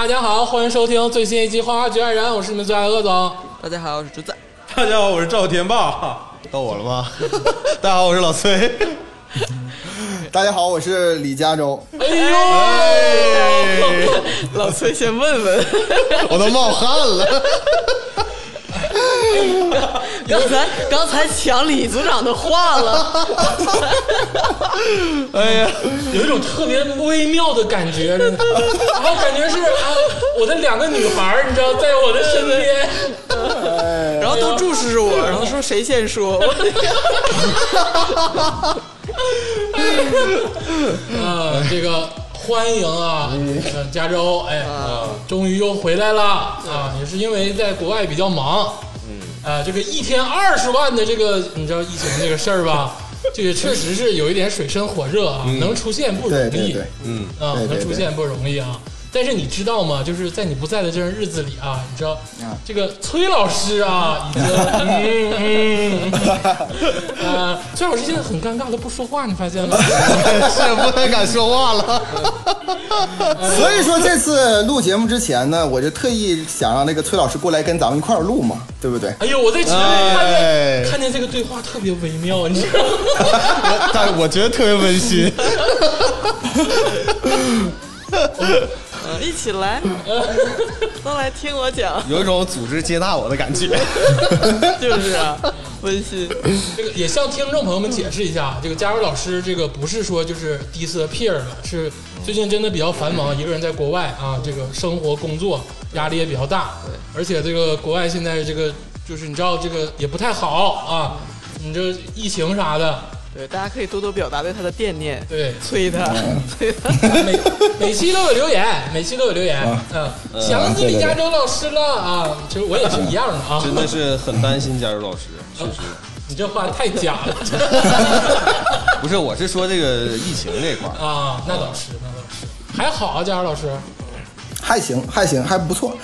大家好，欢迎收听最新一期《花花局爱人》，我是你们最爱的鄂总。大家好，我是竹子。大家好，我是赵天霸。到我了吗？大家好，我是老崔。大家好，我是李佳洲。哎呦，老崔先问问，我都冒汗了。刚才刚才抢李组长的话了。哎呀，有一种特别微妙的感觉，真的然后感觉是啊，我的两个女孩儿，你知道，在我的身边。然后都注视着我，然后说谁先说？我 啊，这个欢迎啊，呃加州，哎，终于又回来了啊！也是因为在国外比较忙，嗯，啊，这个一天二十万的这个，你知道疫情这个事儿吧？这个确实是有一点水深火热啊，能出现不容易，嗯，啊，能出现不容易啊。但是你知道吗？就是在你不在的这段日子里啊，你知道啊这个崔老师啊，已经嗯 嗯，呃，崔老师现在很尴尬，他不说话，你发现吗？是不太敢说话了。所以说这次录节目之前呢，我就特意想让那个崔老师过来跟咱们一块儿录嘛，对不对？哎呦，我在群里看见、哎看见这个对话特别微妙，你知道吗？我但我觉得特别温馨。嗯，一起来，都来听我讲，有一种组织接纳我的感觉。就是啊，温馨。这个也向听众朋友们解释一下，这个嘉伟老师这个不是说就是 disappear 了，是最近真的比较繁忙，一个人在国外啊，这个生活工作压力也比较大，而且这个国外现在这个就是你知道这个也不太好啊，你这疫情啥的，对，大家可以多多表达对他的惦念，对，催他，催他。每每期都有留言，每期都有留言，嗯，想起李嘉洲老师了啊，其实我也是一样的啊，真的是很担心加入老师，确实。你这话太假了。不是，我是说这个疫情这块儿。啊，那倒是，那倒是，还好啊，佳茹老师，还行，还行，还不错。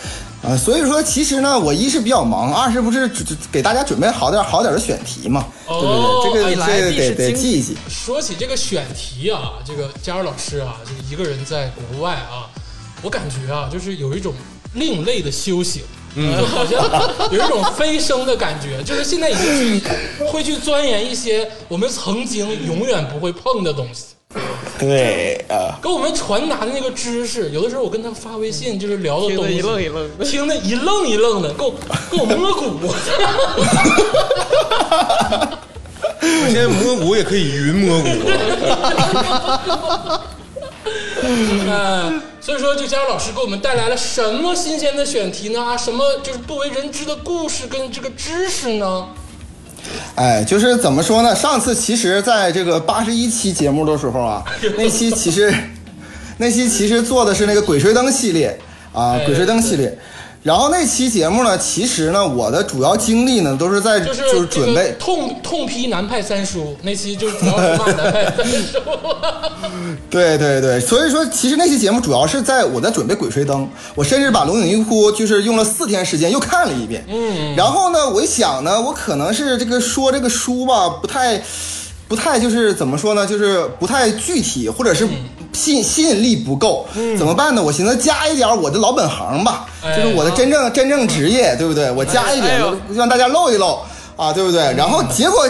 啊，所以说其实呢，我一是比较忙，二是不是给大家准备好点好点的选题嘛，哦对不对？这个得地是经得记一记。说起这个选题啊，这个佳茹老师啊，这个一个人在国外啊，我感觉啊，就是有一种另类的修行。就好像 有一种飞升的感觉，就是现在已经去会去钻研一些我们曾经永远不会碰的东西，对啊，给我们传达的那个知识，有的时候我跟他发微信，就是聊的听得东西，一愣一愣的听得一愣一愣的，给 我给我摸骨。现在摸骨也可以云摸骨，嗯，所以说，这佳茹老师给我们带来了什么新鲜的选题呢？啊，什么就是不为人知的故事跟这个知识呢？哎，就是怎么说呢？上次其实在这个八十一期节目的时候啊，那期其实那期其实做的是那个鬼吹灯系列啊，哎鬼吹灯系列。然后那期节目呢，其实呢，我的主要精力呢都是在就是就是准这个备痛痛批南派三叔那期，就主要是骂南派三叔。对对对，所以说其实那期节目主要是在我在准备《鬼吹灯》，我甚至把《龙井玉窟》就是用了四天时间又看了一遍。嗯，然后呢，我一想呢，我可能是这个说这个书吧，不太。不太就是怎么说呢，就是不太具体，或者是吸吸引力不够，怎么办呢？我寻思加一点我的老本行吧，哎就是我的真正真正职业，对不对？我加一点让大家露一露啊，对不对？然后结果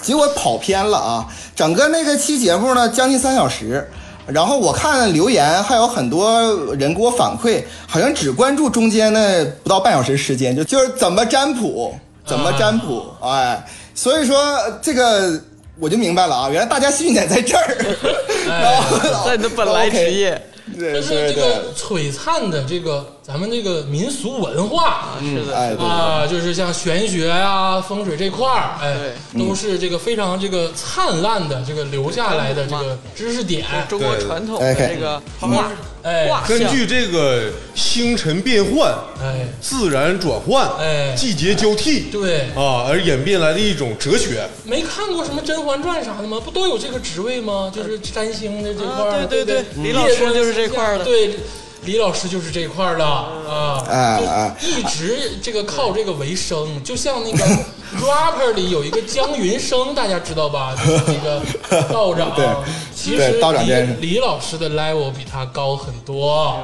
结果跑偏了啊！整个那个期节目呢，将近三小时。然后我看留言，还有很多人给我反馈，好像只关注中间的不到半小时时间，就就是怎么占卜，怎么占卜，哎，所以说这个我就明白了啊，原来大家兴趣点在这儿，然后在你的本来职业，对就是这个璀璨的这个咱们这个民俗文化是的，哎对。啊，就是像玄学啊、风水这块儿，哎，都是这个非常这个灿烂的这个留下来的这个知识点，中国传统的这个画哎。画，根据这个星辰变换、哎，自然转换、哎。季节交替，对。啊，而演变来的一种哲学。没看过什么《甄嬛传》啥的吗？不都有这个职位吗？就是占星的这块儿、啊对对对。李老师就是这块儿的。对，李老师就是这块儿的啊，哎一直这个靠这个为生，就像那个 rapper 里有一个江云生，大家知道吧？就是那个道长，对其实对道长先生李李老师的 level 比他高很多。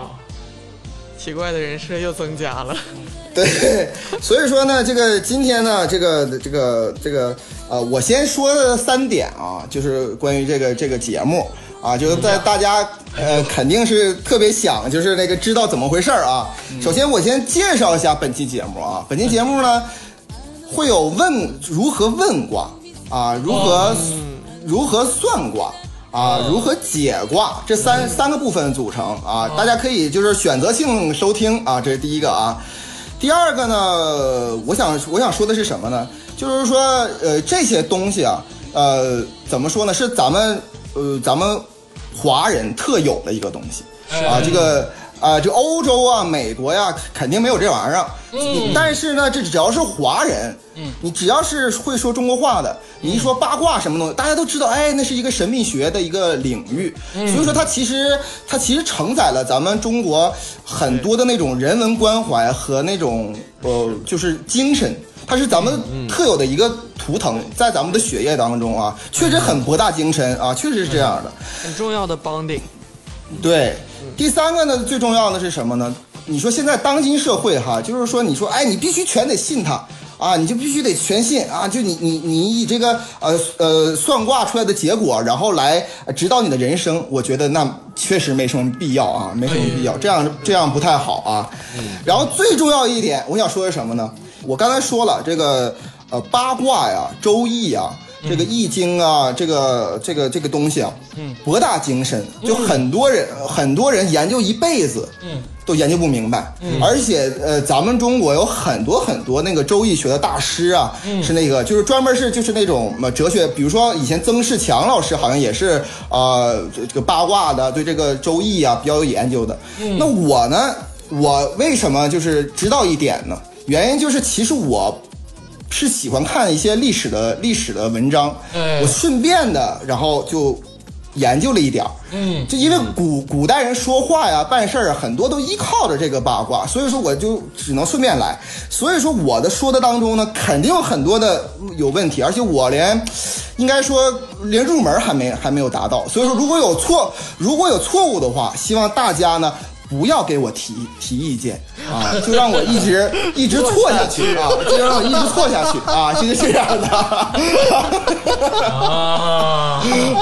奇怪的人设又增加了。对，所以说呢，这个今天呢，这个这个这个呃，我先说三点啊，就是关于这个这个节目啊，就是在大家呃肯定是特别想就是那个知道怎么回事儿啊。首先我先介绍一下本期节目啊，本期节目呢会有问如何问卦啊，如何如何算卦。啊，如何解卦？这三三个部分组成啊，大家可以就是选择性收听啊，这是第一个啊。第二个呢，我想我想说的是什么呢？就是说，呃，这些东西啊，呃，怎么说呢？是咱们呃咱们华人特有的一个东西啊，这个。啊，这欧洲啊、美国呀，肯定没有这玩意儿。嗯，但是呢，这只要是华人，嗯，你只要是会说中国话的，你一说八卦什么东西，大家都知道，哎，那是一个神秘学的一个领域。所以说，它其实它其实承载了咱们中国很多的那种人文关怀和那种呃，就是精神，它是咱们特有的一个图腾，在咱们的血液当中啊，确实很博大精深啊，确实是这样的，很重要的 bonding。对。第三个呢，最重要的是什么呢？你说现在当今社会哈，就是说你说哎，你必须全得信他啊，你就必须得全信啊，就你你你以这个呃呃算卦出来的结果，然后来指导你的人生，我觉得那确实没什么必要啊，没什么必要，这样这样不太好啊。然后最重要一点，我想说的什么呢？我刚才说了这个呃八卦呀，周易啊。这个易经啊，这个这个这个东西啊，嗯，博大精深，就很多人很多人研究一辈子，嗯，都研究不明白。嗯，而且呃，咱们中国有很多很多那个周易学的大师啊，是那个就是专门是就是那种哲学，比如说以前曾仕强老师好像也是呃，这个八卦的，对这个周易啊比较有研究的。那我呢，我为什么就是知道一点呢？原因就是其实我。是喜欢看一些历史的历史的文章，我顺便的，然后就研究了一点儿。嗯，就因为古古代人说话呀、办事儿啊很多都依靠着这个八卦，所以说我就只能顺便来。所以说我的说的当中呢，肯定有很多的有问题，而且我连应该说连入门还没还没有达到。所以说如果有错如果有错误的话，希望大家呢。不要给我提提意见啊，就让我一直 一直错下去啊，就让我一直错下去啊，就是这样的啊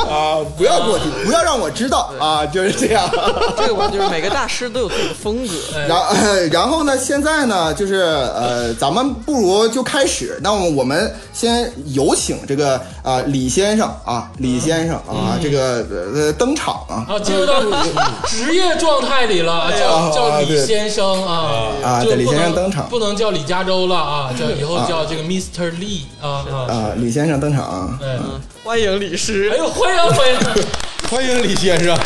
啊！不要给我提，不要让我知道啊，就是这样。这个吧，就是每个大师都有自己的风格。然然后呢，现在呢，就是呃，咱们不如就开始。那么我们先有请这个啊李先生啊，李先生啊，这个呃登场啊，啊，进入到职业状态里了。啊，叫叫李先生啊啊！就李先生登场，不能叫李加州了啊，叫以后叫这个 Mr. Lee 啊啊！李先生登场，嗯，欢迎李师，哎呦，欢迎欢迎。欢迎李先生！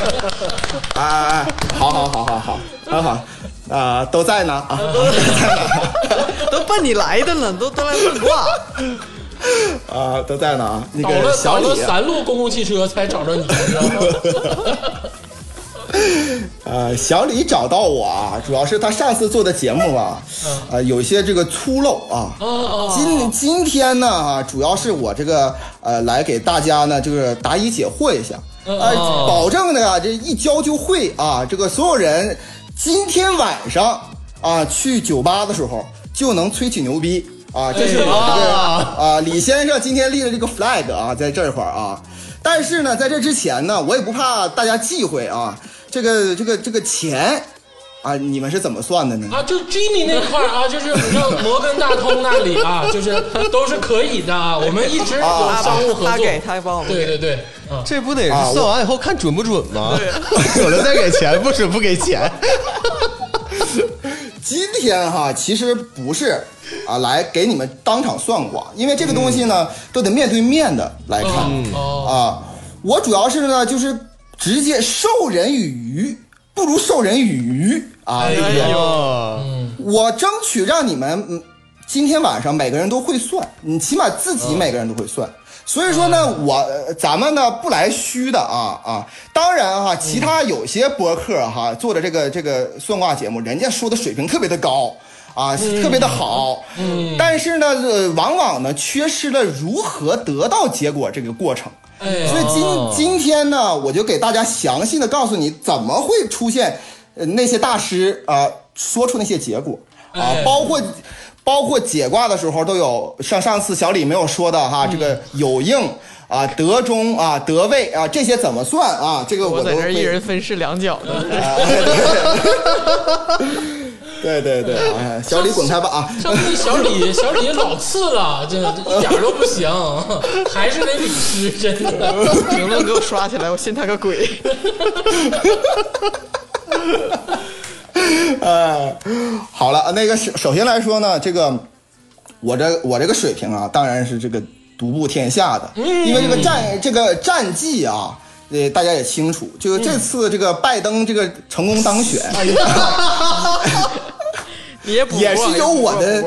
哎哎哎，好好好好好，很好。啊，都在呢啊，都在呢，都奔你来的呢，都都来问卦 啊，都在呢啊，那个个小李三路公共汽车才找着你，知道吗？呃，小李找到我啊，主要是他上次做的节目啊，呃，有些这个粗陋啊。今今天呢啊，主要是我这个呃，来给大家呢，就是答疑解惑一下，呃，保证的啊，这一教就会啊，这个所有人今天晚上啊去酒吧的时候就能吹起牛逼啊，这是我这个啊，李先生今天立的这个 flag 啊，在这块儿啊。但是呢，在这之前呢，我也不怕大家忌讳啊。这个这个这个钱啊，你们是怎么算的呢？啊，就 Jimmy 那块儿啊，就是像摩根大通那里啊，就是都是可以的啊。我们一直有商务合作，他给他帮我们。对对对，这不得是算完以后看准不准吗？准了再给钱，不准不给钱。今天哈，其实不是啊，来给你们当场算卦，因为这个东西呢，都得面对面的来看啊。我主要是呢，就是直接授人以鱼，不如授人以渔啊，对不对？我争取让你们今天晚上每个人都会算，你起码自己每个人都会算。所以说呢，我咱们呢不来虚的啊啊！当然哈，其他有些博客哈做的这个这个算卦节目，人家说的水平特别的高啊，特别的好。嗯。但是呢，呃往往呢缺失了如何得到结果这个过程。所以今今天呢，我就给大家详细的告诉你怎么会出现呃那些大师啊、说出那些结果啊哎，包括包括解卦的时候都有上上次小李没有说的哈，这个有应啊、得中啊、得位啊这些怎么算啊？这个我在这儿都一人分饰两角呢。啊，对对对小李滚开吧啊！上次小李小李老次了，真的一点都不行，还是那李师，真的。评论给我刷起来，我信他个鬼！哎，好了，那个首首先来说呢，这个我这我这个水平啊，当然是这个独步天下的，因为这个战这个战绩啊。呃，大家也清楚，就是这次这个拜登这个成功当选，你 也是有我的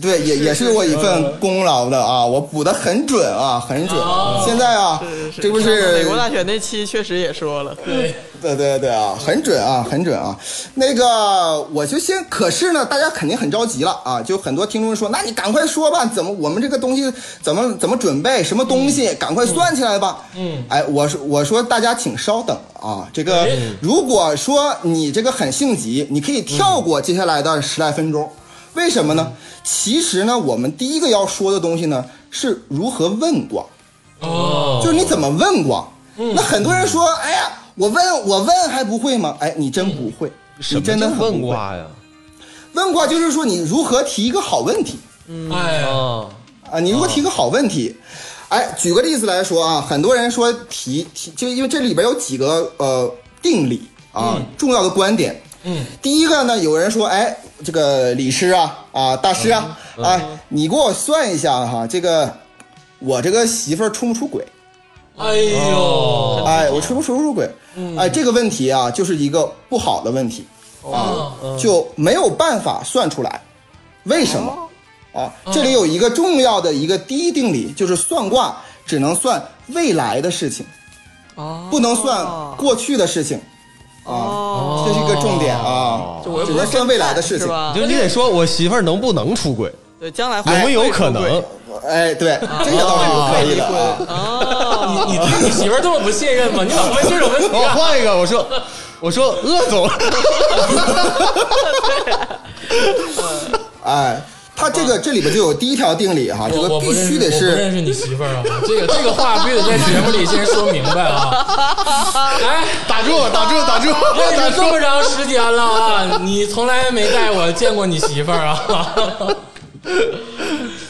对，也也是我一份功劳的啊，我补的很准啊，很准。现在啊，是是这不是美国大选那期确实也说了，对，对对对啊，很准啊，很准啊。那个，我就先，可是呢，大家肯定很着急了啊，就很多听众说，那你赶快说吧，怎么我们这个东西怎么怎么准备，什么东西，赶快算起来吧。嗯。哎，我说我说大家请稍等啊，这个哎。如果说你这个很性急，你可以跳过接下来的十来分钟，为什么呢？其实呢，我们第一个要说的东西呢，是如何问卦。哦，就是你怎么问卦。那很多人说，哎呀，我问我问还不会吗？哎，你真不会，什么你真的很卦呀？问卦就是说你如何提一个好问题哎，呀，啊，你如何提个好问题。哎，举个例子来说啊，很多人说提提，就因为这里边有几个呃定理啊，重要的观点。嗯，第一个呢，有人说，哎，这个李师啊，啊，大师啊，哎，你给我算一下哈，这个我这个媳妇儿出不出轨？哎呦，哎，我出不出出轨？哎，这个问题啊，就是一个不好的问题啊，就没有办法算出来，为什么？啊，这里有一个重要的一个第一定理，就是算卦只能算未来的事情，哦，不能算过去的事情啊，哦，这是一个重点啊就我又，只不是能算未来的事情。就你得说我媳妇儿能不能出轨，对，将来有没有可能？哎，对，这个倒是有可以的啊。哦，你你对你媳妇儿这么不信任吗？你老问这种问题我啊？换一个，我说我说鄂总，哎，他这个这里边就有第一条定理哈，这个必须得是认识你媳妇儿啊！这个这个话必须得在节目里先说明白啊！哎，打住打住打住认！识这么长时间了啊，你从来没带我见过你媳妇儿啊？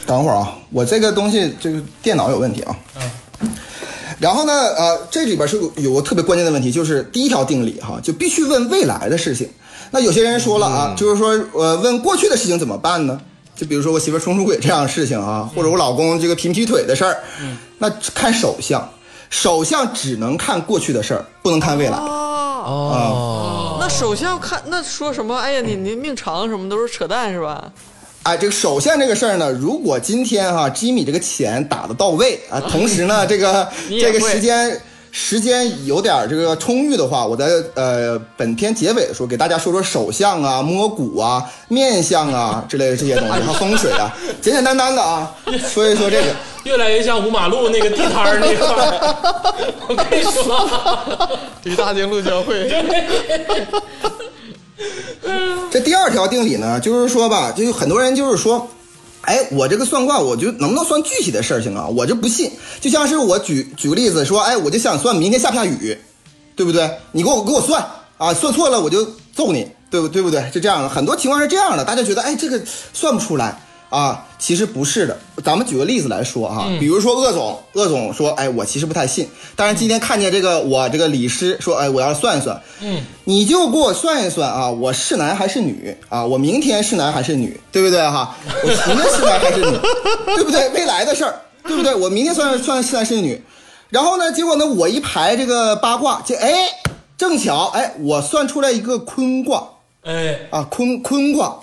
等会儿啊，我这个东西这个电脑有问题啊。嗯 然后呢，呃，这里边是有有个特别关键的问题，就是第一条定理哈，就必须问未来的事情。那有些人说了啊，就是说，呃，问过去的事情怎么办呢？就比如说我媳妇儿冲出轨这样的事情啊，或者我老公这个劈劈腿的事儿，那看手相，手相只能看过去的事儿，不能看未来。哦，那首相看那说什么？哎呀，你你命长什么都是扯淡是吧？哎，这个首相这个事儿呢，如果今天哈、吉米这个钱打的到位啊，同时呢，这个这个时间时间有点儿这个充裕的话，我在呃本片结尾的时候给大家说说手相啊、摸骨啊、面相啊之类的这些东西，还有风水啊，简简单单的啊，说一说这个。越来越像五马路那个地摊儿那块儿。我跟你说，离大经路交汇，这第二条定理呢，就是说吧，就有很多人就是说，哎，我这个算卦，我就能不能算具体的事情啊？我就不信。就像是我举举个例子说，哎，我就想算明天下不下雨，对不对？你给我给我算啊，算错了我就揍你，对不对不对？就这样的，很多情况是这样的，大家觉得，哎，这个算不出来啊，其实不是的。咱们举个例子来说哈、比如说鄂总，鄂总说，哎，我其实不太信，但是今天看见这个我这个李师说，哎，我要算一算，嗯，你就给我算一算啊，我是男还是女啊？我明天是男还是女，对不对哈？我明天是男还是女，对不对？未来的事儿，对不对？我明天算算是男是女，然后呢，结果呢，我一排这个八卦，就哎，正巧哎，我算出来一个坤卦哎，啊，坤坤卦，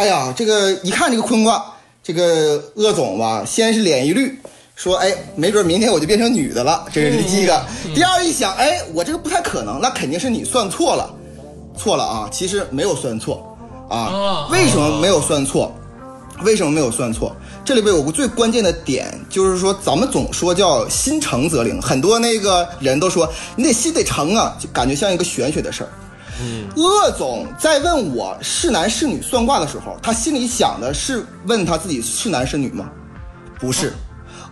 哎呀，这个一看这个坤卦，这个鄂总吧，先是脸一绿。说哎，没准明天我就变成女的了，这是第一个。第二一想，哎，我这个不太可能，那肯定是你算错了，错了啊！其实没有算错啊啊，为什么没有算错？为什么没有算错？这里边有个最关键的点，就是说咱们总说叫心诚则灵，很多那个人都说你得心得诚啊，就感觉像一个玄学的事儿。鄂总在问我是男是女算卦的时候，他心里想的是问他自己是男是女吗？不是，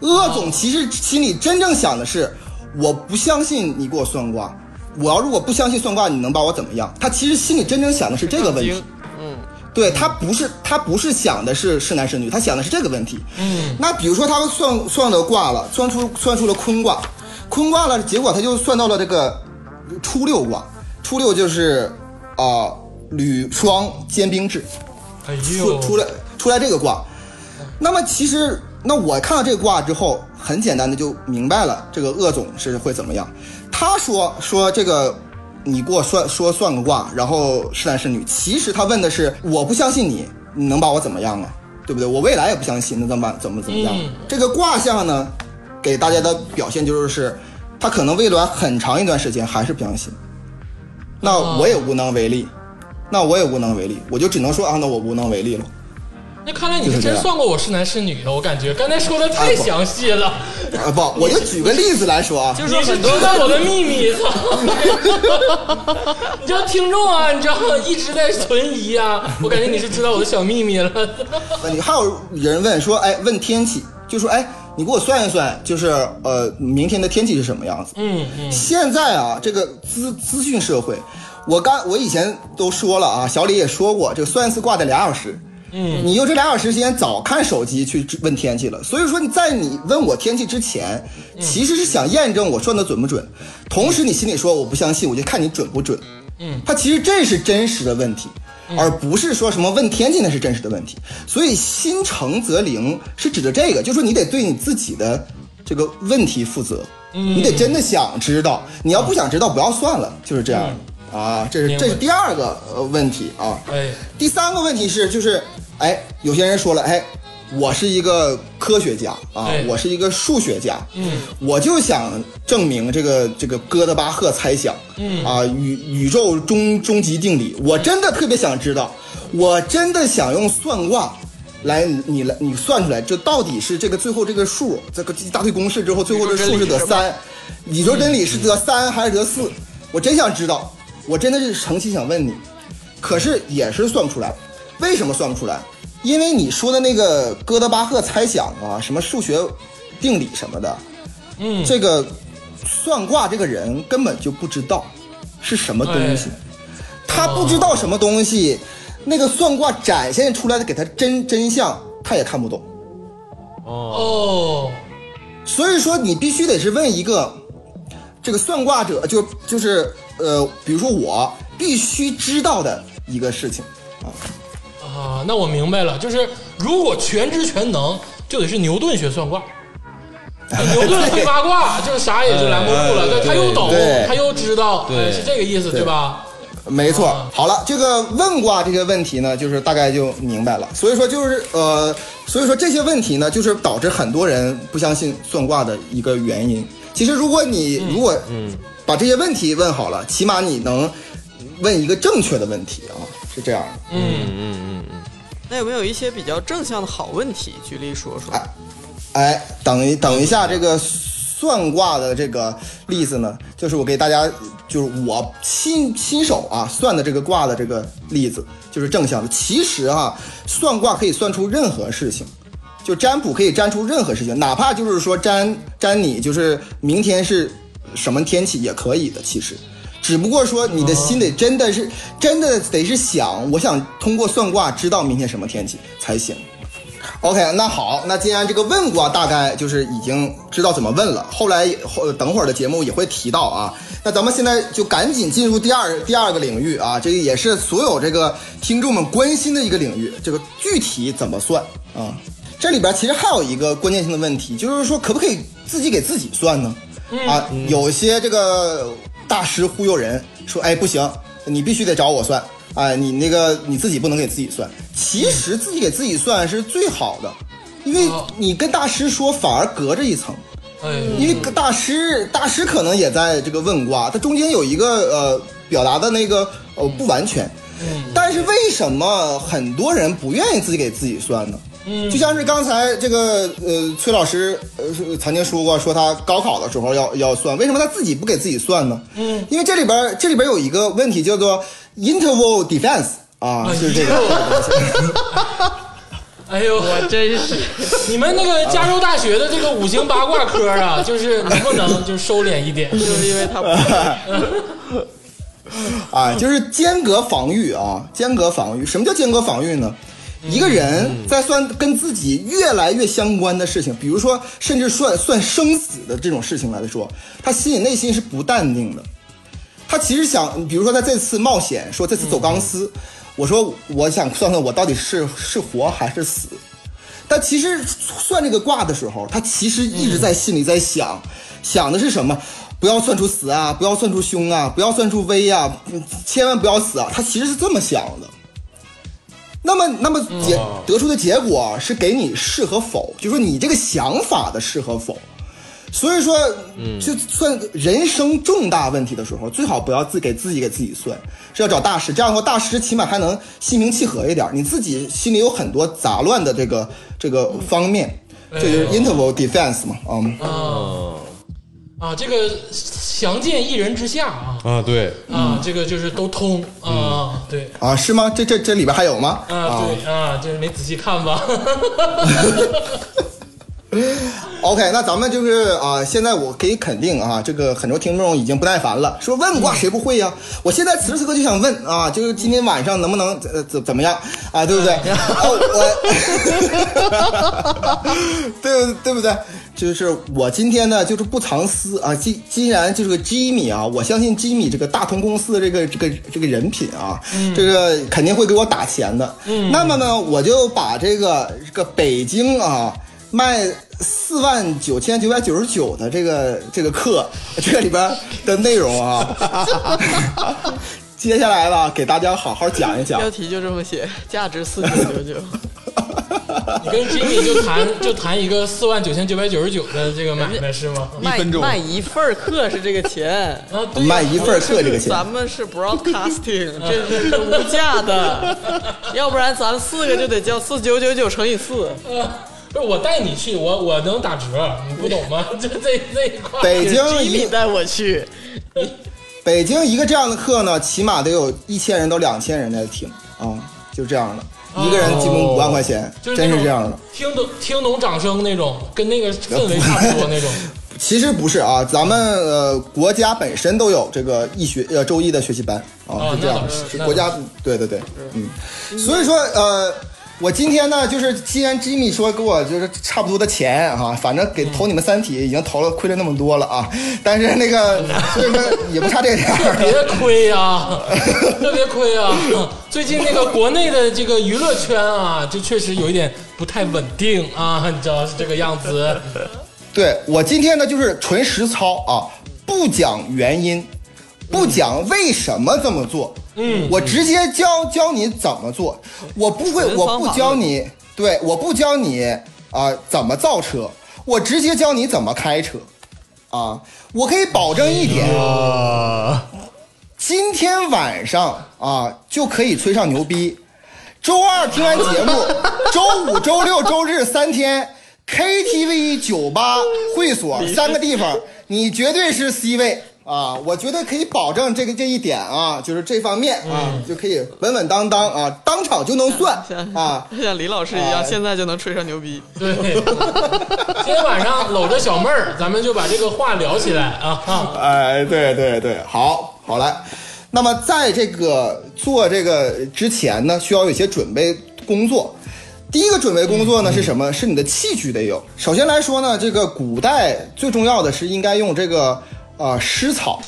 鄂总其实心里真正想的是，我不相信你给我算卦，我要如果不相信算卦，你能把我怎么样？他其实心里真正想的是这个问题。嗯，对他不是他不是想的是是男是女，他想的是这个问题。嗯，那比如说他算算的卦了，算出算出了坤卦，坤卦了，结果他就算到了这个初六卦，初六就是啊、履霜坚冰至，哎出呦，出来出来这个卦。那么其实，那我看到这个卦之后，很简单的就明白了，这个鄂总是会怎么样。他说说这个，你给我算说算个卦，然后是男是女。其实他问的是，我不相信你，你能把我怎么样啊？对不对？我未来也不相信，那怎么办？怎么怎么样？嗯这个卦象呢，给大家的表现就是，他可能未来很长一段时间还是不相信。那我也无能为力，那我也无能为力，我就只能说啊，那我无能为力了。那看来你是真算过我是男是女的，我感觉刚才说的太详细了。啊不，我就举个例子来说啊，就是你是很多知道我的秘密，操！你知道听众啊，你知道一直在存疑啊，我感觉你是知道我的小秘密了。问题还有人问说，哎，问天气，就说，哎，你给我算一算，就是呃，明天的天气是什么样子？嗯嗯，现在啊，这个资资讯社会，我刚我以前都说了啊，小李也说过，这个算一次卦得俩小时。嗯，你用这俩小时时间早看手机去问天气了，所以说你在你问我天气之前，其实是想验证我算的准不准，同时你心里说我不相信，我就看你准不准。嗯，它其实这是真实的问题，而不是说什么问天气那是真实的问题。所以心诚则灵是指的这个，就是说你得对你自己的这个问题负责，你得真的想知道，你要不想知道不要算了，就是这样的啊。这是这是第二个呃问题啊。哎，第三个问题是，就是，哎，有些人说了，哎，我是一个科学家啊哎，我是一个数学家，嗯，我就想证明这个这个哥德巴赫猜想，嗯啊，宇宇宙终终极定理，我真的特别想知道，我真的想用算卦。来，你来，你算出来，这到底是这个最后这个数，这个一大堆公式之后，最后这数是得三，宇宙真理是得三还是得四？我真想知道，我真的是诚心想问你，可是也是算不出来。为什么算不出来？因为你说的那个哥德巴赫猜想啊，什么数学定理什么的，嗯，这个算卦这个人根本就不知道是什么东西，他不知道什么东西，那个算卦展现出来的给他真真相，他也看不懂。哦，所以说你必须得是问一个这个算卦者，就就是呃，比如说我必须知道的一个事情啊。啊，那我明白了，就是如果全知全能，就得是牛顿学算卦。牛顿会八卦，就是啥也就拦不住了。对他又懂，他又知道，对哎是这个意思，对吧？没错啊，好了，这个问卦这个问题呢，就是大概就明白了。所以说就是呃，所以说这些问题呢，就是导致很多人不相信算卦的一个原因。其实如果你如果嗯把这些问题问好了，起码你能问一个正确的问题啊，是这样的。嗯，那有没有一些比较正向的好问题？举例说说。哎，等一等一下，这个算卦的这个例子呢，就是我给大家，就是我亲亲手啊算的这个卦的这个例子，就是正向的。其实啊，算卦可以算出任何事情，就占卜可以占出任何事情，哪怕就是说占占你就是明天是什么天气也可以的，其实。只不过说你的心得真的是、真的得是想，我想通过算卦知道明天什么天气才行。OK，那好，那既然这个问卦大概就是已经知道怎么问了，后来后等会儿的节目也会提到啊。那咱们现在就赶紧进入第二第二个领域啊，这个也是所有这个听众们关心的一个领域，这个具体怎么算啊？这里边其实还有一个关键性的问题，就是说可不可以自己给自己算呢？啊，有些这个大师忽悠人说，哎，不行，你必须得找我算。哎，你那个你自己不能给自己算，其实自己给自己算是最好的，因为哦。你跟大师说反而隔着一层，哎，因为大师大师可能也在这个问卦，他中间有一个呃表达的那个呃不完全，但是为什么很多人不愿意自己给自己算呢？嗯就像是刚才这个呃崔老师呃曾经说过，说他高考的时候要要算，为什么他自己不给自己算呢？嗯，因为这里边这里边有一个问题叫做 interval defense 啊，就是这个。哎呦，我真是你们那个加州大学的这个五行八卦科啊，就是能不能就收敛一点？就是因为他不啊，就是间隔防御啊，间隔防御。什么叫间隔防御呢？一个人在算跟自己越来越相关的事情，比如说甚至算算生死的这种事情来说，他心里内心是不淡定的。他其实想，比如说他这次冒险，说这次走钢丝，我说我想算算我到底是是活还是死。但其实算这个卦的时候，他其实一直在心里在想，想的是什么？不要算出死啊，不要算出凶啊，不要算出危啊，嗯千万不要死啊！他其实是这么想的。那么，那么结得出的结果是给你是和否，就说你这个想法的是和否。所以说，就算人生重大问题的时候，最好不要自给自己给自己算，是要找大师。这样的话，大师起码还能心平气和一点。你自己心里有很多杂乱的这个这个方面，这就是 interval defense 嘛，嗯。啊，这个详见一人之下啊啊，对，啊，这个就是都通啊，对啊，是吗？这这这里边还有吗？啊，对啊，就是没仔细看吧？OK，那咱们就是啊、现在我可以肯定啊，这个很多听众已经不耐烦了，说问卦谁不会呀、我现在此时此刻就想问啊，就是今天晚上能不能呃怎怎么样啊，对不对？哦，我，对不对不对？就是我今天呢，就是不藏私啊，既既然就是个 Jimmy 啊，我相信 Jimmy 这个大同公司的这个这个这个人品啊，这个肯定会给我打钱的。嗯，那么呢，我就把这个这个北京啊。卖四万九千九百九十九的这个这个课，这个里边的内容啊，接下来吧，给大家好好讲一讲标。题就这么写，价值四九九九。你跟 Jimmy 就谈就谈一个四万九千九百九十九的这个买卖是吗？卖分钟卖一份儿课是这个钱，啊，对呀卖一份课这个钱咱们是 broadcasting，这是无价的，要不然咱们四个就得交四九九九乘以四。呃，不是我带你去，我我能打折，你不懂吗？就这这一块，北京一带我去，北京一个这样的课呢，起码得有一千人到两千人在听啊，就这样的，一个人基本五万块钱，就是真是这样的。听懂听懂掌声那种，跟那个氛围差不多那种。其实不是啊，咱们呃国家本身都有这个易学呃周易的学习班啊，哦是这样是国家对对对，嗯，所以说呃。我今天呢，就是既然 Jimmy 说给我就是差不多的钱哈、反正给投你们三体已经投了亏了那么多了啊，但是那个所以说也不差这点儿。别亏呀、特别亏啊！最近那个国内的这个娱乐圈啊，就确实有一点不太稳定啊，你知道是这个样子。对我今天呢，就是纯实操啊，不讲原因，不讲为什么这么做，嗯，我直接教教你怎么做，我不会，我不教你，对，我不教你啊、怎么造车，我直接教你怎么开车，啊，我可以保证一点，啊，今天晚上啊就可以吹上牛逼。周二听完节目，周五、周六、周日三天，KTV、酒吧、会所三个地方，你绝对是 C 位啊！我觉得可以保证这个这一点啊，就是这方面啊，就可以稳稳当当啊，当场就能算 像啊。像李老师一样，哎现在就能吹上牛逼。对，今天晚上搂着小妹儿，咱们就把这个话聊起来啊啊！哎，对对对，好，好来。那么在这个做这个之前呢，需要有一些准备工作。第一个准备工作呢是什么？是你的器具得有。首先来说呢，这个古代最重要的是应该用这个呃湿草。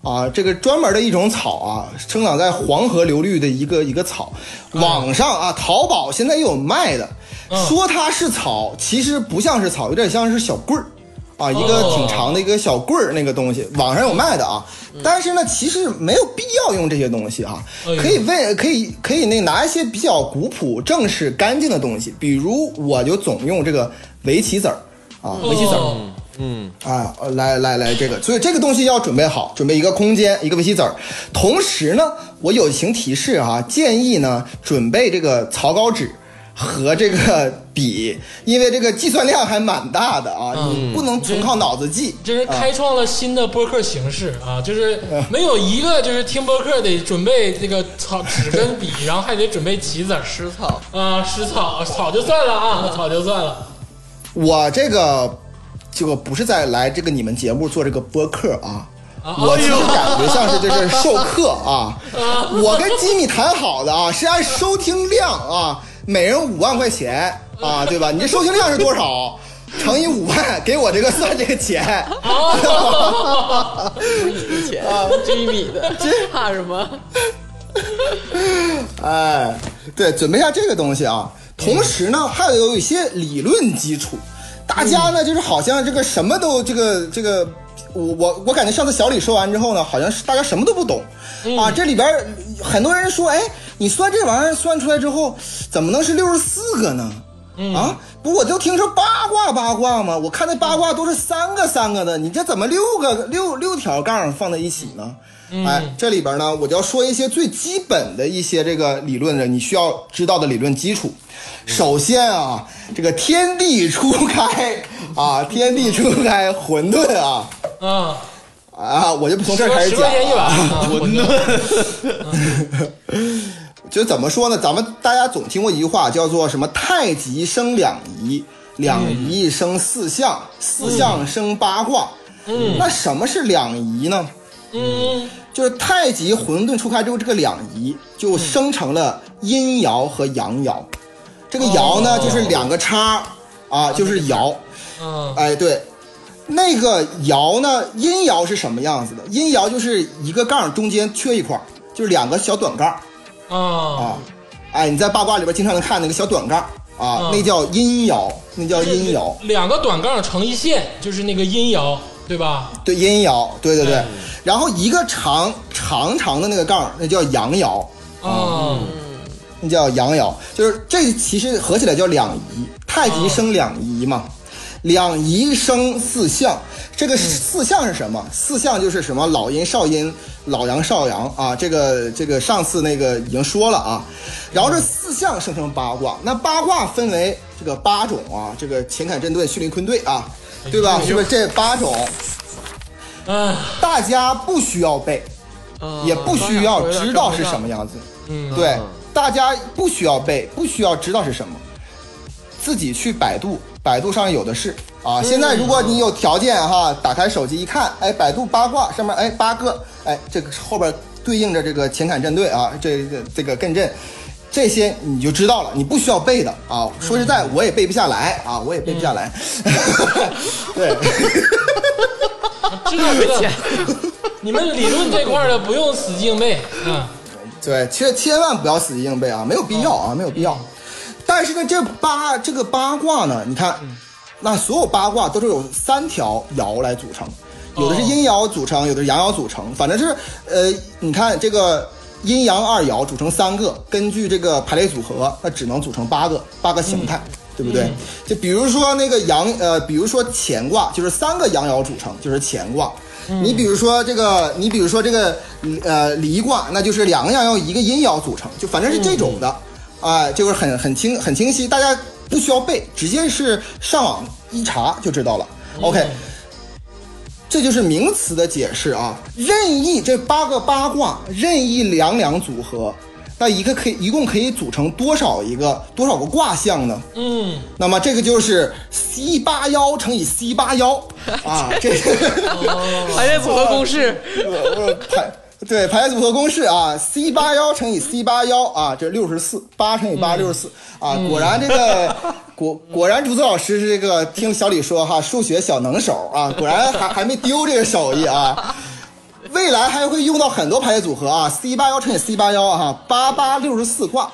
啊，这个专门的一种草啊，生长在黄河流域的一个一个草，网上啊，淘宝现在也有卖的，说它是草，其实不像是草，有点像是小棍儿，啊，一个挺长的一个小棍儿那个东西，网上有卖的啊。但是呢，其实没有必要用这些东西哈、哎呦可以为可以可以那拿一些比较古朴、正式、干净的东西，比如我就总用这个围棋子儿啊，围棋子儿。哦啊，呃来来来，这个，所以这个东西要准备好，准备一个空间，一个围棋子儿。同时呢，我友情提示哈、建议呢准备这个草稿纸，和这个笔，因为这个计算量还蛮大的啊，你不能纯靠脑子记。这是开创了新的播客形式啊！就是 没有一个就是听播客得准备这个草纸跟笔，然后还得准备棋子儿吃草，啊，食草草就算了啊，草就算了。我这个这个不是在来这个你们节目做这个播客啊。啊我其实哎呦感觉像是就是授课啊，我跟吉米谈好的啊，是按收听量啊，每人五万块钱啊，对吧？你这收听量是多少？乘以五万，给我这个算这个钱。啊，以前追米的，这怕什么？哎，对，准备一下这个东西啊。同时呢，还有一些理论基础。大家呢，就是好像这个什么都这个这个，我我我感觉上次小李说完之后呢，好像是大家什么都不懂啊。这里边很多人说，哎，你算这玩意儿算出来之后，怎么能是六十四个呢？啊，不，我就听说八卦八卦嘛，我看那八卦都是三个三个的，你这怎么六个六六条杠放在一起呢？哎，这里边呢，我就要说一些最基本的一些这个理论的，你需要知道的理论基础。首先啊，这个天地初开啊，天地初开，混沌啊啊，啊，我就不从这儿开始十讲块钱一碗，啊。啊馄饨，就怎么说呢？咱们大家总听过一句话，叫做什么“太极生两仪，两仪生四象，四象生八卦”。嗯，那什么是两仪呢？嗯就是太极混沌初开之后，这个两仪就生成了阴爻和阳爻。这个爻呢，哦就是两个叉啊，就是爻。嗯哎，对，那个爻呢，阴爻是什么样子的？阴爻就是一个杠中间缺一块，就是两个小短杠啊啊。哎，你在八卦里边经常能看那个小短杠啊，嗯那叫阴爻，那叫阴爻。两个短杠成一线，就是那个阴爻，对吧？对，阴爻，对对对。嗯然后一个长长长的那个杠，那叫阳爻。啊，那叫阳爻，就是这其实合起来叫两仪，太极生两仪嘛，两仪生四象。这个四象是什么？四象就是什么老阴、少阴、老阳、少阳啊。这个这个上次那个已经说了啊。然后这四象生成八卦，那八卦分为这个八种啊，这个乾坎震兑巽离坤兑啊，对吧？是不是这八种？啊，大家不需要背，啊也不需要知道是什么样子。嗯，对，大家不需要背，不需要知道是什么，自己去百度，百度上有的是啊。现在如果你有条件哈，打开手机一看，哎，百度八卦上面哎八个，哎，这个后边对应着这个前坎震队啊，这个这个艮震。这些你就知道了，你不需要背的啊。说实在，我也背不下来啊，我也背不下来。对，知道知道。你们理论这块的不用死记硬背，嗯对，千千万不要死记硬背啊，没有必要啊，没有必要。但是呢，这八这个八卦呢，你看，那所有八卦都是由三条爻来组成，有的是阴爻组成，有的是阳爻组成，反正是呃，你看这个阴阳二爻组成三个，根据这个排列组合，那只能组成八个八个形态。对不对？就比如说那个阳，呃，比如说乾卦，就是三个阳爻组成，就是乾卦。你比如说这个，你比如说这个，呃，离卦，那就是两个阳爻一个阴爻组成，就反正是这种的，啊、就是很很清很清晰，大家不需要背，直接是上网一查就知道了。OK，这就是名词的解释啊。任意这八个八卦，任意两两组合，那一个可以一共可以组成多少一个多少个卦象呢？嗯，那么这个就是 C 八幺乘以 C 八幺。啊，这个 排列组合公式，呃排对排列组合公式啊，C 八幺乘以 C 八幺啊，这六十四，八乘以八六十四。啊，果然这个果果然竹子老师是这个听小李说哈，数学小能手啊，果然还还没丢这个手艺啊。未来还会用到很多排列组合啊，C 八幺乘以 C 八幺哈，八八六十四卦，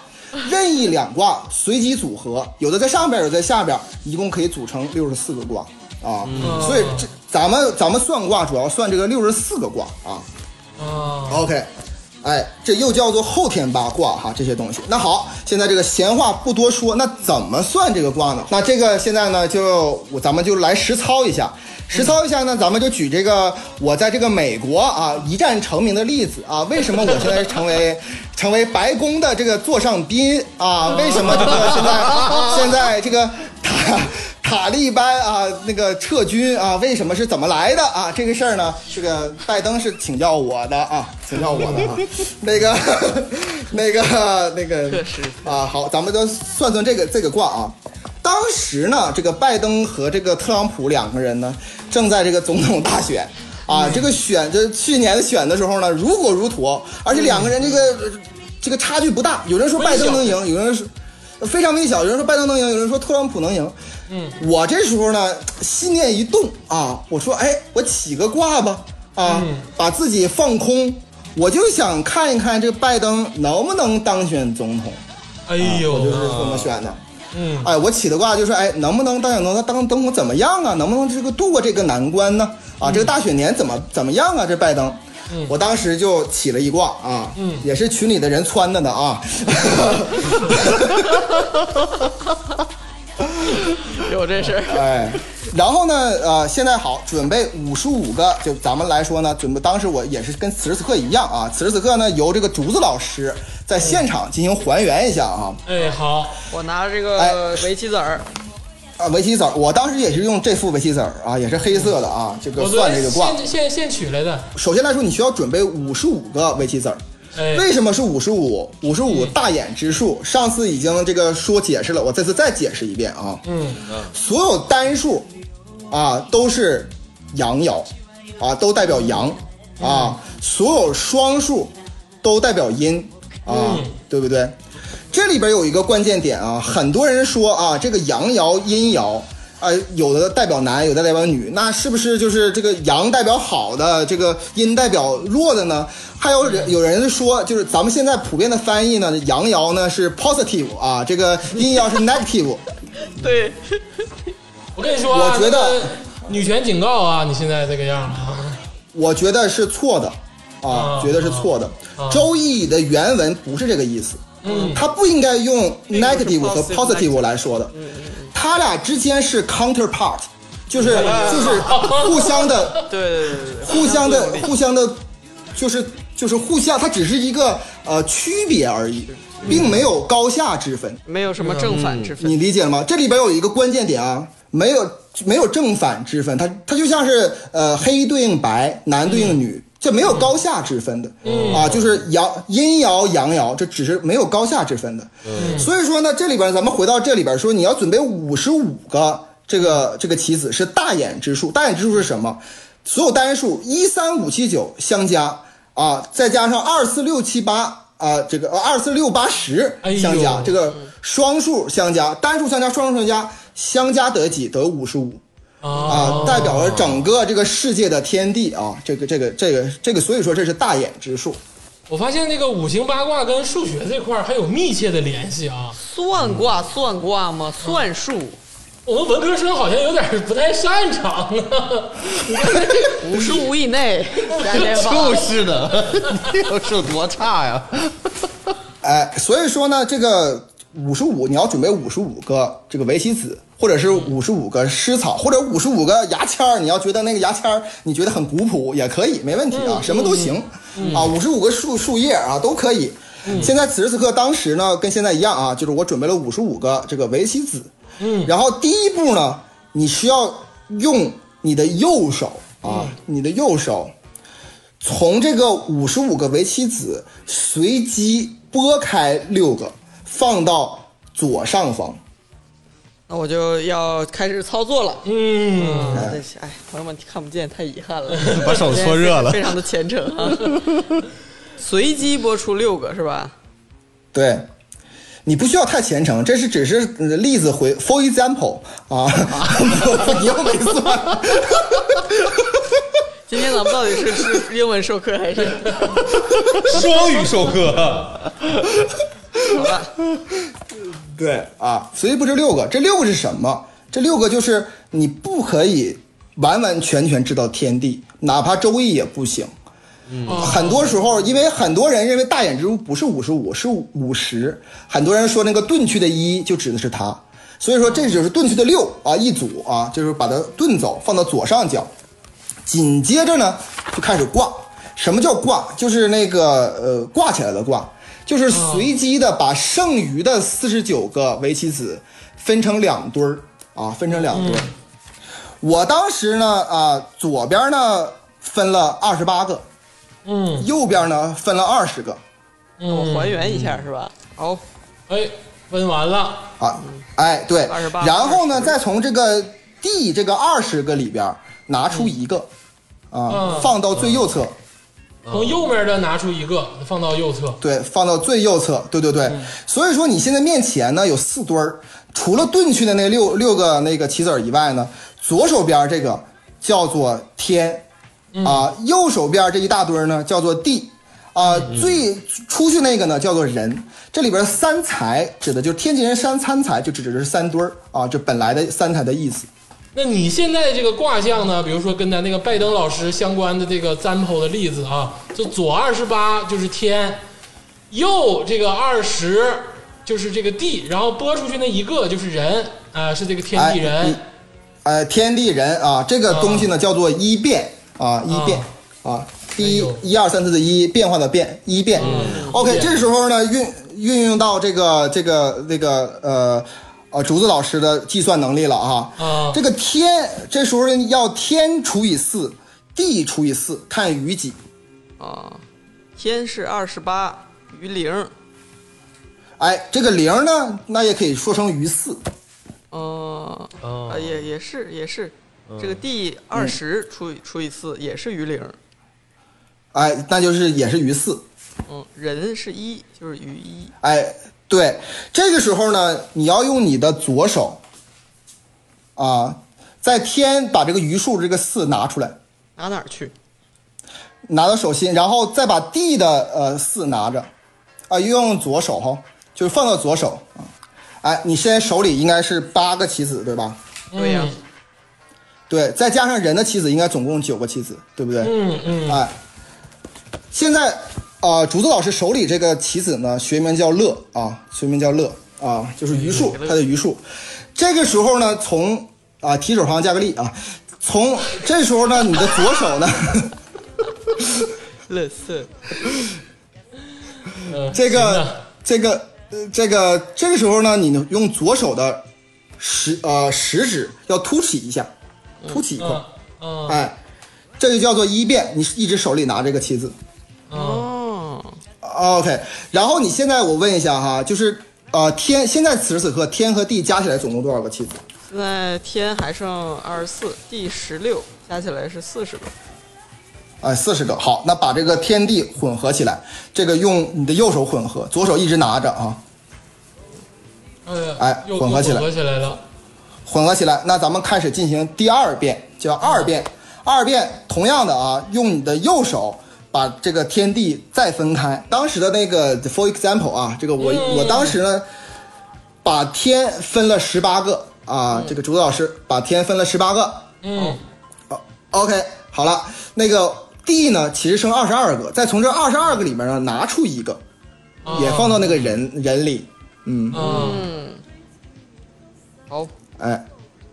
任意两卦随机组合，有的在上边，有的在下边，一共可以组成六十四个卦啊。所以这咱们咱们算卦主要算这个六十四个卦啊。啊，OK，哎，这又叫做后天八卦哈，这些东西。那好，现在这个闲话不多说，那怎么算这个卦呢？那这个现在呢，就我咱们就来实操一下。实操一下呢，咱们就举这个我在这个美国啊一战成名的例子啊。为什么我现在成为 成为白宫的这个座上宾啊？为什么这个现在 现在这个他塔利班啊那个撤军啊？为什么是怎么来的啊？这个事儿呢，这个拜登是请教我的啊，请教我的啊。那个 那个那个啊，好，咱们就算算这个这个卦啊。当时呢，这个拜登和这个特朗普两个人呢，正在这个总统大选啊，这个选这去年选的时候呢，如火如荼，而且两个人这个这个差距不大，有人说拜登能赢，有人说非常微小，有人说拜登能赢，有人说特朗普能赢。嗯，我这时候呢，心念一动啊，我说，哎，我起个卦吧，啊，把自己放空，我就想看一看这个拜登能不能当选总统。哎呦，我就是这么选的。嗯，哎，我起的卦就是，哎，能不能当选总统？他当总统怎么样啊？能不能这个度过这个难关呢？啊，这个大选年怎么怎么样啊？这拜登，我当时就起了一卦啊，嗯，也是群里的人撺的呢啊。有这事儿。哎，然后呢，呃，现在好，准备五十五个，就咱们来说呢，准备当时我也是跟此时此刻一样啊，此时此刻呢，由这个竹子老师在现场进行还原一下啊。哎，好，我拿这哎个围棋子儿，啊，围棋子儿，我当时也是用这副围棋子儿啊，也是黑色的啊，这个算这个卦。现现现取来的，首先来说，你需要准备五十五个围棋子儿。哎，为什么是五十五？五十五大眼之数，上次已经这个说解释了，我这次再解释一遍啊。嗯，所有单数啊都是阳爻啊，都代表阳啊；所有双数都代表阴啊，对不对？这里边有一个关键点啊，很多人说啊，这个阳爻、阴爻。啊，有的代表男，有的代表女，那是不是就是这个阳代表好的，这个阴代表弱的呢？还有人有人说，就是咱们现在普遍的翻译呢，阳爻呢是 positive 啊，这个阴爻是 negative。对，我跟你说啊，我觉得女权警告啊，你现在这个样 啊，我觉得是错的啊啊，觉得是错的。啊周易的原文不是这个意思，嗯它不应该用 negative 和 positive positive 来说的，它俩之间是 counterpart，就是就是 互相的对对对对，互相的互相的，就是就是互相，它只是一个呃区别而已，并没有高下之分。没有什么正反之分。你理解了吗？这里边有一个关键点啊，没有没有正反之分，它它就像是呃黑对应白，男对应女，这没有高下之分的，啊，就是阳阴爻阳爻，这只是没有高下之分的。所以说呢，这里边咱们回到这里边说，你要准备五十五个这个这个棋子是大眼之数，大眼之数是什么？所有单数一三五七九相加啊，再加上二四六七八啊，这个二四六八十相加，这个双数相加，单数相加，双数相加，相加得几？得五十五啊啊，，代表了整个这个世界的天地啊，这个这个这个这个，所以说这是大眼之术。我发现那个五行八卦跟数学这块儿还有密切的联系啊。算卦算卦吗？算术，我们文科生好像有点不太擅长啊。你看这五十五以内加减法。就是的，这个是有多差呀？哎，所以说呢，这个五十五你要准备五十五个这个围棋子，或者是五十五个湿草，或者五十五个牙签儿。你要觉得那个牙签儿你觉得很古朴也可以，没问题啊，什么都行。啊，五十五个树树叶啊都可以。现在此时此刻，当时呢跟现在一样啊，就是我准备了五十五个这个围棋子，嗯，然后第一步呢，你需要用你的右手啊，你的右手从这个五十五个围棋子随机拨开六个，放到左上方。那我就要开始操作了。嗯，哎，朋友们看不见，太遗憾了，把手搓热了非常的虔诚啊。随机播出六个是吧？对，你不需要太虔诚，这是只是呃例子回，for example 啊，你又没算。今天咱们到底是是英文授课还是？双语授课，好吧，对啊，随机布置六个，这六个是什么？这六个就是你不可以完完全全知道天地，哪怕周易也不行。哦很多时候，因为很多人认为大眼蜘蛛不是五十五，是五十。很多人说那个遁去的一就指的是它，所以说这就是遁去的六啊一组啊，就是把它遁走，放到左上角。紧接着呢，就开始挂。什么叫挂？就是那个呃挂起来的挂，就是随机的把剩余的四十九个围棋子分成两堆儿啊，分成两堆儿。我当时呢啊，左边呢分了二十八个，嗯。右边呢分了二十个。嗯，我还原一下是吧？好，哎，分完了，啊，哎对。28，然后呢再从这个 D 这个二十个里边拿出一个啊嗯，放到最右侧。从右面的拿出一个，放到右侧。对，放到最右侧，对对对。所以说你现在面前呢有四堆儿，除了遁去的那六六个那个棋子儿以外呢，左手边这个叫做天，啊，右手边这一大堆儿呢叫做地，啊，最出去那个呢叫做人。这里边三才指的就是天津人三参才，就指的是三堆儿啊，这本来的三才的意思。那你现在这个卦象呢？比如说跟咱那个拜登老师相关的这个占卜的例子啊，就左二十八就是天，右这个二十就是这个地，然后拨出去那一个就是人啊、是这个天地哎人你。呃，天地人啊，这个东西呢叫做一变啊，一变啊，第一一二三四的一变化的变，一变。OK，这时候呢运运用到这个这个这个呃呃竹子老师的计算能力了啊。啊这个天这时候要天除以四，地除以四，看余几。啊，天是二十八，余零，哎，这个零呢，那也可以说成余四。嗯，哦啊也也是也是，这个地二十除以除以四也是余零，哎，那就是也是余四。嗯，人是一就是余一，哎，对，这个时候呢，你要用你的左手，啊，在天把这个余数这个四拿出来，拿哪儿去？拿到手心，然后再把地的呃四拿着，啊，用左手哈，就是放到左手啊，哎，你现在手里应该是八个棋子对吧？对呀、对，再加上人的棋子，应该总共九个棋子，对不对？嗯嗯哎，现在呃，竹子老师手里这个棋子呢，学名叫乐啊，学名叫乐啊，就是余数，它的余数。这个时候呢，从啊提手旁加个力啊，从这时候呢，你的左手呢，乐色，嗯，这个这个呃这个这个时候呢，你用左手的食呃食指要凸起一下，凸起一块，嗯嗯哎，这就叫做一变，你一直手里拿这个棋子。OK，然后你现在我问一下哈，就是呃天，现在此时此刻天和地加起来总共多少个棋子？现在天还剩二十四，地十六，加起来是四十个。哎，四十个。好，那把这个天地混合起来，这个用你的右手混合，左手一直拿着啊，哎哎混合起来混合起来了。混合起来。那咱们开始进行第二遍，叫二遍。二遍同样的啊，用你的右手把这个天地再分开。当时的那个，for example 啊，这个我、嗯。我当时呢，把天分了十八个啊，这个竹子老师把天分了十八个。嗯。OK，好了，那个地呢，其实剩二十二个，再从这二十二个里面呢拿出一个，也放到那个人人里。嗯，嗯。嗯，好，哎，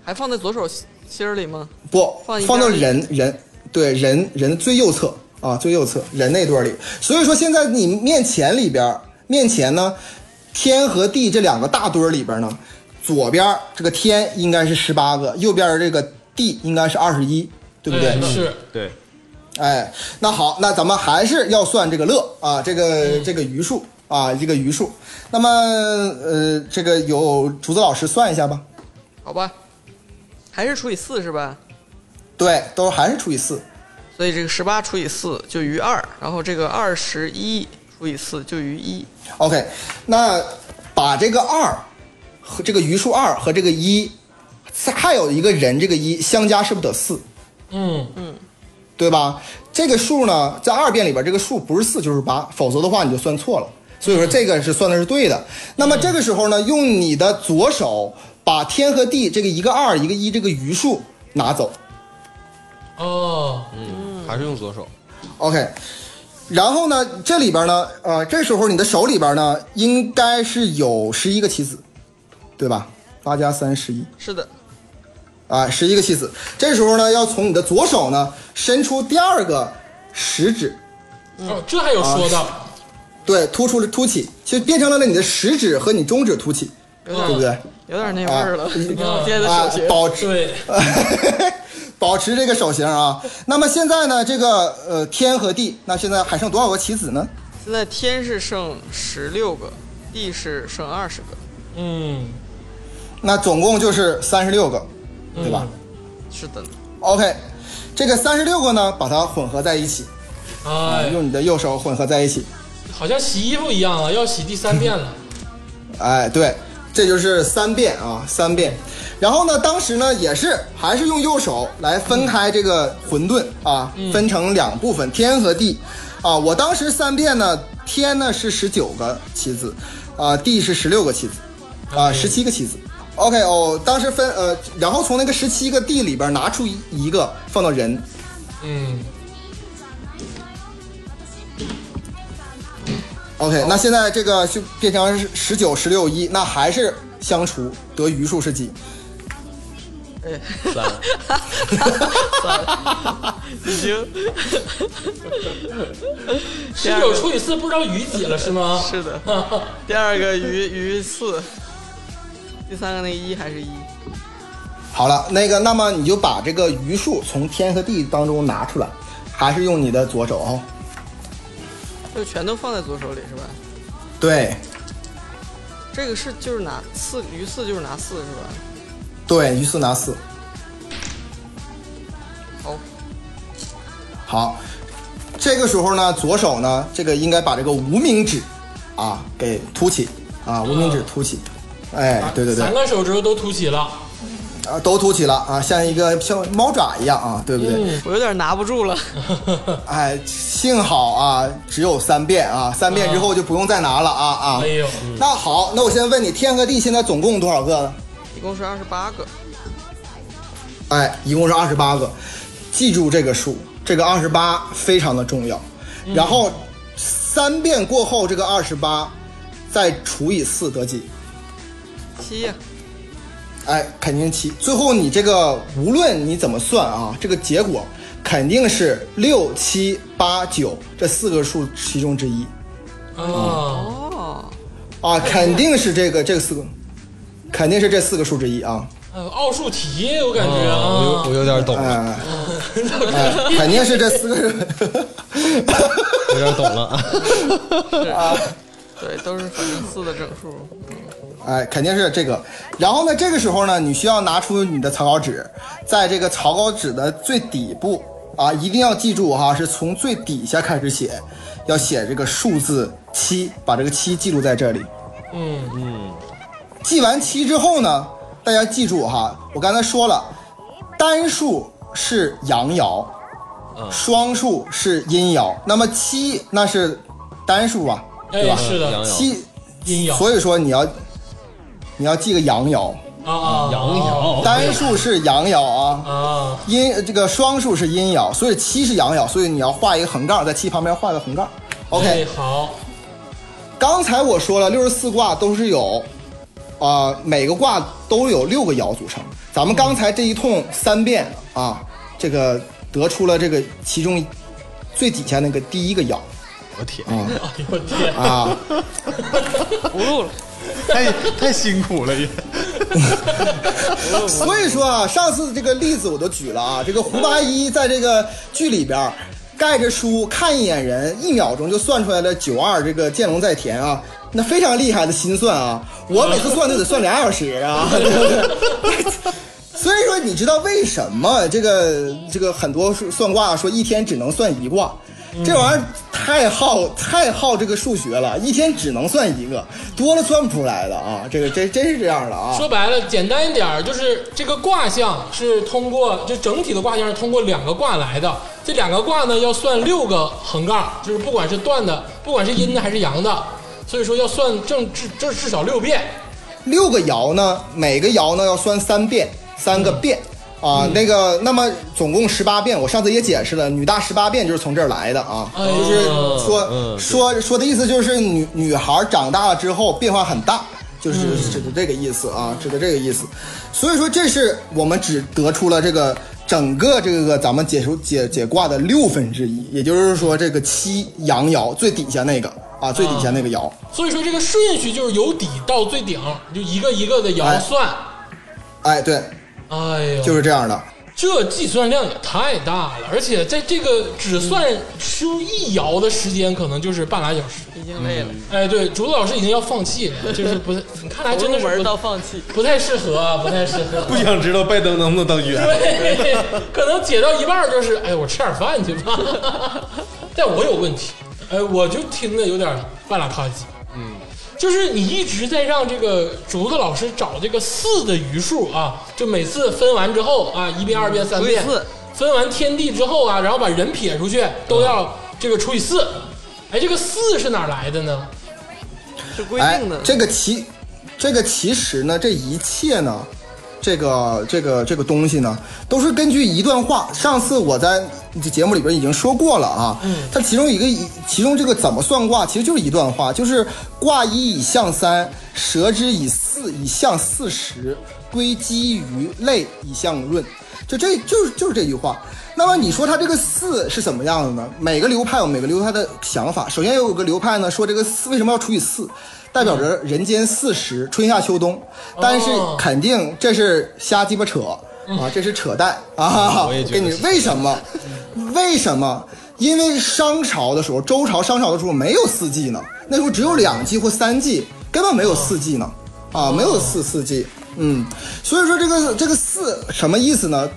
还放在左手心儿里吗？不放放到人人对人人最右侧啊，最右侧人那堆儿里。所以说现在你面前里边儿面前呢，天和地这两个大堆儿里边呢，左边这个天应该是十八个，右边这个地应该是二十一，对不对？哎是对，哎，那好，那咱们还是要算这个乐啊，这个这个余数啊，这个余数。那么呃，这个由竹子老师算一下吧。好吧，还是除以四是吧？对，都还是除以四。所以这个十八除以四就余二，然后这个二十一除以四就余一。OK，那把这个二和这个余数二和这个一，还有一个人这个一相加，是不是得四？嗯嗯对吧？这个数呢，在二变里边，这个数不是四就是八，否则的话你就算错了。所以说这个是算的是对的。那么这个时候呢，用你的左手把天和地这个一个二一个一这个余数拿走，哦嗯，还是用左手。OK，然后呢，这里边呢，呃，这时候你的手里边呢，应该是有十一个棋子，对吧？八加三十一是的，啊，十一个棋子。这时候呢，要从你的左手呢伸出第二个食指，哦，这还有说的，对，突出了凸起，就变成了你的食指和你中指凸起，对不对？有点那味儿了。啊 手型，，保持对，保持这个手型啊。那么现在呢，这个呃天和地，那现在还剩多少个棋子呢？现在天是剩十六个，地是剩二十个。嗯，那总共就是三十六个，对吧、是的，o k 这个三十六个呢，把它混合在一起，啊，哎，用你的右手混合在一起。好像洗衣服一样啊，要洗第三遍了。哎，对，这就是三遍啊，三遍。然后呢，当时呢也是还是用右手来分开这个混沌啊，分成两部分，天和地啊。我当时三遍呢，天呢是十九个棋子，啊，地是十六个棋子，啊，十七个棋子。OK 哦，当时分呃，然后从那个十七个地里边拿出一一个放到人，嗯，OK，那现在这个就变成十九、十六、一，那还是相除，得余数是几？哎三，已经十九除以四不知道余几了是吗？是的。第二个余余四，第三个那一还是一。好了，那个，那么你就把这个余数从天和地当中拿出来，还是用你的左手啊、就全都放在左手里是吧？对，这个是就是拿四鱼四就是拿四是吧？对，鱼四拿四。好，好，这个时候呢，左手呢，这个应该把这个无名指啊给凸起啊，无名指凸起。哎，对对对三，个手指头都凸起了。啊，都凸起了啊，像一个像猫爪一样啊，对不对？嗯，我有点拿不住了。哎，幸好啊，只有三遍啊，三遍之后就不用再拿了啊啊。哎呦，那好，那我先问你，天和地现在总共多少个呢？一共是二十八个，哎，一共是二十八个，记住这个数，这个二十八非常的重要。然后三遍过后，这个二十八再除以四得几？七呀、哎，肯定七。最后你这个无论你怎么算啊，这个结果肯定是六七八九这四个数其中之一啊，哦，啊，肯定是这个这个四个，肯定是这四个数之一啊。呃奥数题我感觉我有啊我，有点懂了，哎，哎，肯定是这四个。有点懂了 啊。对，都是反正四的整数。哎，肯定是这个。然后呢，这个时候呢，你需要拿出你的草稿纸，在这个草稿纸的最底部啊，一定要记住哈，是从最底下开始写，要写这个数字七，把这个七记录在这里。嗯嗯记完七之后呢，大家记住哈，我刚才说了，单数是阳爻，双数是阴爻，那么七那是单数啊，对吧？哎是的七，阴爻所以说你要你要记个阳爻。啊啊阳爻。单数是阳爻啊，啊，阴这个双数是阴爻，所以七是阳爻，所以你要画一个横杠，在七旁边画个横杠。OK，哎好，刚才我说了，六十四卦都是有，啊、每个卦都有六个爻组成。咱们刚才这一通三遍啊，这个得出了这个其中最底下那个第一个爻。我天，啊。哎呦我天，啊，不录了，太太辛苦了也。所以说啊，上次这个例子我都举了啊，这个胡八一在这个剧里边儿盖着书看一眼人，一秒钟就算出来了九二这个见龙在田啊，那非常厉害的心算啊，我每次算都得算俩小时啊，所以说，你知道为什么这个这个很多算卦说一天只能算一卦，这玩意儿太耗太耗这个数学了，一天只能算一个，多了算不出来的啊，这个真真是这样的啊。说白了，简单一点儿，就是这个卦象是通过，就整体的卦象是通过两个卦来的。这两个卦呢，要算六个横杠，就是不管是断的，不管是阴的还是阳的，所以说要算正至这至少六遍。六个爻呢，每个爻呢要算三遍，三个变，啊，那个，那么总共十八变，我上次也解释了，女大十八变就是从这儿来的啊，哎就是说、嗯说说的意思就是女女孩长大了之后变化很大，就是指的这个意思啊，指的这个意思。所以说，这是我们只得出了这个整个这个咱们解除解解卦的六分之一，也就是说这个七阳爻最底下那个啊，最底下那个爻。所以说这个顺序就是由底到最顶，就一个一个的爻哎算。哎，对，哎呦，就是这样的。这计算量也太大了，而且在这个只算出一摇的时间，可能就是半拉小时。已经累了，哎，对，竹子老师已经要放弃了，就是不太，你看来真的是不到放弃。不太适合啊，不太适合。不想知道拜登能不能当选。对，可能解到一半就是，哎，我吃点饭去吧。但我有问题，哎，我就听着有点半拉卡叽。嗯，就是你一直在让这个竹子老师找这个四的余数啊，就每次分完之后啊，一遍、二遍、三遍分完天地之后啊，然后把人撇出去，都要这个除以四。哎，这个四是哪来的呢？是规哎定的，，这个其这个其实呢，这一切呢，这个这个这个东西呢，都是根据一段话。上次我在这节目里边已经说过了啊，嗯，它其中一个一其中这个怎么算卦，其实就是一段话，就是卦一以象三，蛇之以四以象四十，归基于类以象润，就这就是就是这句话。那么你说它这个四是怎么样的呢？每个流派有每个流派的想法。首先有个流派呢说这个四为什么要除以四，代表着人间四时，春夏秋冬。但是哦肯定这是瞎鸡巴扯啊，这是扯淡 啊！我也觉得跟你为什么？为什么？因为商朝的时候，周朝、商朝的时候没有四季呢，那时候只有两季或三季，根本没有四季呢，啊，没有四四季。嗯，所以说这个这个四什么意思呢？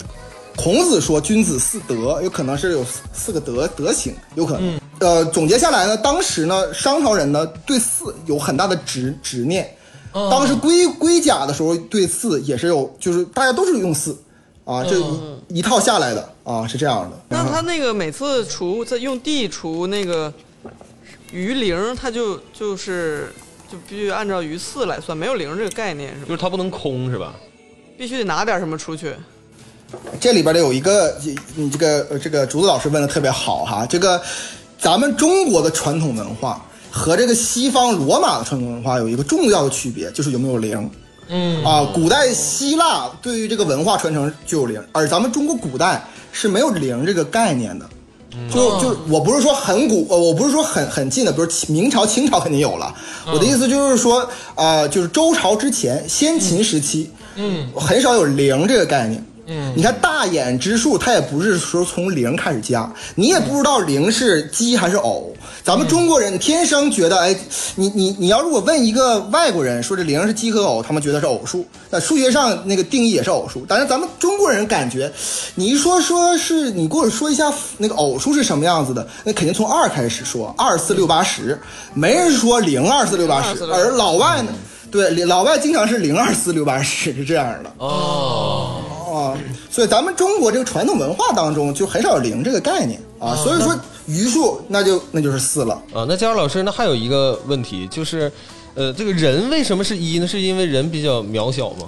孔子说君子四德，有可能是有四四个德德行，有可能。呃，总结下来呢，当时呢，商朝人呢对四有很大的执执念。当时龟龟甲的时候对四也是有，就是大家都是用四啊，这一一套下来的啊，是这样的。那他那个每次除在用地除那个余零，他就就是就必须按照余四来算，没有零这个概念是吧？就是它不能空是吧？必须得拿点什么出去。这里边的有一个，你这个呃这个竹子老师问的特别好哈，这个咱们中国的传统文化和这个西方罗马的传统文化有一个重要的区别，就是有没有零。嗯啊，古代希腊对于这个文化传承就有零，而咱们中国古代是没有零这个概念的。就就是我不是说很古，呃，我不是说很很近的，比如明朝、清朝肯定有了。我的意思就是说，啊，就是周朝之前，先秦时期，嗯，很少有零这个概念。嗯，你看大眼之数，它也不是说从零开始加，你也不知道零是奇还是偶。咱们中国人天生觉得，哎，你你你要如果问一个外国人说这零是奇和偶，他们觉得是偶数。那数学上那个定义也是偶数，但是咱们中国人感觉，你一说说是你给我说一下那个偶数是什么样子的，那肯定从二开始说，二四六八十，没人说零二四六八十，而老外呢，对老外经常是零二四六八十是这样的。哦，啊，所以咱们中国这个传统文化当中就很少有零这个概念啊，所以说余数那就那就是四了。啊，那佳茹老师，那还有一个问题就是，呃，这个人为什么是一呢？是因为人比较渺小吗？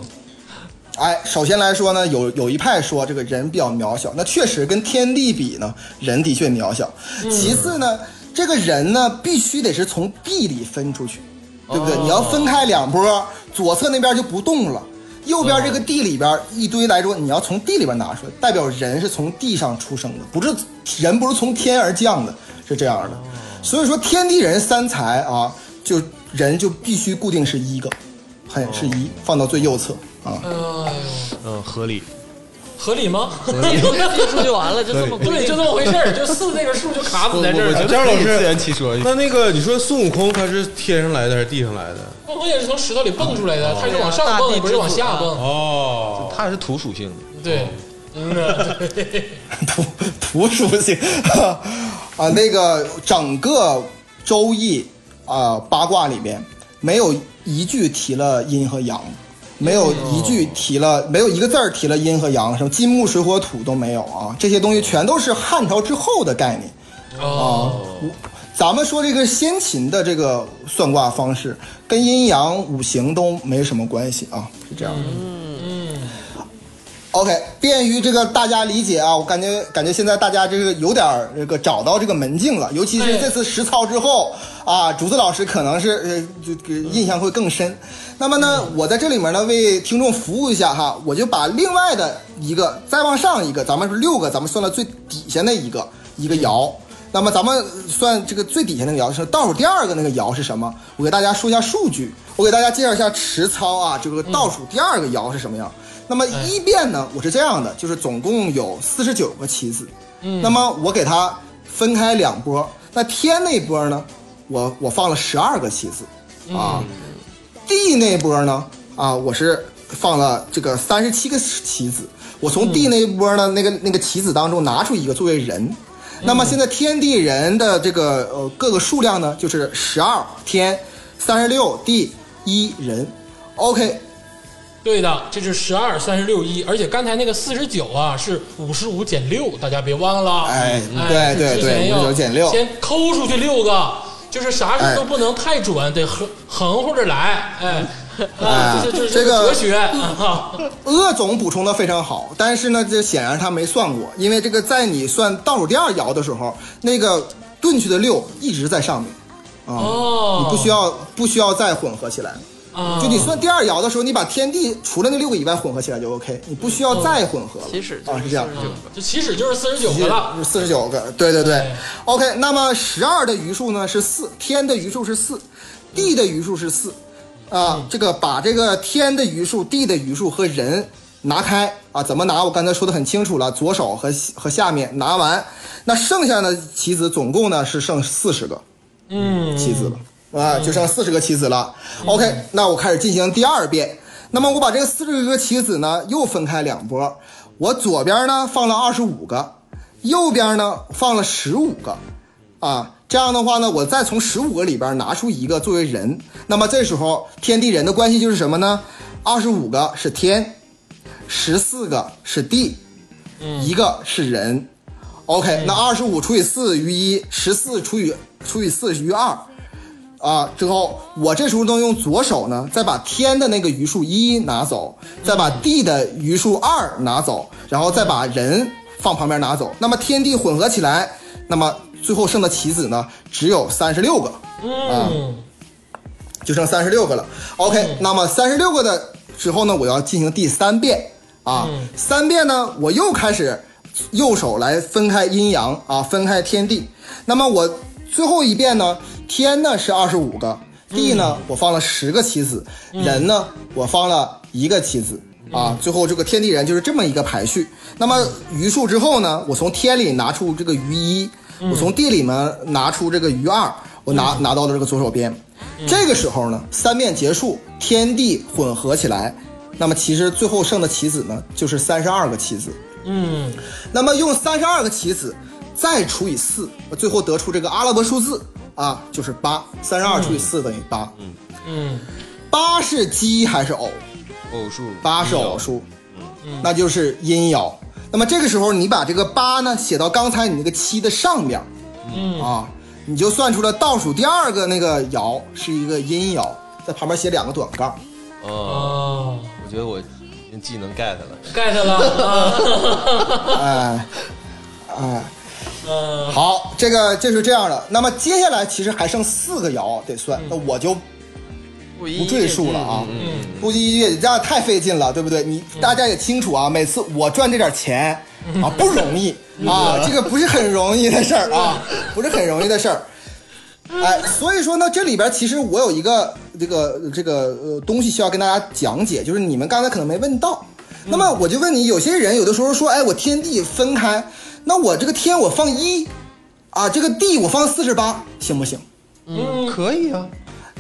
哎，首先来说呢，有有一派说这个人比较渺小，那确实跟天地比呢，人的确渺小。其次呢，这个人呢必须得是从地里分出去，对不对？你要分开两波，左侧那边就不动了。右边这个地里边一堆来说，你要从地里边拿出来，代表人是从地上出生的，不是人不是从天而降的，是这样的。所以说天地人三才啊，就人就必须固定是一个，很是一，放到最右侧啊。嗯，合理。合理吗？记住就完了，就这么对，就这么回事儿，就四那个数就卡死在这儿了。我觉得佳茹老师自圆其说。那那个你说孙悟空他是天上来的还是地上来的？孙悟空也是从石头里蹦出来的，他是往上蹦，不是往下蹦。哦，他是土属性的。对，嗯呐，对图图属性 啊，那个整个周易啊八卦里面没有一句提了阴和阳，没有一句提了，没有一个字儿提了阴和阳，什么金木水火土都没有啊，这些东西全都是汉朝之后的概念。哦，咱们说这个先秦的这个算卦方式，跟阴阳五行都没什么关系啊，是这样的。OK，便于这个大家理解啊，我感觉感觉现在大家这个有点儿这个找到这个门径了，尤其是哎这次实操之后啊，竹子老师可能是呃就就印象会更深。那么呢，我在这里面呢为听众服务一下哈，我就把另外的一个再往上一个，咱们是六个，咱们算到最底下那一个一个爻。那么咱们算这个最底下那个爻是倒数第二个那个爻是什么？我给大家说一下数据，我给大家介绍一下实操啊，这个倒数第二个爻是什么样。那么一辩呢，我是这样的，就是总共有四十九个棋子，嗯，那么我给它分开两波，那天那波呢，我我放了十二个棋子，啊，地那波呢，啊，我是放了这个三十七个棋子，我从地那一波呢，那个那个棋子当中拿出一个作为人。那么现在天地人的这个呃各个数量呢，就是十二天、三十六地一人。OK，对的，这是十二、三十六、一，而且刚才那个四十九啊是五十五减六，大家别忘了。哎哎对对对五十九减六先抠出去六个，就是啥事都不能太准，得横横乎着来。哎，啊，这是这是这个哲学啊。鄂总补充的非常好，但是呢，这显然他没算过，因为这个在你算倒数第二爻的时候，那个遁去的六一直在上面啊，哦你不需要不需要再混合起来。啊就你算第二爻的时候，你把天地除了那六个以外混合起来就 OK，你不需要再混合了。起始就啊，是这样。49个这起始就是四十九个了。四十九个，对对对对。OK，那么十二的余数呢是四，天的余数是四，地的余数是四，啊，这个把这个天的余数、地的余数和人拿开啊，怎么拿？我刚才说的很清楚了，左手和和下面拿完，那剩下的棋子总共呢是剩四十个嗯，棋子了。啊，就剩四十个棋子了。OK，那我开始进行第二遍。那么我把这个四十个棋子呢又分开两波，我左边呢放了二十五个，右边呢放了十五个，啊，这样的话呢，我再从十五个里边拿出一个作为人。那么这时候天地人的关系就是什么呢？二十五个是天，十四个是地，一个是人。OK，那二十五除以四余一，十四除以除以四余二。啊，之后我这时候能用左手呢，再把天的那个余数一拿走，再把地的余数二拿走，然后再把人放旁边拿走。那么天地混合起来，那么最后剩的棋子呢只有三十六个，啊，嗯，就剩三十六个了。OK，、那么三十六个的时候呢，我要进行第三遍啊，三遍呢我又开始右手来分开阴阳啊，分开天地。那么我最后一遍呢，天呢是二十五个，地呢我放了十个棋子，人呢我放了一个棋子。啊，最后这个天地人就是这么一个排序。那么余数之后呢，我从天里拿出这个余一，我从地里面拿出这个余二，我拿拿到了这个左手边。这个时候呢，三面结束，天地混合起来，那么其实最后剩的棋子呢，就是三十二个棋子。嗯，那么用三十二个棋子再除以四，最后得出这个阿拉伯数字啊，就是八。三十二除以四等于八。嗯嗯，八是奇还是偶？偶数八是偶数，嗯那就是阴爻。那么这个时候，你把这个八呢写到刚才你那个七的上边，嗯啊，你就算出了倒数第二个那个爻是一个阴爻，在旁边写两个短杠。哦，哦我觉得我技能 get 了。，get 了啊，哎，哎，嗯，好，这个就是这样的。那么接下来其实还剩四个爻得算，那我就不赘述了啊，嗯。不一一这样太费劲了，对不对？你大家也清楚啊，每次我赚这点钱啊不容易。啊，这个不是很容易的事儿啊，不是很容易的事儿。哎，所以说呢，这里边其实我有一个这个这个呃东西需要跟大家讲解，就是你们刚才可能没问到。那么我就问你，有些人有的时候说，哎，我天地分开，那我这个天我放一啊，这个地我放四十八，行不行？嗯，可以啊。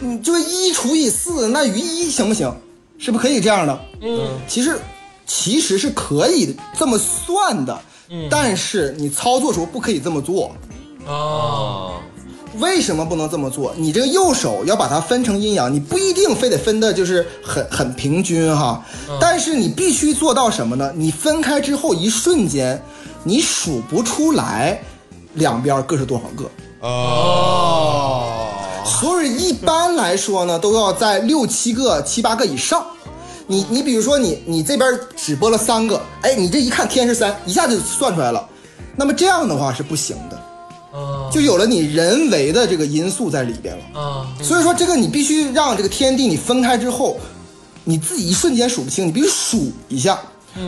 你这个一除以四，那余一行不行？是不是可以这样的？嗯，其实其实是可以这么算的，嗯但是你操作时候不可以这么做。啊，哦，为什么不能这么做？你这个右手要把它分成阴阳，你不一定非得分的就是很很平均哈，但是你必须做到什么呢？你分开之后一瞬间，你数不出来两边各是多少个。哦，所以一般来说呢，都要在六七个、七八个以上。你你比如说你你这边只播了三个，哎，你这一看天是三，一下就算出来了。那么这样的话是不行的，啊就有了你人为的这个因素在里边了。啊所以说这个你必须让这个天地你分开之后，你自己一瞬间数不清，你必须数一下，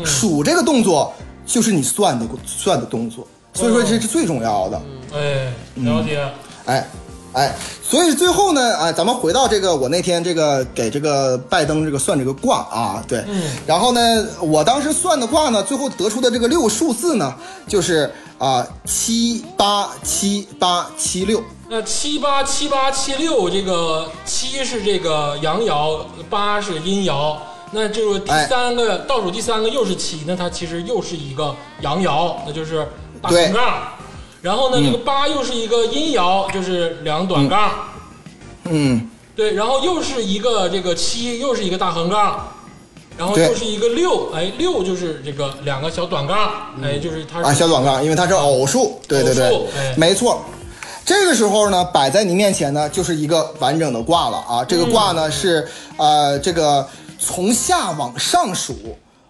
数这个动作就是你算的算的动作。所以说这是最重要的。哎，了解。哎，哎，所以最后呢，啊，咱们回到这个我那天这个给这个拜登这个算这个卦啊，对，嗯然后呢，我当时算的卦呢，最后得出的这个六个数字呢，就是啊七八七八七六，那七八七八七六，这个七是这个阳爻，八是阴爻。那这个第哎。三个、倒数第三个又是七，那它其实又是一个阳爻，那就是大对。横杠。然后呢，嗯。这个八又是一个阴爻，就是两短杠。嗯，对，然后又是一个这个七，又是一个大横杠，然后又是一个六，哎，六就是这个两个小短杠，哎，就是它是啊，小短杠，因为它是偶数，对对对哎，没错。这个时候呢，摆在你面前呢，就是一个完整的卦了啊。这个卦呢是呃，这个从下往上数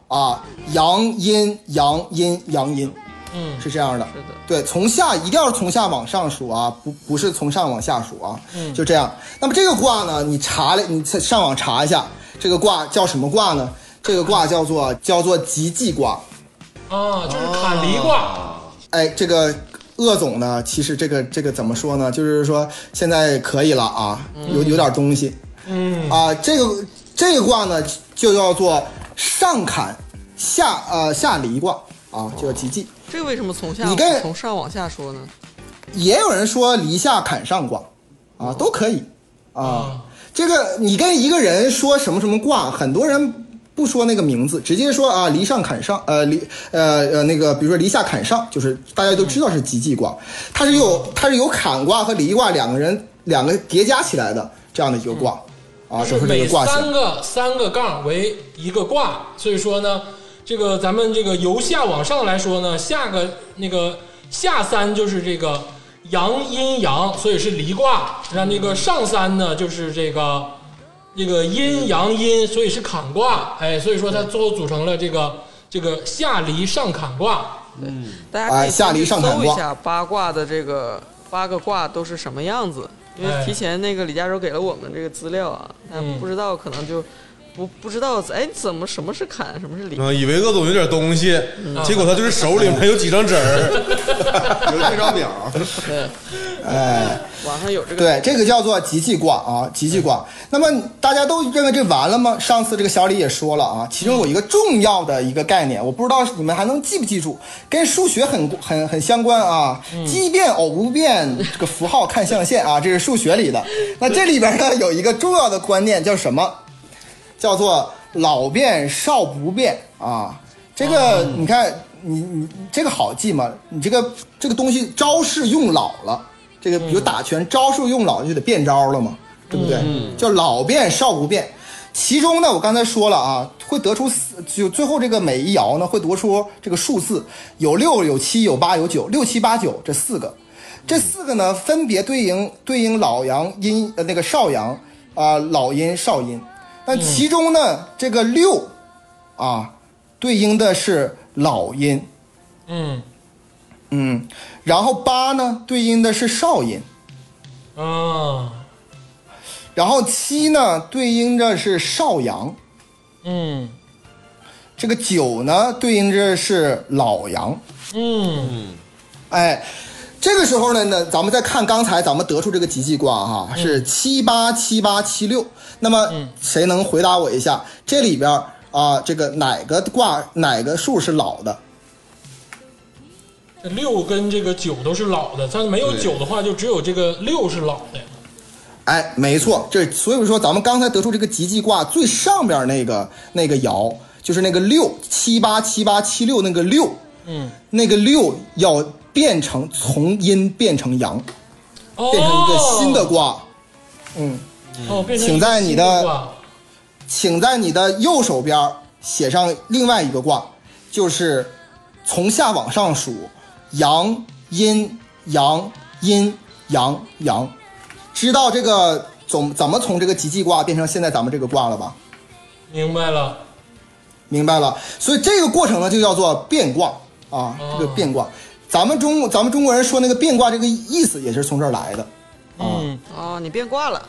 啊，阳阴阳阴阳阴，嗯是这样的。是的对，从下一定要是从下往上数啊，不不是从上往下数啊，嗯就这样。那么这个卦呢，你查了，你上网查一下，这个卦叫什么卦呢？这个卦叫做叫做吉济卦。啊，就是坎离卦。哎，这个鄂总呢，其实这个这个怎么说呢？就是说现在可以了啊，有有点东西嗯啊。这个这个卦呢，就叫做上坎下呃下离卦啊，就叫吉济。这个为什么从下你跟从上往下说呢？也有人说离下坎上卦啊，都可以啊。啊。这个你跟一个人说什么什么卦，很多人不说那个名字，直接说啊离上坎上，呃离呃呃那个，比如说离下坎上，就是大家都知道是吉济卦，它是有它是有坎卦和离卦两个人两个叠加起来的这样的一个卦啊，就是每个三。个三个杠为一个卦，所以说呢，这个咱们这个由下往上来说呢，下个那个下三就是这个阳阴阳，所以是离卦。那那个上三呢，就是这个这个阴阳阴，所以是坎卦。哎，所以说它最后组成了这个这个下离上坎卦。大家可以上搜一下八卦的这个八个卦都是什么样子，因哎为提前那个李嘉洲给了我们这个资料啊，但嗯。不知道可能就不不知道哎怎么什么是坎，什么是离。啊，以为鄂总有点东西，嗯结果他就是手里面有几张纸儿。有这张表，对，哎，网上有这个。对，这个叫做吉气卦啊，吉气卦。那么大家都认为这完了吗？上次这个小李也说了啊，其中有一个重要的一个概念，我不知道你们还能记不记住，跟数学很很很相关啊。奇变偶不变，这个符号看象限啊，这是数学里的。那这里边呢有一个重要的观念叫什么？叫做老变少不变啊。这个你看，你你这个好记吗？你这个这个东西招式用老了，这个比如打拳招数用老就得变招了嘛，对不对？叫老变少不变。其中呢，我刚才说了啊，会得出四，就最后这个每一爻呢会得出这个数字，有六、有七、有八、有九，六七八九这四个，这四个呢分别对应对应老阳阴呃那个少阳啊、老阴少阴，但其中呢、这个六啊对应的是老阴，嗯。嗯，然后八呢对应的是少阴，啊然后七呢对应着是少阳，嗯。这个九呢对应着是老阳。嗯。哎，这个时候呢，那，咱们再看刚才咱们得出这个吉吉卦哈，是七八七八七六。那么谁能回答我一下？这里边啊、这个哪个卦哪个数是老的？这六跟这个九都是老的，但是没有对九的话，就只有这个六是老的。哎，没错，这所以说咱们刚才得出这个吉吉卦最上边那个那个爻，就是那个六七八七八七六那个六，嗯，那个六要变成从阴变成阳，哦，变成一个新的卦。嗯。哦，请在你的请在你的右手边写上另外一个卦，就是从下往上数阳阴阳阴阳阳，知道这个怎怎么从这个吉济卦变成现在咱们这个卦了吧？明白了。明白了。所以这个过程呢，就叫做变卦啊，哦这个变卦。咱们中咱们中国人说那个变卦这个意思也是从这儿来的。嗯，哦，你变卦了，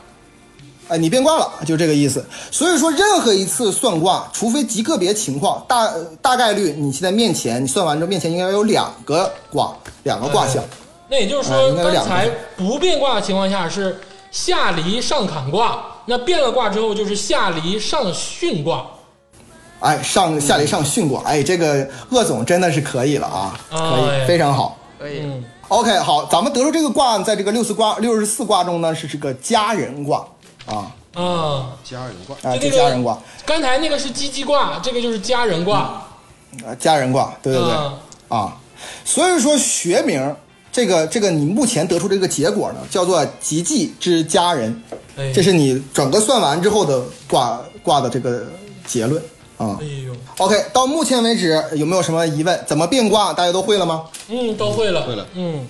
哎，你变卦了，就这个意思。所以说，任何一次算卦，除非极个别情况，大大概率你现在面前，你算完之后面前应该有两个卦，两个卦象。那也就是哎说，刚才不变卦的情况下是下离上坎卦，那变了卦之后就是下离上巽卦。哎，上下里上训过，哎，这个鄂总真的是可以了啊，可哎以，非常好。可以。嗯，OK，好，咱们得出这个卦，在这个六四卦六十四卦中呢，是这个家人卦啊，啊，家人卦，啊，这个佳人卦，刚才那个是鸡鸡卦，这个就是家人卦。啊，家人卦，对对对，啊啊，所以说学名这个这个你目前得出这个结果呢，叫做吉忌之家人，哎，这是你整个算完之后的卦卦的这个结论啊哎。呦，OK，到目前为止有没有什么疑问？怎么变卦？大家都会了吗？嗯，都会了，会了嗯，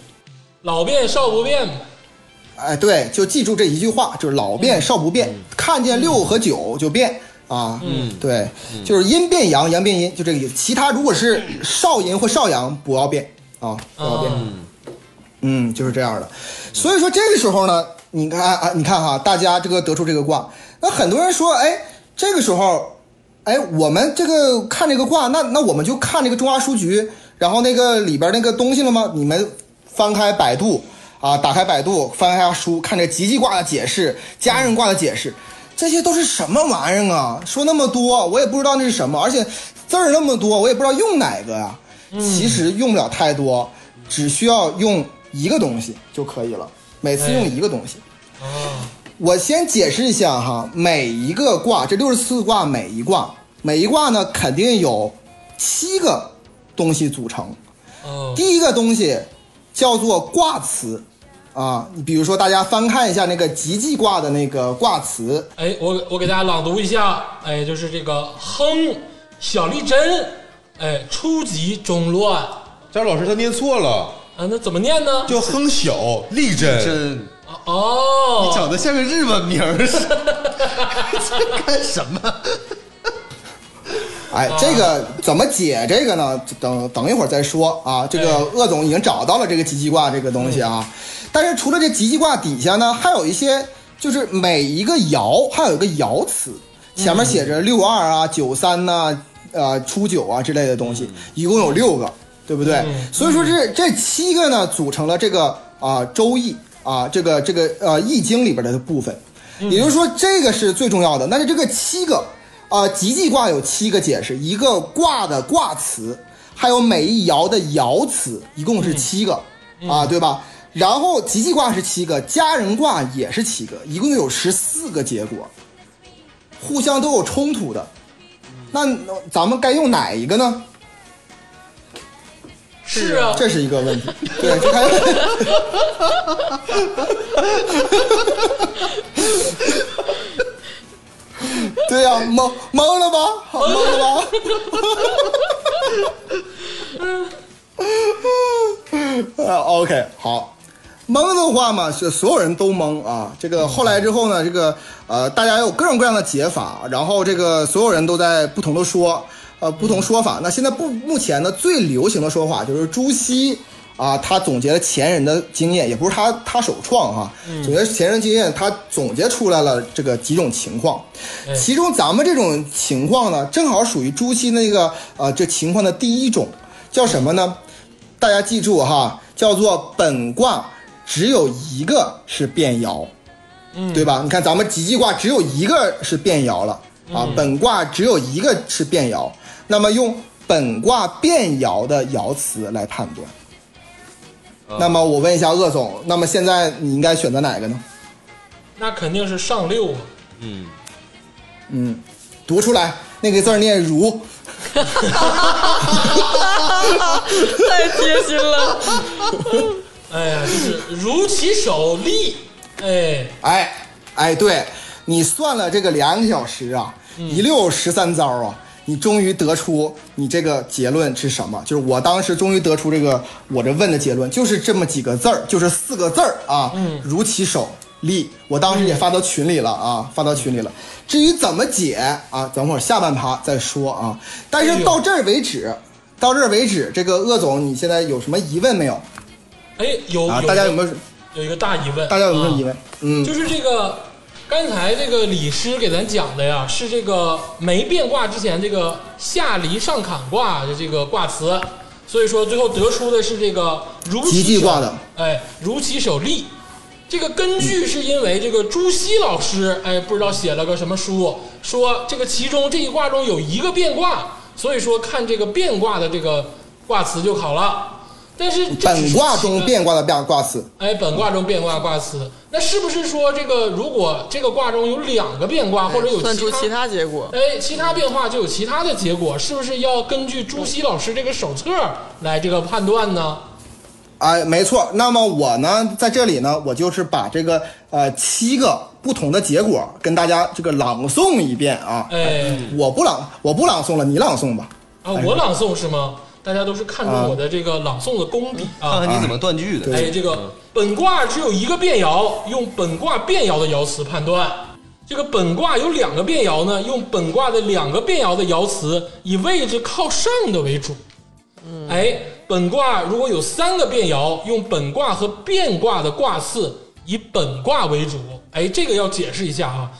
老变少不变，哎，对，就记住这一句话，就是老变少不变，看见六和九就变啊。嗯，对，就是阴变阳，阳变阴，就这个意思。其他如果是少阴或少阳，不要变啊，不要变。啊，嗯，就是这样的。所以说这个时候呢，你看啊，你看哈，大家这个得出这个卦，那很多人说，哎，这个时候，哎，我们这个看这个卦，那那我们就看这个中华书局，然后那个里边那个东西了吗？你们翻开百度啊，打开百度，翻开书，看这吉吉卦的解释，家人卦的解释，这些都是什么玩意儿啊？说那么多，我也不知道那是什么，而且字儿那么多，我也不知道用哪个呀、其实用不了太多，只需要用一个东西就可以了，每次用一个东西。啊，我先解释一下哈，每一个卦，这六十四卦每一卦，每一卦呢肯定有七个东西组成。哦，第一个东西叫做卦辞啊，你比如说大家翻看一下那个吉忌卦的那个卦词，哎，我我给大家朗读一下，哎，就是这个亨小利贞，哎，初吉中乱，啊，张老师他念错了啊，那怎么念呢？叫亨小利贞。真哦，整的像个日本名儿似的，这干什么？哎，这个怎么解这个呢？等等一会儿再说啊。这个哎。鄂总已经找到了这个吉吉卦这个东西啊，但是除了这吉吉卦底下呢，还有一些就是每一个爻还有一个爻辞，前面写着六二啊、九三呐、呃初九啊之类的东西，一共有六个，对不对？嗯。所以说这这七个呢，组成了这个啊、周易啊这个这个呃易经里边的部分。也就是说，这个是最重要的。但是这个七个啊，吉忌卦有七个解释，一个卦的卦辞，还有每一爻的爻辞，一共是七个、啊，对吧？然后吉忌卦是七个，家人卦也是七个，一共有十四个结果，互相都有冲突的。那那咱们该用哪一个呢？是啊，这是一个问题。对，这还 对呀、懵懵了吧？好懵了吧？啊，OK，好，懵的话嘛，是所有人都懵啊。这个后来之后呢，这个呃，大家有各种各样的解法，然后这个所有人都在不同的说，呃，不同说法。那现在不目前呢最流行的说法就是朱熹啊，他总结了前人的经验，也不是他他首创哈、总结前人经验，他总结出来了这个几种情况。哎其中咱们这种情况呢，正好属于朱熹那个呃这情况的第一种，叫什么呢？大家记住哈，叫做本卦只有一个是变爻，嗯对吧？你看咱们吉吉卦只有一个是变爻了啊，本卦只有一个是变爻，那么用本卦变爻的爻辞来判断。那么我问一下鄂总，那么现在你应该选择哪个呢？那肯定是上六啊。嗯，嗯，读出来，那个字念如。太贴心了。哎呀，就是如其手立，哎，哎哎，对你算了这个两个小时啊，一溜十三招啊，你终于得出你这个结论是什么？就是我当时终于得出这个我这问的结论，就是这么几个字儿，就是四个字儿啊，如其手立。我当时也发到群里了啊，发到群里了。至于怎么解啊，等会儿下半趴再说啊。但是到这儿为止，到这儿为止，这个鄂总，你现在有什么疑问没有哎，有啊？大家有没有？有一个大疑问？大家有没有啊疑问？嗯，就是这个，刚才这个李师给咱讲的呀，是这个没变卦之前这个下离上坎卦的这个卦辞，所以说最后得出的是这个如吉其手卦的，哎，如其手立。这个根据是因为这个朱熹老师，哎，不知道写了个什么书，说这个其中这一卦中有一个变卦，所以说看这个变卦的这个卦辞就好了。但是本卦中变卦的变卦辞，哎，本卦中变卦卦辞，那是不是说这个如果这个卦中有两个变卦，或者有其他算出其他结果。哎其他变化就有其他的结果，是不是要根据朱熹老师这个手册来这个判断呢？哎，没错。那么我呢，在这里呢，我就是把这个呃七个不同的结果跟大家这个朗诵一遍啊。哎我不朗，我不朗诵了，你朗诵吧。啊，我朗诵是吗？大家都是看重我的这个朗诵的功底啊。看看你怎么断句的。对哎，这个本卦只有一个变爻，用本卦变爻的爻辞判断。这个本卦有两个变爻呢，用本卦的两个变爻的爻辞，以位置靠上的为主。哎，本卦如果有三个变爻，用本卦和变卦的卦次以本卦为主。哎，这个要解释一下啊，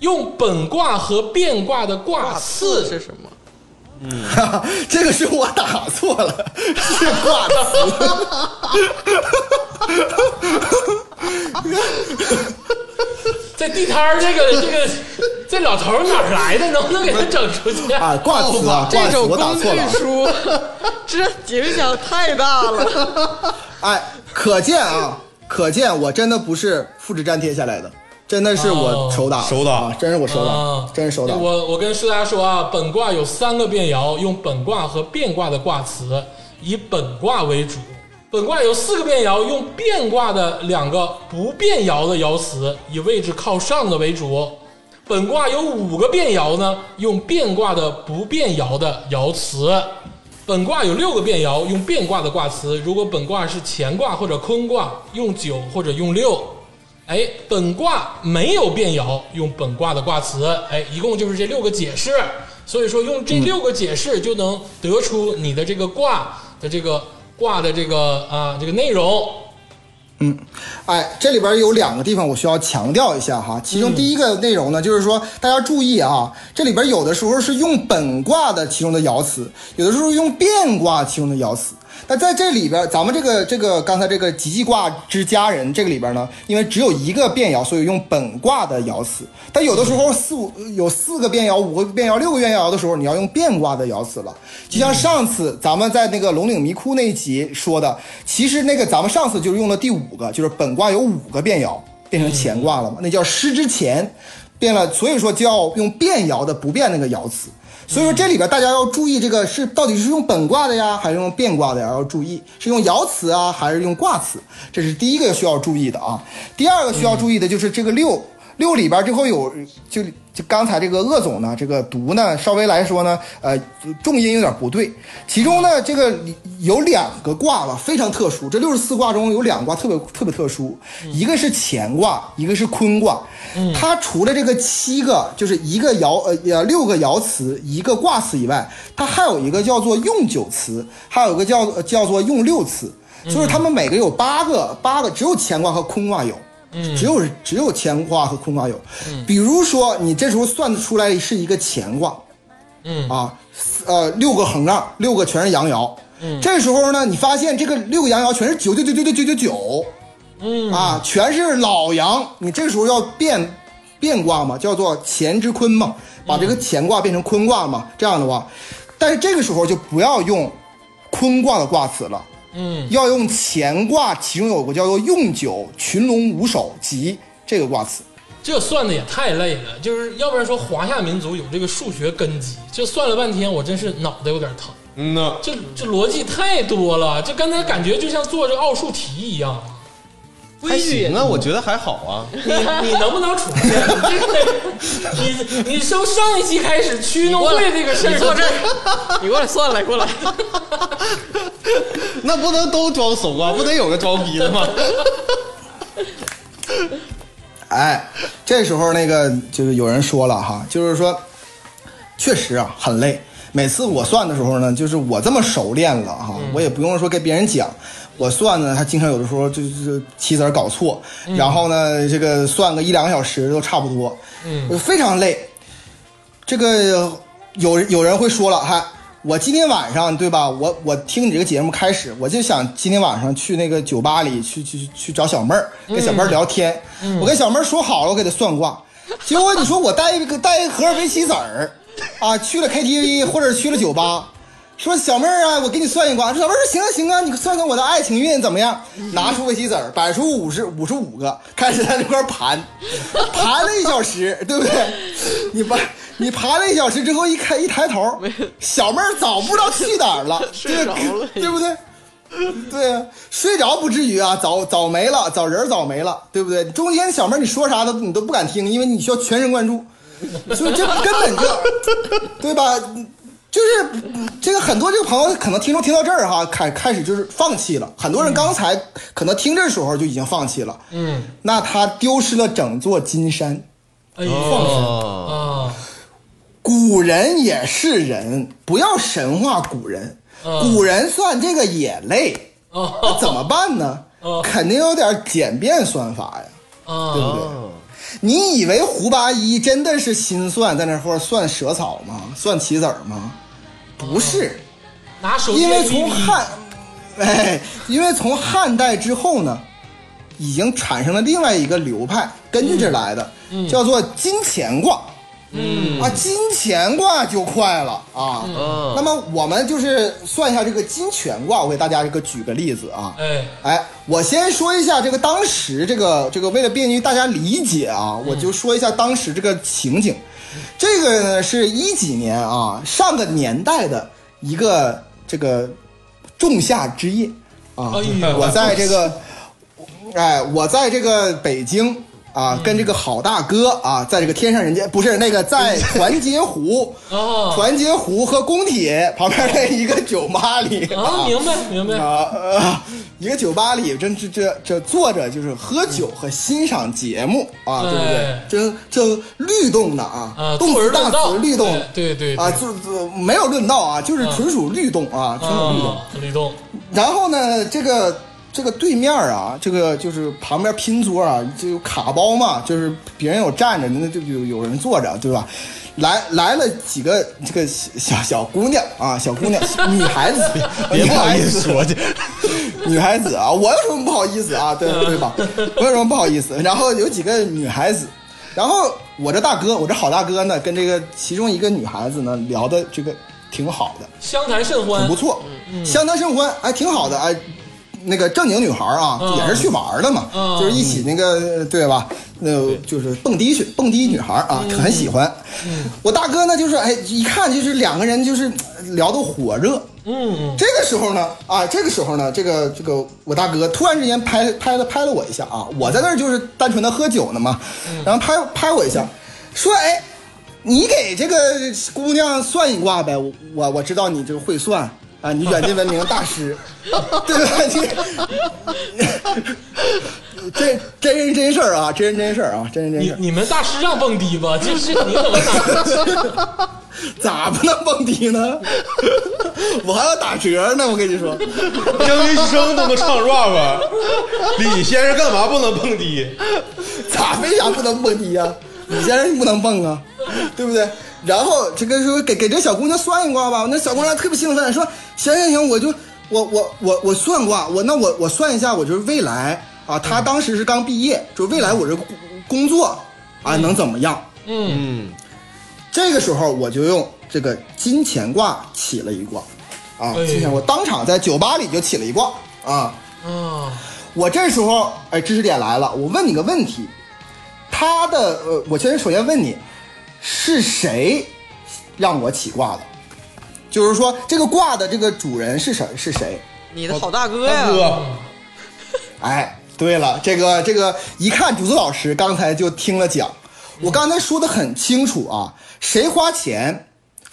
用本卦和变卦的卦次是什么？这个是我打错了，是卦辞。这地摊儿这个这个这老头儿哪儿来的？能不能给他整出去？啊，挂词啊，卦这辞我打种工具错了。书，这影响太大了。哎，可见啊，可见我真的不是复制粘贴下来的，真的是我手打的，手打啊，真是我手打啊，，真是手打。我我跟大家说啊，本卦有三个变爻，用本卦和变卦的卦辞，以本卦为主。本卦有四个变爻，用变卦的两个不变爻的爻辞，以位置靠上的为主。本卦有五个变爻呢，用变卦的不变爻的爻辞。本卦有六个变爻，用变卦的卦辞。如果本卦是乾卦或者坤卦，用九或者用六。哎，本卦没有变爻，用本卦的卦辞。哎，一共就是这六个解释。所以说，用这六个解释就能得出你的这个卦的这个卦的这个啊这个内容。嗯哎，这里边有两个地方我需要强调一下哈。其中第一个内容呢，就是说大家注意啊，这里边有的时候是用本卦的其中的爻辞，有的时候用变卦其中的爻辞。那在这里边，咱们这个这个刚才这个吉吉卦之家人这个里边呢，因为只有一个变爻，所以用本卦的爻辞。但有的时候四五有四个变爻、五个变爻、六个变爻的时候，你要用变卦的爻辞了。就像上次咱们在那个龙岭迷窟那一集说的，其实那个咱们上次就是用了第五个，就是本卦有五个变爻变成乾卦了嘛，那叫失之前，变了，所以说就要用变爻的不变那个爻辞。所以说这里边大家要注意，这个是到底是用本卦的呀，还是用变卦的呀？要注意是用爻辞啊，还是用卦辞？这是第一个需要注意的啊。第二个需要注意的就是这个六六里边最后有就就刚才这个鄂总呢，这个读呢稍微来说呢，呃，重音有点不对。其中呢，这个有两个卦吧，非常特殊。这六十四卦中有两个卦特别特别特殊，一个是乾卦，一个是坤卦。它除了这个七个，就是一个爻呃呃六个爻辞，一个卦辞以外，它还有一个叫做用九辞，还有一个叫呃叫做用六辞。就是他们每个有八个，八个只有乾卦和坤卦有。只有只有乾卦和坤卦有，比如说你这时候算得出来是一个乾卦，嗯。啊，呃，六个横杠，六个全是阳爻，嗯，这时候呢，你发现这个六个阳爻全是九九九九九九九九，嗯。啊，全是老阳，你这个时候要变变卦嘛，叫做乾之坤嘛，把这个乾卦变成坤卦嘛，这样的话，但是这个时候就不要用坤卦的卦辞了。嗯，要用乾卦，其中有个叫做用九群龙无首吉这个卦辞。这算的也太累了，就是要不然说华夏民族有这个数学根基，这算了半天，我真是脑袋有点疼。嗯呐，这这逻辑太多了，这刚才感觉就像做这个奥数题一样。还行啊，我觉得还好啊。你你能不能出去？你，你你从上一期开始区农会这个事儿，你坐这儿，你过来算来，过来。那不能都装怂啊，不得有个装逼的吗？哎，这时候那个就是有人说了哈，就是说，确实啊很累。每次我算的时候呢，就是我这么熟练了哈，我也不用说跟别人讲，我算呢，他经常有的时候就是棋子儿搞错，然后呢，这个算个一两个小时都差不多，嗯，非常累。这个有有人会说了哈，我今天晚上对吧？我我听你这个节目开始，我就想今天晚上去那个酒吧里去去去找小妹儿，跟小妹儿聊天。我跟小妹儿说好了，我给她算卦。结果你说我带一个带一盒围棋子儿啊，去了 KTV 或者去了酒吧，说小妹儿啊，我给你算一卦。说小妹儿说行啊行啊，你算算我的爱情运怎么样？拿出围棋子儿，摆出五十五十五个，开始在那块儿盘，盘了一小时，对不对？你把你盘了一小时之后，一开一抬头，小妹儿早不知道去哪儿了，睡着了对不对？对呀、睡着不至于啊，早早没了，早人早没了，对不对？中间小妹儿你说啥都你都不敢听，因为你需要全神贯注，所以这根本就，对吧？就是嗯这个很多这个朋友可能听众听到这儿哈，开开始就是放弃了。很多人刚才可能听这时候就已经放弃了，嗯，那他丢失了整座金山。哎呦哦，啊，古人也是人，不要神话古人。嗯古人算这个也累，哦那怎么办呢 哦？肯定有点简便算法呀，对啊，不对？你以为胡八一真的是心算在那块儿算蛇草吗？算棋子儿吗？不是，拿手机因为从汉，哎，因为从汉代之后呢，已经产生了另外一个流派，根据这来的，叫做金钱卦。嗯啊，金钱卦就快了啊。嗯那么我们就是算一下这个金钱卦，我给大家这个举个例子啊。哎哎，我先说一下这个当时这个这个，为了便于大家理解啊，我就说一下当时这个情景。这个呢是一几年啊，上个年代的一个这个仲夏之夜啊，哎我在这个，哎，我在这个北京。啊，跟这个好大哥啊，在这个天上人间不是那个在团结湖，哦团结湖和工体旁边的一个酒吧里啊，明白明白，啊，呃，一个酒吧里，真这这这坐着就是喝酒和欣赏节目啊，对不对哎？真这律动的啊啊，，动词大词律动哎对对啊，就就没有论道啊，就是纯属律动啊，纯属律动。啊，律动，然后呢，这个这个对面啊，这个就是旁边拼桌啊，就有卡包嘛，就是别人有站着，那就有有人坐着，对吧？来来了几个这个小小小姑娘啊，小姑娘，女孩子，别不好意思女孩子说去，女孩子啊，我有什么不好意思啊？对对吧？我有什么不好意思？然后有几个女孩子，然后我这大哥，我这好大哥呢，跟这个其中一个女孩子呢聊的这个挺好的，相谈甚欢挺不，错，相谈甚欢，哎，挺好的，哎。那个正经女孩啊，嗯。也是去玩的嘛，嗯。就是一起那个对吧？那就是蹦迪去，蹦迪女孩啊，很喜欢。我大哥呢，就是哎，一看就是两个人就是呃聊得火热，嗯。这个时候呢，啊，这个时候呢，这个这个我大哥突然之间拍拍了拍了我一下啊，我在那儿就是单纯的喝酒呢嘛，然后拍拍我一下，说哎，你给这个姑娘算一卦呗，我我我知道你这个会算啊，你远近闻名大师，对吧？你这真人真事儿啊，真人真事儿啊，真人真事儿。你你们大师让蹦迪吧，这是你怎么打？咋不能蹦迪呢？我还要打折呢，我跟你说。张云生都能唱 rap，李先生干嘛不能蹦迪？咋为啥不能蹦迪呀、李先生不能蹦啊，对不对？然后这个说给给这小姑娘算一卦吧，那小姑娘特别兴奋，说行行行，我就我我我我算卦，我那我我算一下，我就是未来啊，她当时是刚毕业，就未来我这工工作啊能怎么样？嗯。嗯，这个时候我就用这个金钱卦起了一卦，啊，哎金钱卦当场在酒吧里就起了一卦啊。啊，我这时候，哎，知识点来了，我问你个问题，他的呃，我先首先问你，是谁让我起卦的？就是说，这个卦的这个主人是谁？是谁？你的好大哥呀，大哥，哎，对了，这个这个一看竹子老师刚才就听了讲，我刚才说的很清楚啊，谁花钱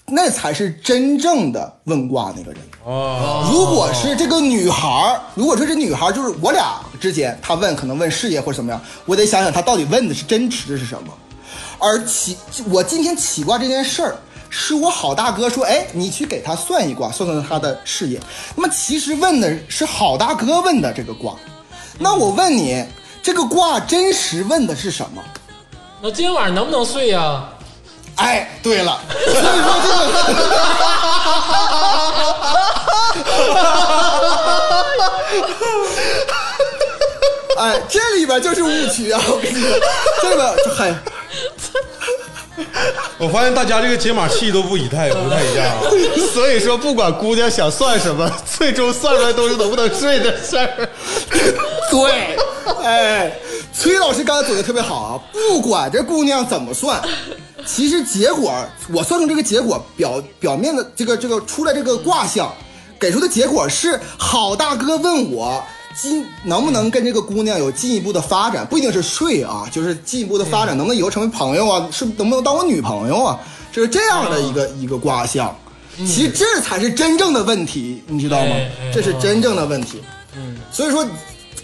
那才是真正的问卦那个人。哦，如果是这个女孩儿，如果说这女孩儿就是我俩之间，她问可能问事业或者怎么样，我得想想她到底问的是真实的是什么。而起我今天起卦这件事儿，是我好大哥说，哎，你去给他算一卦，算算他的事业。那么其实问的是好大哥问的这个卦，那我问你，这个卦真实问的是什么？那今天晚上能不能睡呀、哎，对了，所以说这个。哎，这里边就是误区啊！我跟你说，这个很 我发现大家这个解码器都不一太不太一样啊。所以说，不管姑娘想算什么，最终算出来都是能不能睡的事儿。对，哎，崔老师刚才总结特别好啊！不管这姑娘怎么算，其实结果我算出这个结果表表面的这个这个出来这个卦象，给出的结果是好大哥问我进能不能跟这个姑娘有进一步的发展，不一定是睡啊，就是进一步的发展，能不能以后成为朋友啊？是能不能当我女朋友啊？这是这样的一个、一个卦象。其实这才是真正的问题，你知道吗？这是真正的问题。嗯所以说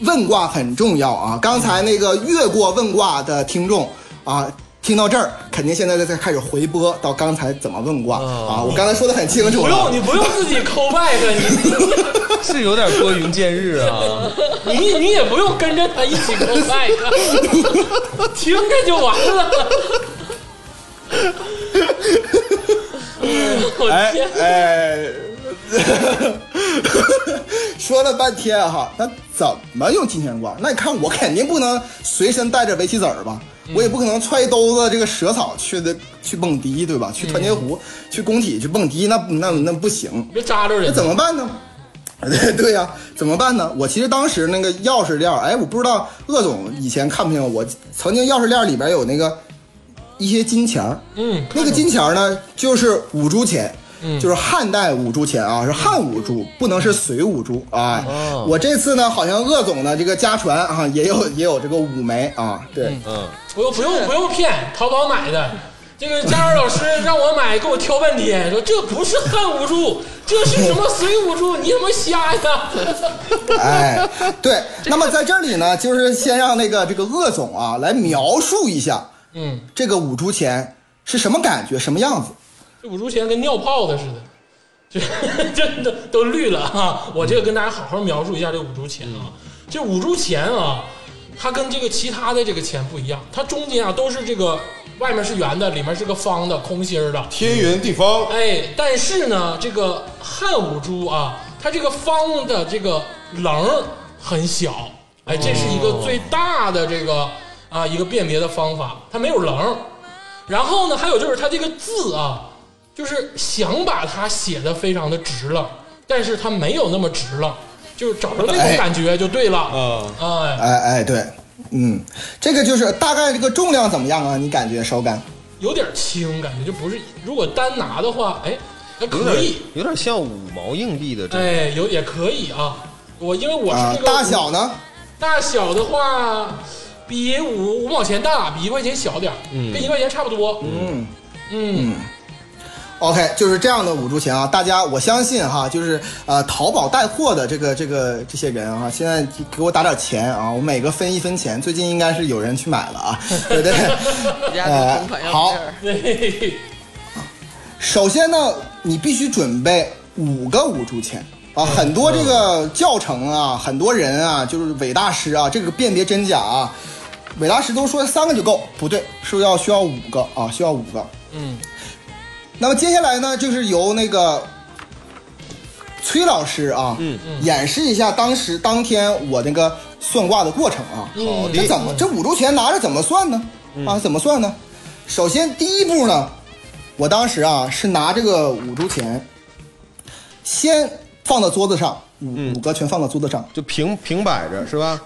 问卦很重要啊。刚才那个越过问卦的听众啊，听到这儿，肯定现在在开始回播到刚才怎么问卦啊。我刚才说的很清楚不用，你不用自己抠 back，你 是有点拨云见日啊。你你也不用跟着他一起抠 back，听着就完了。我哎天，哎，说了半天哈，那怎么用金钱卦？那你看我肯定不能随身带着围棋子儿吧，我也不可能揣一兜子这个蛇草去的去蹦迪，对吧？去团结湖、去工体去蹦迪，那那那不行。别扎着那。怎么办呢？对对呀、怎么办呢？我其实当时那个钥匙链儿，哎，我不知道鄂总以前看不见我，曾经钥匙链里边有那个一些金钱儿，嗯，那个金钱儿呢，就是五铢钱，就是汉代五铢钱啊，是汉五铢，不能是隋五铢啊。哦我这次呢，好像鄂总的这个家传啊，也有 也有这个五枚啊，对，嗯，不用不用不用骗，淘宝买的。这个佳儿老师让我买，给我挑半天，说这不是汉五铢，这是什么隋五铢？你怎么瞎呀！哎，对。那么在这里呢，就是先让那个这个鄂总啊来描述一下嗯，这个五铢钱是什么感觉，什么样子。这五铢钱跟尿泡子似的，这 真的都绿了哈。我这个跟大家好好描述一下这五铢钱啊，这五铢钱啊，它跟这个其他的这个钱不一样，它中间啊都是这个外面是圆的，里面是个方的，空心儿的。天圆地方，哎，但是呢，这个汉五铢啊，它这个方的这个棱儿很小，哎，这是一个最大的这个啊一个辨别的方法，它没有棱儿。然后呢，还有就是它这个字啊，就是想把它写的非常的直了，但是它没有那么直了，就是找着那种哎感觉就对了。嗯哎，哎哎，对，嗯，这个就是大概这个重量怎么样啊？你感觉手感？有点轻，感觉就不是，如果单拿的话，哎，还可以。有点像五毛硬币的这种。哎，有也可以啊。我因为我是啊这，个、大小呢？大小的话，比五五毛钱大，比一块钱小点儿，跟一块钱差不多。嗯嗯 OK，就是这样的五铢钱啊，大家我相信哈，就是呃淘宝带货的这个这个这些人啊，现在给我打点钱啊，我每个分一分钱，最近应该是有人去买了啊，对 不对？呃好首先呢，你必须准备五个五铢钱啊，很多这个教程啊，很多人啊，就是伪大师啊，这个辨别真假啊，伪大师都说三个就够，不对，是不是要需要五个啊，需要五个。嗯那么接下来呢，就是由那个崔老师啊，嗯演示一下当时当天我那个算卦的过程啊。好的这怎么这五铢钱拿着怎么算呢？啊，怎么算呢？首先第一步呢，我当时啊是拿这个五铢钱，先放到桌子上，五五个全放到桌子上，就平平摆着是吧？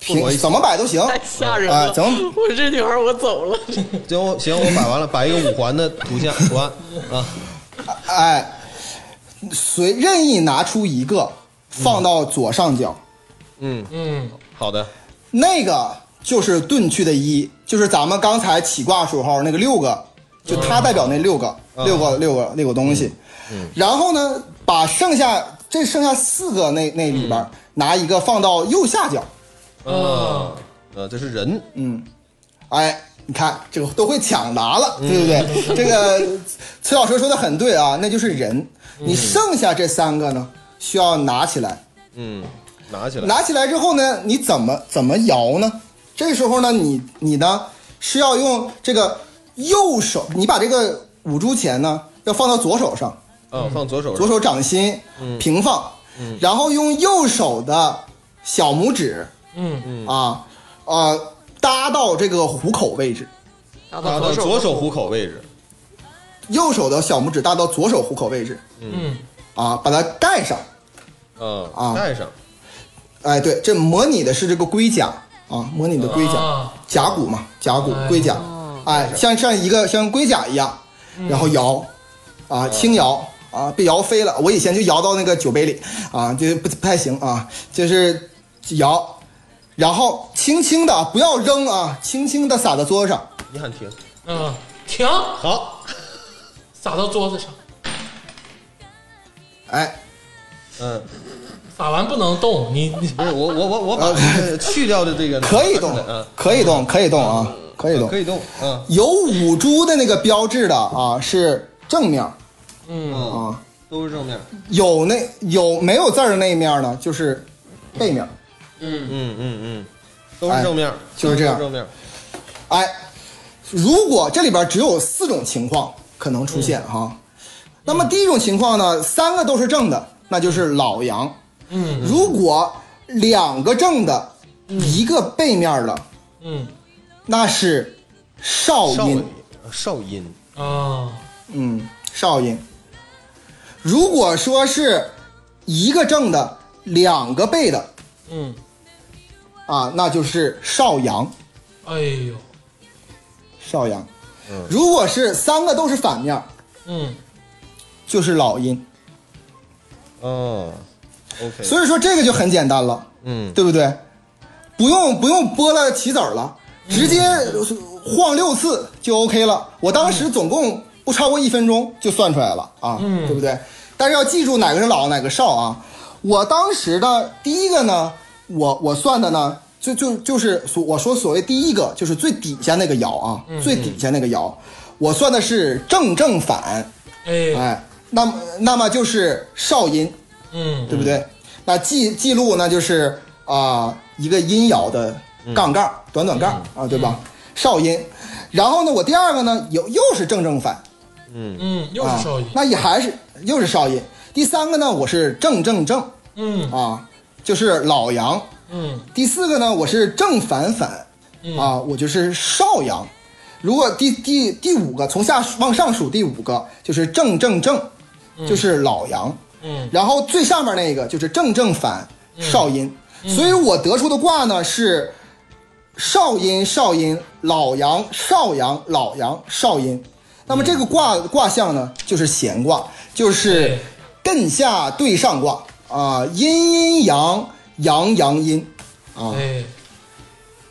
平我怎么摆都行。太吓人了。啊怎么我这女孩我走了。行，我行，我摆完了，摆一个五环的图像图案啊。哎，随任意拿出一个放到左上角。嗯，嗯，好的。那个就是遁去的一，就是咱们刚才起卦时候那个六个，就它代表那六个，六个六个六个东西，然后呢，把剩下这剩下四个那那里边儿拿一个放到右下角，啊，呃，这是人，嗯哎，你看这个都会抢答了，对不对？这个崔老师说的很对啊，那就是人。你剩下这三个呢，需要拿起来，嗯，拿起来，拿起来之后呢，你怎么怎么摇呢？这时候呢，你你呢是要用这个右手，你把这个五铢钱呢要放到左手上，嗯，放左手上，左手掌心平放，然后用右手的小拇指嗯。嗯。啊呃搭到这个虎口位置，达搭到左手虎口位置，右手的小拇指搭到左手虎口位置嗯。啊，把它盖上。嗯啊。盖上，哎，对，这模拟的是这个龟甲啊，模拟的龟甲，啊甲骨嘛，甲骨哎龟甲，哎，像像一个像龟甲一样，然后摇，啊，轻摇啊，被摇飞了。我以前就摇到那个酒杯里啊，就不不太行啊，就是摇，然后轻轻的不要扔啊，轻轻的撒到桌子上，你喊停，嗯，停，好，撒到桌子上，哎，嗯，撒完不能动，你你。不是我我我我把这个去掉的这个 可以动嗯，，可以动，可以动啊，可以动。可。以动，嗯。有五株的那个标志的啊是正面嗯。嗯，啊，都是正面，有那有没有字儿的那一面呢，就是背面。嗯。嗯嗯嗯，都是正面，就是这样。正面，哎，如果这里边只有四种情况可能出现哈，那么第一种情况呢，三个都是正的，那就是老阳；嗯。如果两个正的，一个背面的，嗯。那是少少阴。少阴，啊。嗯，少阴。如果说是一个正的，两个背的嗯，啊，那就是少阳。哎呦，少阳。如果是三个都是反面，嗯就是老阴。哦，OK，所以说这个就很简单了，嗯对不对？不用不用拨了棋子儿了，直接晃六次就 OK 了。我当时总共不超过一分钟就算出来了啊，嗯对不对？但是要记住哪个是老，哪个少啊。我当时的第一个呢，我我算的呢，就就就是所我说所谓第一个就是最底下那个爻啊，最底下那个爻，我算的是正正反，哎哎，那么那么就是少阴，嗯对不对？那记记录呢，就是啊、一个阴爻的杠杠，短短杠啊，对吧？少阴。然后呢，我第二个呢，又又是正正反，嗯嗯又啊是少阴，那也还是又是少阴。第三个呢，我是正正正嗯啊，就是老阳。嗯。第四个呢，我是正反反。啊，我就是少阳。如果第第第五个从下往上数，第五个就是正正正，就是老阳。嗯。然后最上面那个就是正正反少阴，所以我得出的卦呢是少阴少阴老阳少阳老阳少阴。那么这个卦卦象呢就是闲卦，就是艮下对上卦啊，阴阴阳阳阳阴啊，哎，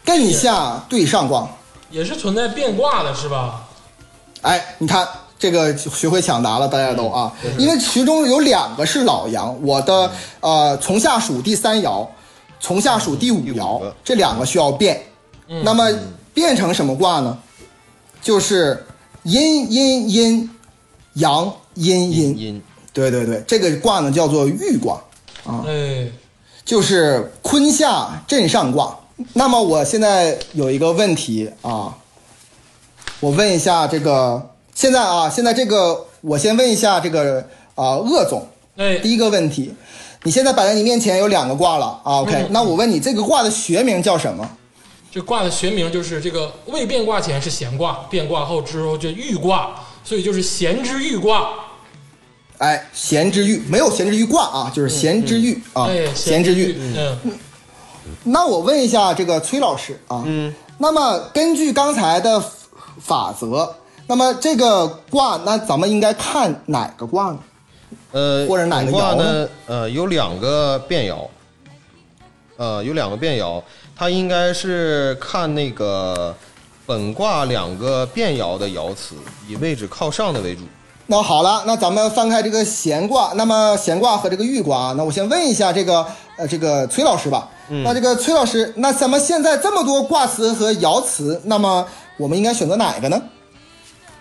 艮下对上卦。也是存在变卦的是吧？哎，你看这个学会抢答了，大家都啊，因为其中有两个是老阳，我的呃从下数第三爻，从下数第五爻，这两个需要变。那么变成什么卦呢？就是阴阴阴，阳阴阴。阴，对对对，这个卦呢叫做豫卦，哎，就是坤下震上卦。那么我现在有一个问题啊，我问一下这个，现在啊，现在这个我先问一下这个啊鄂总，哎第一个问题，你现在摆在你面前有两个卦了啊，OK，、嗯那我问你这个卦的学名叫什么？这卦的学名就是这个未变卦前是闲卦，变卦后之后就豫卦，所以就是闲之豫卦。哎，闲之玉，没有闲之玉卦啊，就是闲之玉、啊，哎，闲之玉。嗯那我问一下这个崔老师啊，嗯，那么根据刚才的法则，那么这个卦，那咱们应该看哪个卦呢？呃，或者哪个爻呢？呃，有两个变爻，呃，有两个变爻，它应该是看那个本卦两个变爻的爻辞，以位置靠上的为主。那好了，那咱们翻开这个闲卦，那么闲卦和这个豫卦啊，那我先问一下这个呃这个崔老师吧。那这个崔老师，那咱们现在这么多卦辞和爻辞，那么我们应该选择哪个呢？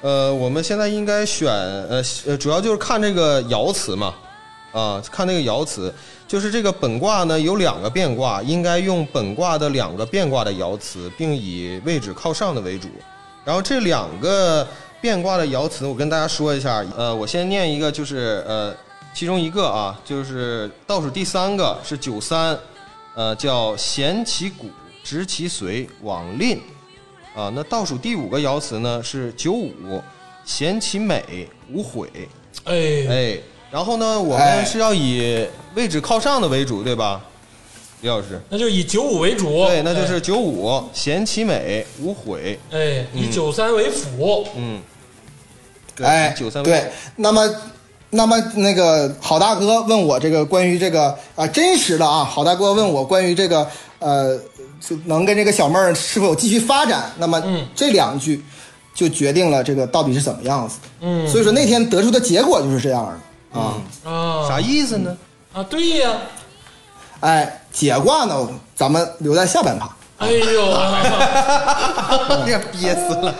呃，我们现在应该选呃呃，主要就是看这个爻辞嘛，啊，看那个爻辞，就是这个本卦呢有两个变卦，应该用本卦的两个变卦的爻辞，并以位置靠上的为主。然后这两个变卦的爻辞，我跟大家说一下，呃，我先念一个，就是呃，其中一个啊，就是倒数第三个是九三，呃，叫咸其骨，直其髓，往吝。啊，那倒数第五个爻辞呢是九五，贤其美，无悔。哎，哎，然后呢，我哎们是要以位置靠上的为主，对吧？李老师，那就以九五为主。对，那就是九五，贤其美，无悔。哎，哎以九三为辅。嗯，对哎九三对，那么。那么那个好大哥问我这个关于这个啊真实的啊，好大哥问我关于这个呃，就能跟这个小妹儿是否有继续发展？那么嗯这两句就决定了这个到底是怎么样子。嗯，所以说那天得出的结果就是这样的啊。啊，啥意思呢？啊？对呀，哎，解卦呢，咱们留在下半趴。哎呦，有点憋死了。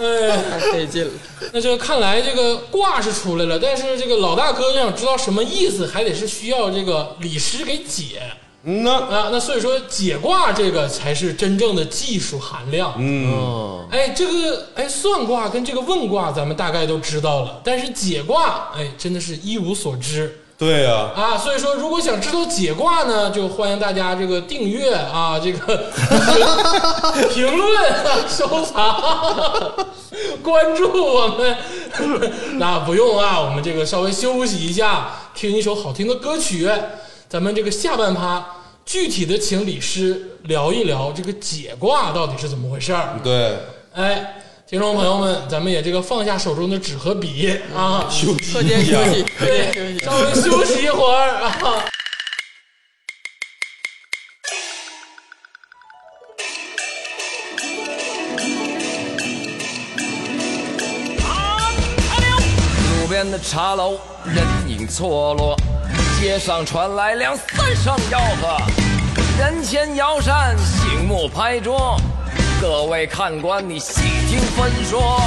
哎，太费劲了。那就看来这个卦是出来了，但是这个老大哥要想知道什么意思，还得是需要这个李师给解嗯呐，啊。那所以说解卦这个才是真正的技术含量。嗯，哦，哎，这个哎算卦跟这个问卦咱们大概都知道了，但是解卦哎真的是一无所知对呀，啊。所以说，如果想知道解卦呢，就欢迎大家这个订阅啊，这个 评论、啊、收藏、关注我们。那不用啊，我们这个稍微休息一下，听一首好听的歌曲。咱们这个下半趴具体的请李师聊一聊这个解卦到底是怎么回事儿。对，哎，听众朋友们，咱们也这个放下手中的纸和笔啊，休课间休息，课间休息。稍微休息一会儿啊。路边的茶楼，人影错落，街上传来两三声吆喝，人前摇扇，醒目拍桌，各位看官，你细听分说。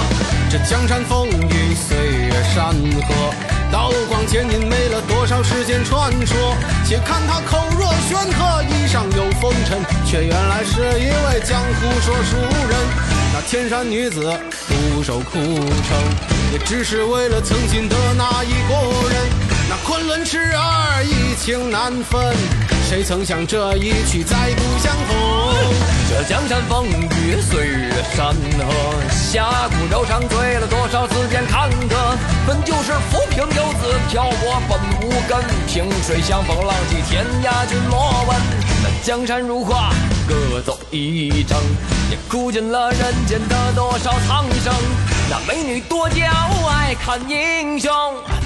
这江山风雨，岁月山河，刀光剑影没了多少时间传说。且看他口若悬河，衣上有风尘，却原来是一位江湖说书人。那天山女子独守空城，也只是为了曾经的那一个人。那昆仑痴儿一情难分，谁曾想这一去再不相逢？这江山风雨，岁月山河，侠骨柔肠，醉了多少次间坎坷。本就是浮萍游子，漂泊本无根。萍水相逢，浪迹天涯，君莫问。那江山如画，各走一程，也哭尽了人间的多少苍生。那美女多娇，爱看英雄，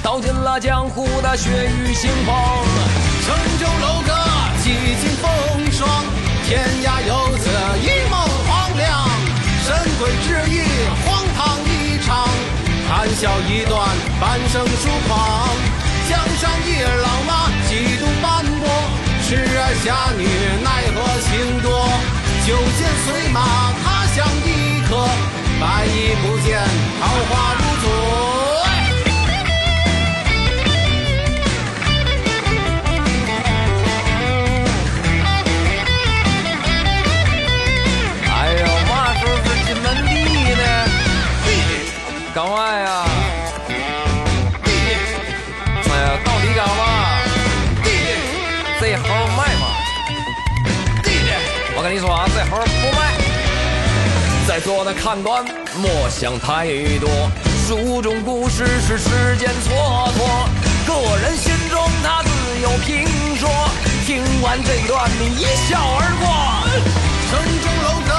道尽了江湖的血雨腥风。城中楼阁几经风霜，天涯游子一梦黄粱。神鬼之意，荒唐一场，谈笑一段，半生疏狂。江山一老马，几度斑驳，痴儿侠女奈何情多？酒剑随马，他乡一客，白衣不见，桃花如昨。的看官莫想太多，书中故事是时间蹉跎，个人心中他自有评说。听完这段，你一笑而过。城中楼阁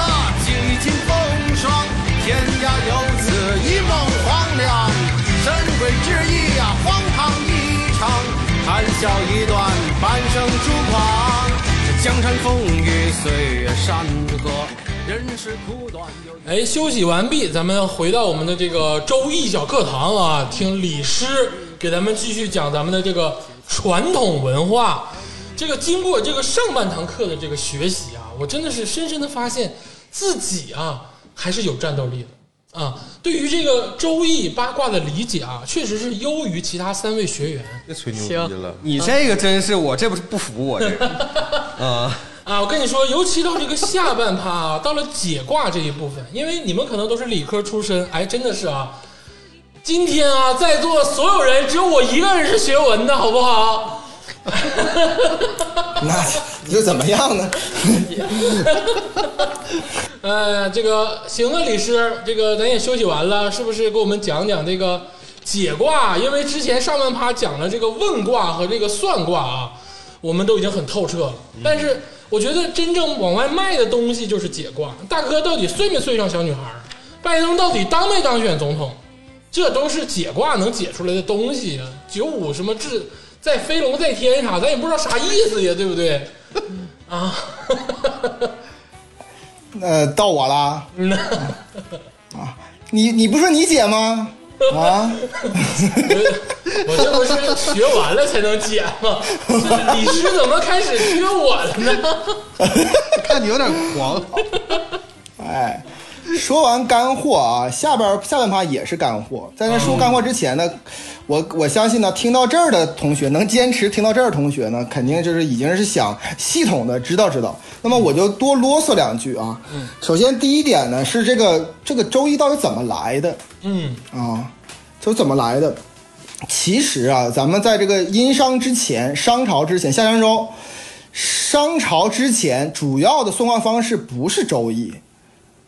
几经风霜，天涯游子一梦黄粱。神鬼之意啊，荒唐一场，谈笑一段，半生疏狂。这江山风雨，岁月山河，哎，休息完毕，咱们回到我们的这个周易小课堂啊，听李师给咱们继续讲咱们的这个传统文化。这个经过这个上半堂课的这个学习啊，我真的是深深的发现自己啊还是有战斗力的啊。对于这个周易八卦的理解啊，确实是优于其他三位学员。别吹牛逼了，你这个真是我这不是不服我这个 啊，啊，我跟你说，尤其到这个下半趴啊，到了解卦这一部分，因为你们可能都是理科出身，哎，真的是啊，今天啊，在座所有人只有我一个人是学文的，好不好？那又怎么样呢？呃，这个行了，李师，这个咱也休息完了，是不是给我们讲讲这个解卦？因为之前上半趴讲了这个问卦和这个算卦啊，我们都已经很透彻了。但是我觉得真正往外卖的东西就是解挂。大哥到底睡没睡上小女孩？拜登到底当没当选总统？这都是解卦能解出来的东西啊！九五什么至在飞龙在天啥，咱也不知道啥意思呀，对不对？啊，呃，到我啦，嗯呐。你你不是你姐吗？啊，我我这不是学完了才能剪吗？这李师怎么开始学我了呢？看你有点狂。哎，说完干货啊，下边下半趴也是干货。在那说干货之前呢，我我相信呢，听到这儿的同学能坚持听到这儿的同学呢，肯定就是已经是想系统的知道知道。那么我就多啰嗦两句啊。嗯。首先第一点呢是这个这个周易到底怎么来的嗯啊？就怎么来的？其实啊，咱们在这个殷商之前，商朝之前，夏商周，商朝之前主要的算卦方式不是周易，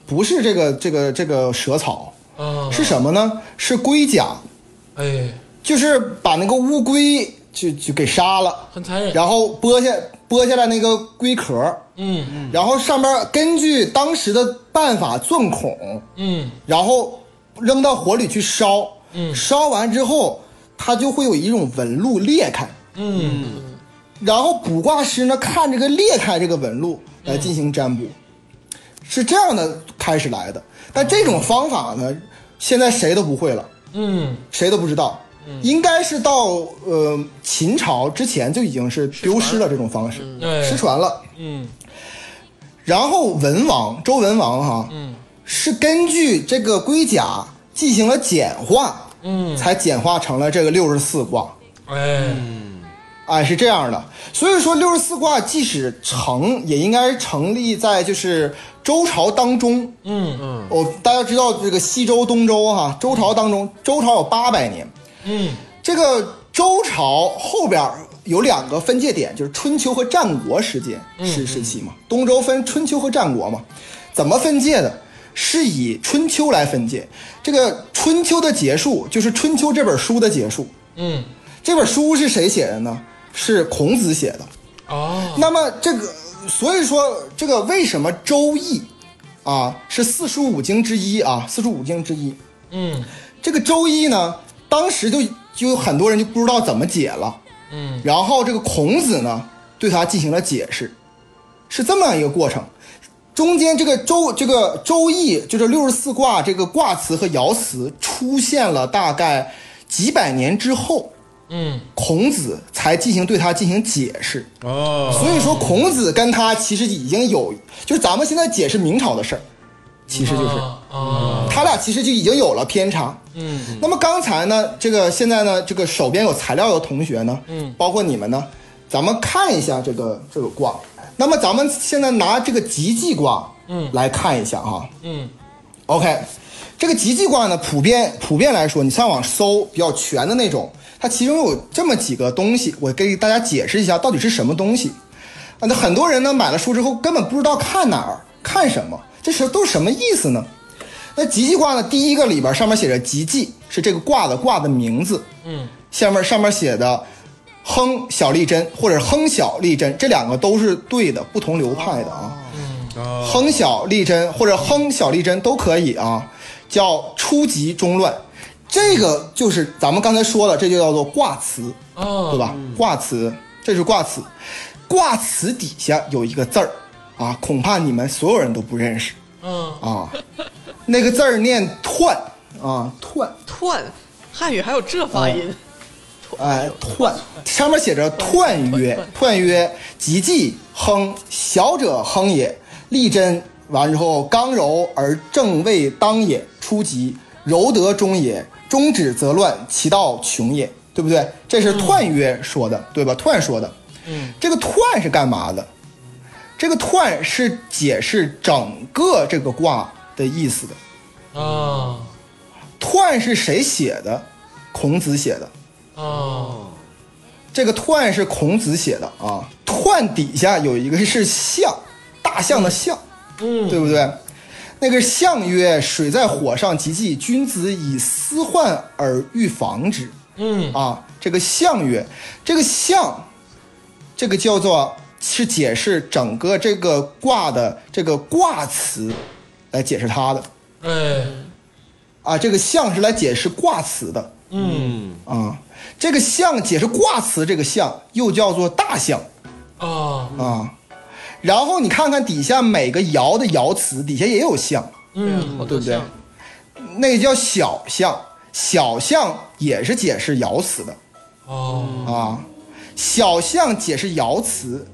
不是这个这个这个蛇草，啊，是什么呢？是龟甲，哎，就是把那个乌龟就就给杀了，很残忍。然后剥下剥下来那个龟壳，嗯。嗯然后上边根据当时的办法钻孔，嗯。然后扔到火里去烧，嗯。烧完之后它就会有一种纹路裂开，嗯。然后卜卦师呢看这个裂开这个纹路来进行占卜，是这样的开始来的。但这种方法呢，现在谁都不会了，嗯谁都不知道。应该是到呃秦朝之前就已经是丢失了这种方式，哎失传了。嗯然后文王周文王哈，嗯是根据这个龟甲进行了简化，嗯，才简化成了这个六十四卦。哎，哎，是这样的，所以说六十四卦即使成，也应该成立在就是周朝当中。嗯嗯哦，大家知道这个西周、东周哈，周朝当中，周朝有八百年，嗯这个周朝后边有两个分界点，就是春秋和战国时间时时期嘛。东周分春秋和战国嘛，怎么分界的？是以春秋来分界。这个春秋的结束，就是春秋这本书的结束。嗯，这本书是谁写的呢？是孔子写的。哦，那么这个，所以说这个为什么《周易》啊是四书五经之一啊？四书五经之一。嗯这个《周易》呢，当时就就有很多人就不知道怎么解了。嗯然后这个孔子呢，对他进行了解释，是这么样一个过程。中间这个周这个周易就是六十四卦这个卦辞和爻辞出现了大概几百年之后，嗯孔子才进行对他进行解释。哦，所以说孔子跟他其实已经有，就是咱们现在解释明朝的事儿，其实就是啊啊他俩其实就已经有了偏差。嗯那么刚才呢，这个现在呢，这个手边有材料的同学呢，嗯包括你们呢，咱们看一下这个这个卦。那么咱们现在拿这个吉济卦，嗯来看一下哈。嗯 OK，这个吉济卦呢，普遍普遍来说，你上网搜比较全的那种，它其中有这么几个东西，我给大家解释一下到底是什么东西。啊，那很多人呢买了书之后根本不知道看哪儿看什么，这是都是什么意思呢？那吉吉卦呢，第一个里边上面写着吉吉，是这个卦的卦的名字，嗯下面上面写的亨小利贞或者亨小利贞，这两个都是对的，不同流派的啊。哦亨小利贞或者亨小利贞都可以啊，叫初级中乱。这个就是咱们刚才说的，这就叫做卦辞，啊，对吧？卦辞，这是卦辞。卦辞底下有一个字儿啊，恐怕你们所有人都不认识，嗯啊，那个字儿念彖啊，彖，彖，汉语还有这发音？哎，彖，上面写着彖曰，彖曰，吉济亨，小者亨也，利贞。完之后，刚柔而正位当也，初吉，柔得中也，中止则乱，其道穷也，对不对？这是彖曰说的，对吧？彖说的。嗯，这个彖是干嘛的？这个彖是解释整个这个卦的意思的。啊彖是谁写的？孔子写的。啊这个彖是孔子写的啊。彖底下有一个是象，大象的象，嗯，对不对？那个象曰：“水在火上即济，君子以思患而预防之。”嗯啊，这个象曰，这个象，这个叫做是解释整个这个卦的这个卦辞，来解释它的哎啊。这个象是来解释卦辞的嗯啊。这个象解释卦辞，这个象又叫做大象啊啊。然后你看看底下每个爻的爻辞底下也有象，嗯对不对？那个叫小象，小象也是解释爻辞的。哦啊，小象解释爻辞，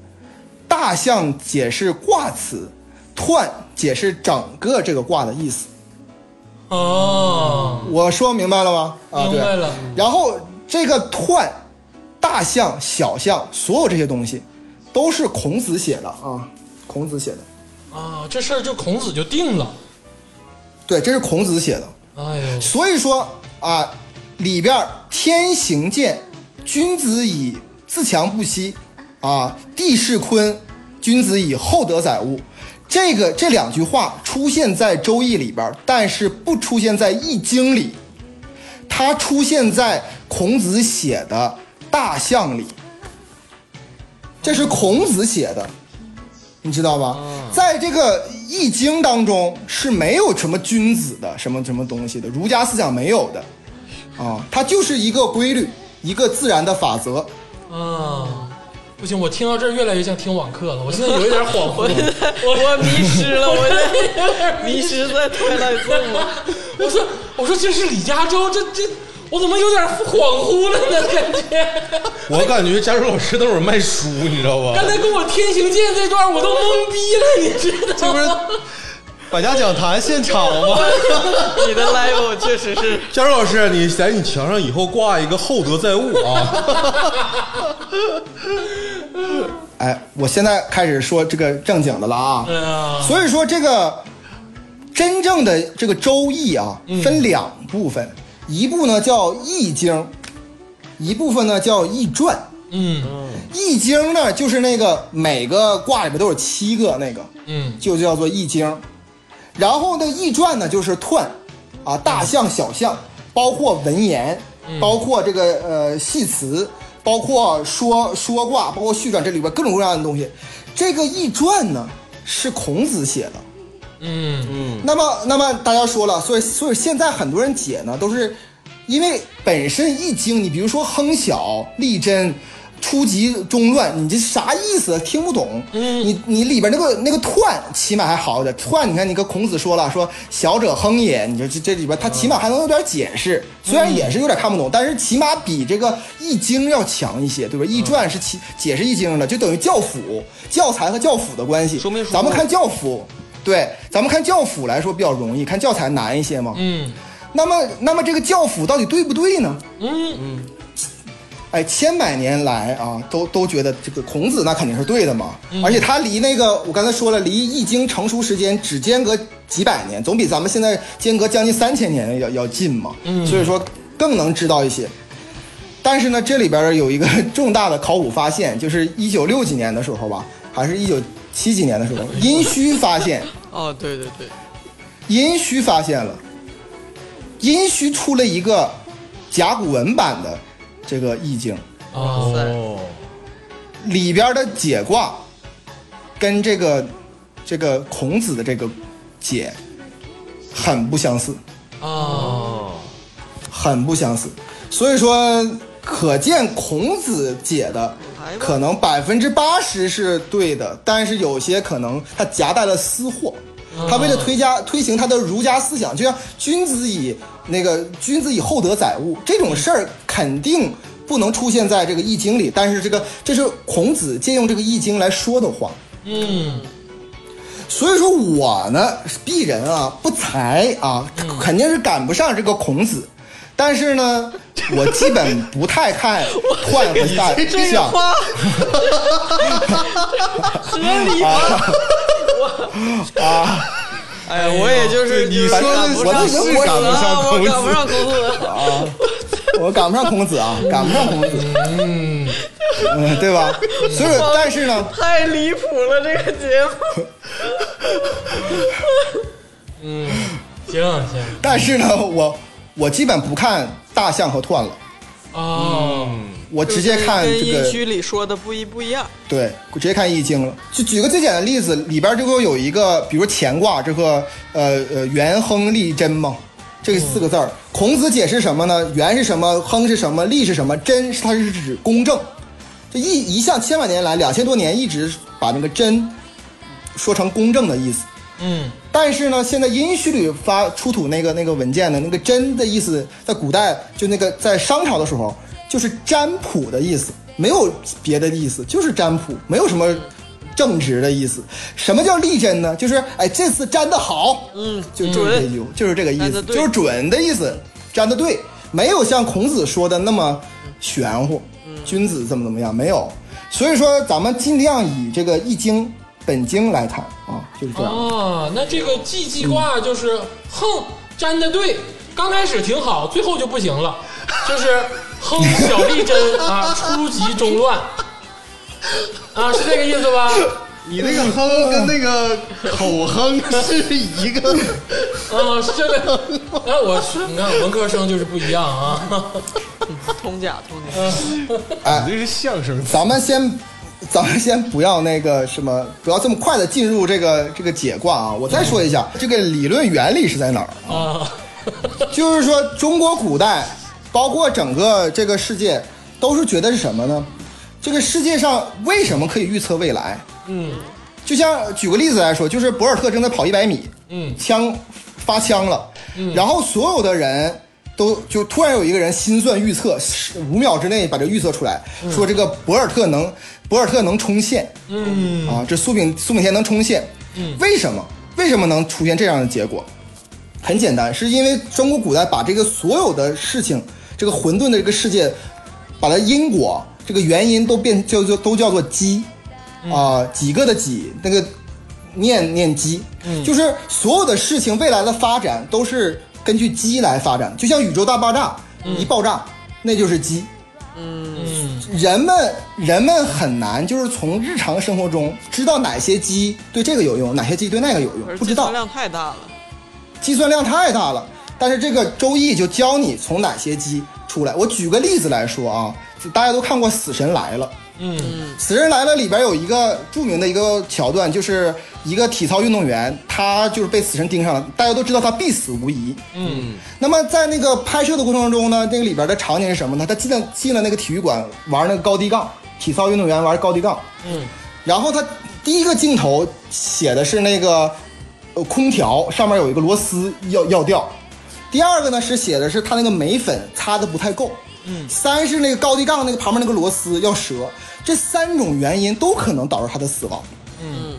大象解释卦辞，彖解释整个这个卦的意思。哦，我说明白了吗？啊，明白了。然后这个彖、大象、小象，所有这些东西都是孔子写的啊，孔子写的。啊，这事儿就孔子就定了。对，这是孔子写的。哎呦，所以说啊，里边儿天行健，君子以自强不息，啊，地势坤，君子以厚德载物。这个这两句话出现在《周易》里边儿，但是不出现在《易经》里，它出现在孔子写的大象里。这是孔子写的，你知道吧？在这个《易经》当中是没有什么君子的，什么什么东西的，儒家思想没有的，啊，它就是一个规律，一个自然的法则。啊，不行，我听到这儿越来越像听网课了，我现在有一点恍惚。我我迷失了，我在 迷失在推来送了。我说，我说这是李嘉洲，这这，我怎么有点恍惚了呢？感觉我感觉加州老师那会儿卖书，你知道吧？刚才跟我天行健这段我都懵逼了，你知道这不是吗？百家讲坛现场吗？你的 level 确实是加州老师，你在你墙上以后挂一个厚德载物啊！哎，我现在开始说这个正经的了啊。哎呀，所以说，这个真正的这个《周易》啊，分两部分，一部呢叫《易经》，一部分呢叫《易传》。嗯易经》呢，就是那个每个卦里边都有七个那个，嗯就叫做易经。然后呢，易传呢就是彖，啊，大象、小象，包括文言，包括这个呃系辞，包括说说卦，包括序传，这里边各种各样的东西。这个易传呢是孔子写的。嗯嗯那么，那么大家说了，所以所以现在很多人解呢，都是因为本身易经，你比如说亨小、利贞、初级、中乱，你这啥意思？听不懂。嗯，你你里边那个那个彖起码还好一点，彖你看你跟孔子说了，说小者亨也，你就这这里边他起码还能有点解释，虽然也是有点看不懂，但是起码比这个易经要强一些，对吧？易传是其解释易经的，就等于教辅、教材和教辅的关系。说明咱们看教辅。对，咱们看教辅来说比较容易，看教材难一些嘛。嗯那么，那么这个教辅到底对不对呢？嗯哎，千百年来啊，都都觉得这个孔子那肯定是对的嘛。而且他离那个我刚才说了，离易经成熟时间只间隔几百年，总比咱们现在间隔将近三千年要要近嘛。所以说更能知道一些。但是呢，这里边有一个重大的考古发现，就是一九六几年的时候吧，还是一九七几年的时候，殷墟发现。哦，对对对，殷墟发现了，殷墟出了一个甲骨文版的这个易经，啊哦，里边的解卦跟这个这个孔子的这个解很不相似，哦。很不相似。所以说，可见孔子解的可能百分之八十是对的，但是有些可能他夹带了私货。他为了推加推行他的儒家思想，就像君子以那个君子以厚德载物这种事儿，肯定不能出现在这个《易经》里。但是这个这是孔子借用这个《易经》来说的话。嗯，所以说我呢，鄙人啊，不才啊，肯定是赶不上这个孔子。但是呢，我基本不太看 换和下这个象话合理吗？啊。哎呀，我也就是你说的赶不上孔子赶不上啊我孔子赶不上孔子。啊，我赶不上孔子啊，赶不上孔子，嗯，嗯，对吧？所以，但是呢，太离谱了，这个节目。行行但是呢，我我基本不看大象和奂了，啊，我直接看这个，音区里说的不一不一样。对，我直接看易经了。就举个最简单的例子，里边这个有一个，比如乾卦这个，呃呃，元亨利贞嘛，这四个字儿，孔子解释什么呢？元是什么？亨是什么？利是什么？贞是它是指公正。这一一向千万年来，两千多年一直把那个贞说成公正的意思。嗯但是呢，现在殷墟里发出土那个那个文件呢，那个“真”的意思，在古代就那个在商朝的时候，就是占卜的意思，没有别的意思，就是占卜，没有什么正直的意思。什么叫立真呢？就是哎，这次占的好，嗯，就就是这句，就是这个意思，就是准的意思，占的对，没有像孔子说的那么玄乎，君子怎么怎么样，没有。所以说，咱们尽量以这个《易经》本经来谈啊，就是这样。啊，那这个记记卦就是哼粘的对，刚开始挺好，最后就不行了，就是哼小利贞啊，初级中乱啊，是这个意思吧？你那个哼跟那个口哼是一个，啊，是这个。哎，我是你看文科生就是不一样啊。通假通假。哎你这是相声。咱们先，咱们先不要那个什么，不要这么快的进入这个这个解卦啊。我再说一下，这个理论原理是在哪儿？啊，就是说，中国古代，包括整个这个世界，都是觉得是什么呢？这个世界上为什么可以预测未来？嗯就像举个例子来说，就是博尔特正在跑一百米，嗯枪发枪了，嗯然后所有的人都就突然有一个人心算预测，五秒之内把这预测出来，说这个博尔特能博尔特能冲线嗯啊，这苏炳苏炳添能冲线，嗯为什么？为什么能出现这样的结果？很简单，是因为中国古代把这个所有的事情，这个混沌的这个世界，把它因果这个原因都变叫做都叫做机，啊、几个的几那个念念机，就是所有的事情未来的发展都是根据鸡来发展，就像宇宙大爆炸、一爆炸，那就是鸡。嗯人们人们很难就是从日常生活中知道哪些鸡对这个有用，哪些鸡对那个有用，不知道计算，量太大了。计算量太大了。但是这个《周易》就教你从哪些鸡出来。我举个例子来说啊，大家都看过《死神来了》。嗯《死神来了》里边有一个著名的一个桥段，就是一个体操运动员，他就是被死神盯上了，大家都知道他必死无疑。嗯。那么在那个拍摄的过程中呢，那个里边的场景是什么呢？他进了进了那个体育馆玩那个高低杠，体操运动员玩高低杠，嗯。然后他第一个镜头写的是那个呃空调上面有一个螺丝要要掉，第二个呢是写的是他那个眉粉擦的不太够，嗯，三是那个高低杠那个旁边那个螺丝要折，这三种原因都可能导致他的死亡，嗯。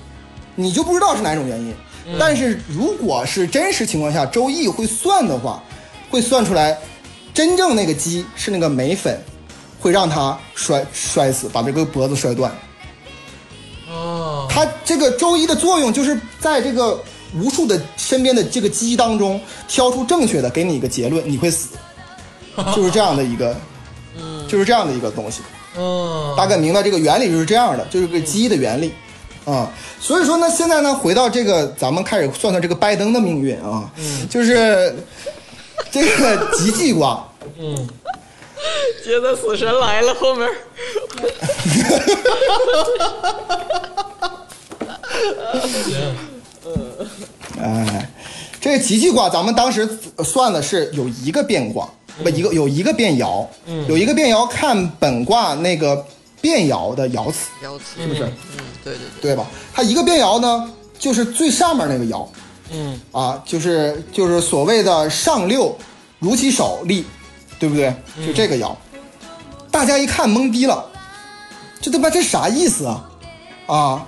你就不知道是哪种原因。但是如果是真实情况下，周易会算的话，会算出来，真正那个鸡是那个眉粉，会让他摔摔死，把这个脖子摔断。哦。它这个周易的作用就是在这个无数的身边的这个鸡当中挑出正确的，给你一个结论，你会死，就是这样的一个，就是这样的一个东西。嗯。大概明白这个原理就是这样的，就是个鸡的原理。啊。所以说呢，现在呢，回到这个，咱们开始算算这个拜登的命运啊，就是这个吉吉卦。嗯。接着死神来了，后面。行 哎，这个吉吉卦，咱们当时算的是有一个变卦，不一个有一个变爻，有一个变爻看本卦那个变爻的爻辞，爻辞是不是？嗯，对对对，对吧？它一个变爻呢，就是最上面那个爻，嗯啊，就是就是所谓的上六如其手立，对不对？就这个爻，大家一看懵逼了，这他妈这啥意思啊？啊，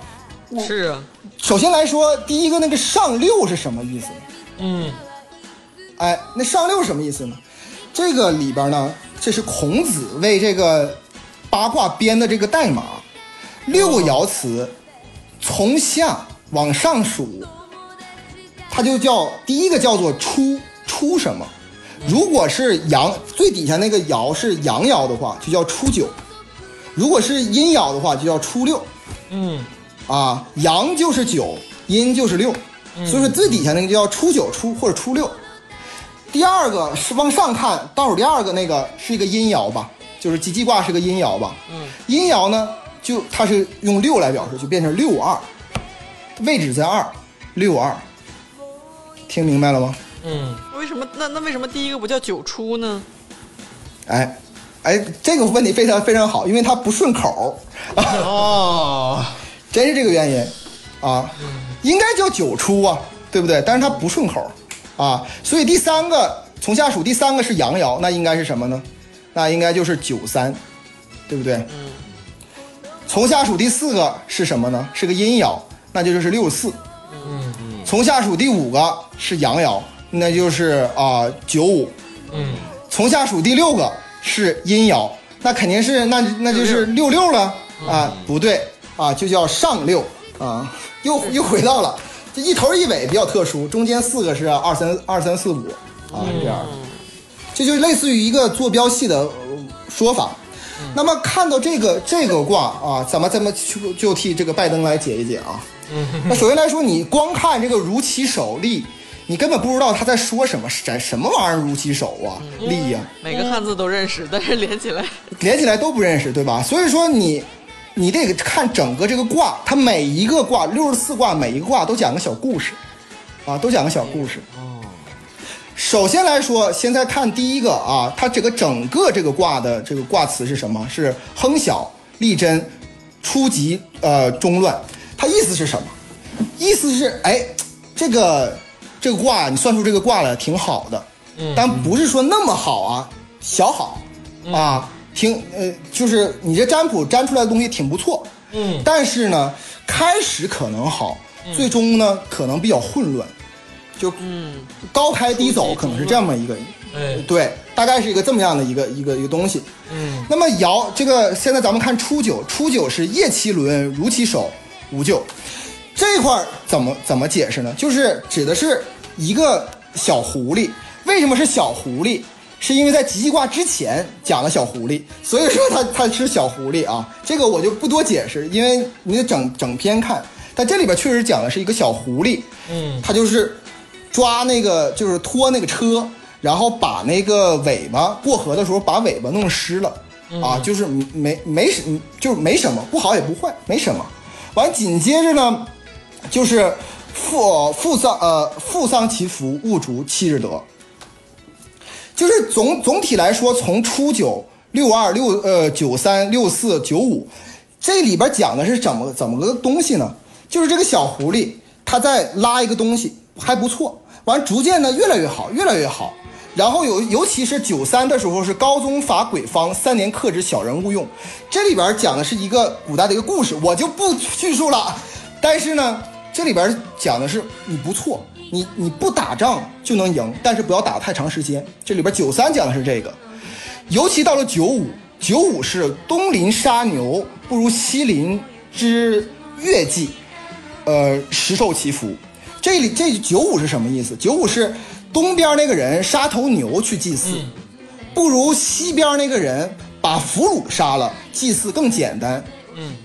是啊，首先来说，第一个那个上六是什么意思？嗯哎，那上六是什么意思呢？这个里边呢，这是孔子为这个八卦编的这个代码，六爻辞从下往上数，它就叫第一个叫做初初什么？如果是阳最底下那个爻是阳爻的话，就叫初九；如果是阴爻的话，就叫初六。嗯啊，阳就是九，阴就是六，所以说最底下那个就叫初九初或者初六。第二个是往上看，倒数第二个那个是一个阴爻吧，就是吉吉卦是个阴爻吧。嗯，阴爻呢，就它是用六来表示，就变成六二，位置在二，六二。听明白了吗？嗯为什么那那为什么第一个不叫九出呢？哎，哎，这个问题非常非常好，因为它不顺口儿。哦，真是这个原因啊，应该叫九出啊，对不对？但是它不顺口啊，所以第三个从下数第三个是阳爻，那应该是什么呢？那应该就是九三，对不对？嗯。从下数第四个是什么呢？是个阴爻，那就就是六四。嗯从下数第五个是阳爻，那就是啊九五。嗯从下数第六个是阴爻，那肯定是那那就是六六了啊，不对啊，就叫上六啊，又又回到了这一头一尾比较特殊，中间四个是二三二三四五啊是这样的，这就类似于一个坐标系的呃说法。那么看到这个这个卦啊，咱们咱们就就替这个拜登来解一解啊。那首先来说，你光看这个如其手立，你根本不知道他在说什么，什什么玩意儿如其手啊，立呀、每个汉字都认识，但是连起来，连起来都不认识，对吧？所以说你，你得看整个这个卦，它每一个卦六十四卦，每一个卦都讲个小故事，啊，都讲个小故事。首先来说，现在看第一个啊，它这个整个这个卦的这个卦词是什么？是亨小利贞，初吉呃中乱。它意思是什么？意思是哎，这个这个卦你算出这个卦来挺好的，但不是说那么好啊，小好啊，挺呃，就是你这占卜占出来的东西挺不错，嗯但是呢，开始可能好，最终呢可能比较混乱，就嗯，高开低走，可能是这么一个，哎对，大概是一个这么样的一个一个一个东西。嗯那么爻这个现在咱们看初九，初九是夜其轮，如其手，无咎。这块儿怎么怎么解释呢？就是指的是一个小狐狸。为什么是小狐狸？是因为在吉吉卦之前讲了小狐狸，所以说它它是小狐狸啊。这个我就不多解释，因为你得整整篇看。但这里边确实讲的是一个小狐狸，嗯他就是抓那个，就是拖那个车，然后把那个尾巴过河的时候把尾巴弄湿了，啊，就是没没什，就是没什么，不好也不坏，没什么。完紧接着呢，就是父父丧呃父丧其福，勿逐七日得。就是总总体来说，从初九、六二、六呃九三、六四、九五，这里边讲的是怎么怎么个东西呢？就是这个小狐狸，它在拉一个东西，还不错。完，逐渐呢越来越好，越来越好。然后有尤其是九三的时候是高宗伐鬼方，三年克之，小人勿用。这里边讲的是一个古代的一个故事，我就不叙述了。但是呢，这里边讲的是你不错，你你不打仗就能赢，但是不要打太长时间。这里边九三讲的是这个，尤其到了九五，九五是东邻杀牛，不如西邻之月季，呃，实受其福。这里这九五是什么意思？九五是东边那个人杀头牛去祭祀，不如西边那个人把俘虏杀了，祭祀更简单。嗯，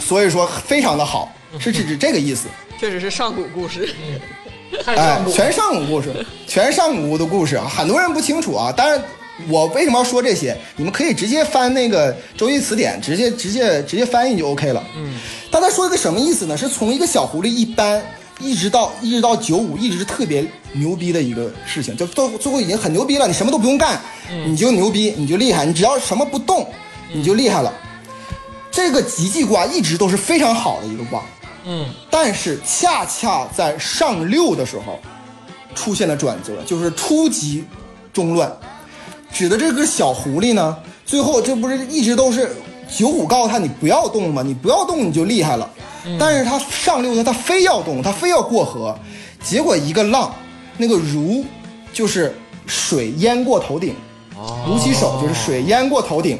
所以说非常的好，是指指这个意思。确实是上古故事。太哎全上古故事，全是上古的故事啊！很多人不清楚啊。当然，我为什么要说这些？你们可以直接翻那个《周易词典》，直接直接直接翻译就 OK 了。嗯，但他说一个什么意思呢？是从一个小狐狸一般，一直到一直到九五，一直是特别牛逼的一个事情，就到最后已经很牛逼了，你什么都不用干，你就牛逼，你就厉害，你只要什么不动，你就厉害了。这个吉吉卦一直都是非常好的一个卦嗯。但是恰恰在上六的时候出现了转折，就是初级中乱，指的这个小狐狸呢，最后这不是一直都是九五告诉他你不要动吗？你不要动你就厉害了，但是他上六呢，他非要动，他非要过河，结果一个浪，那个如就是水淹过头顶，如其手就是水淹过头顶，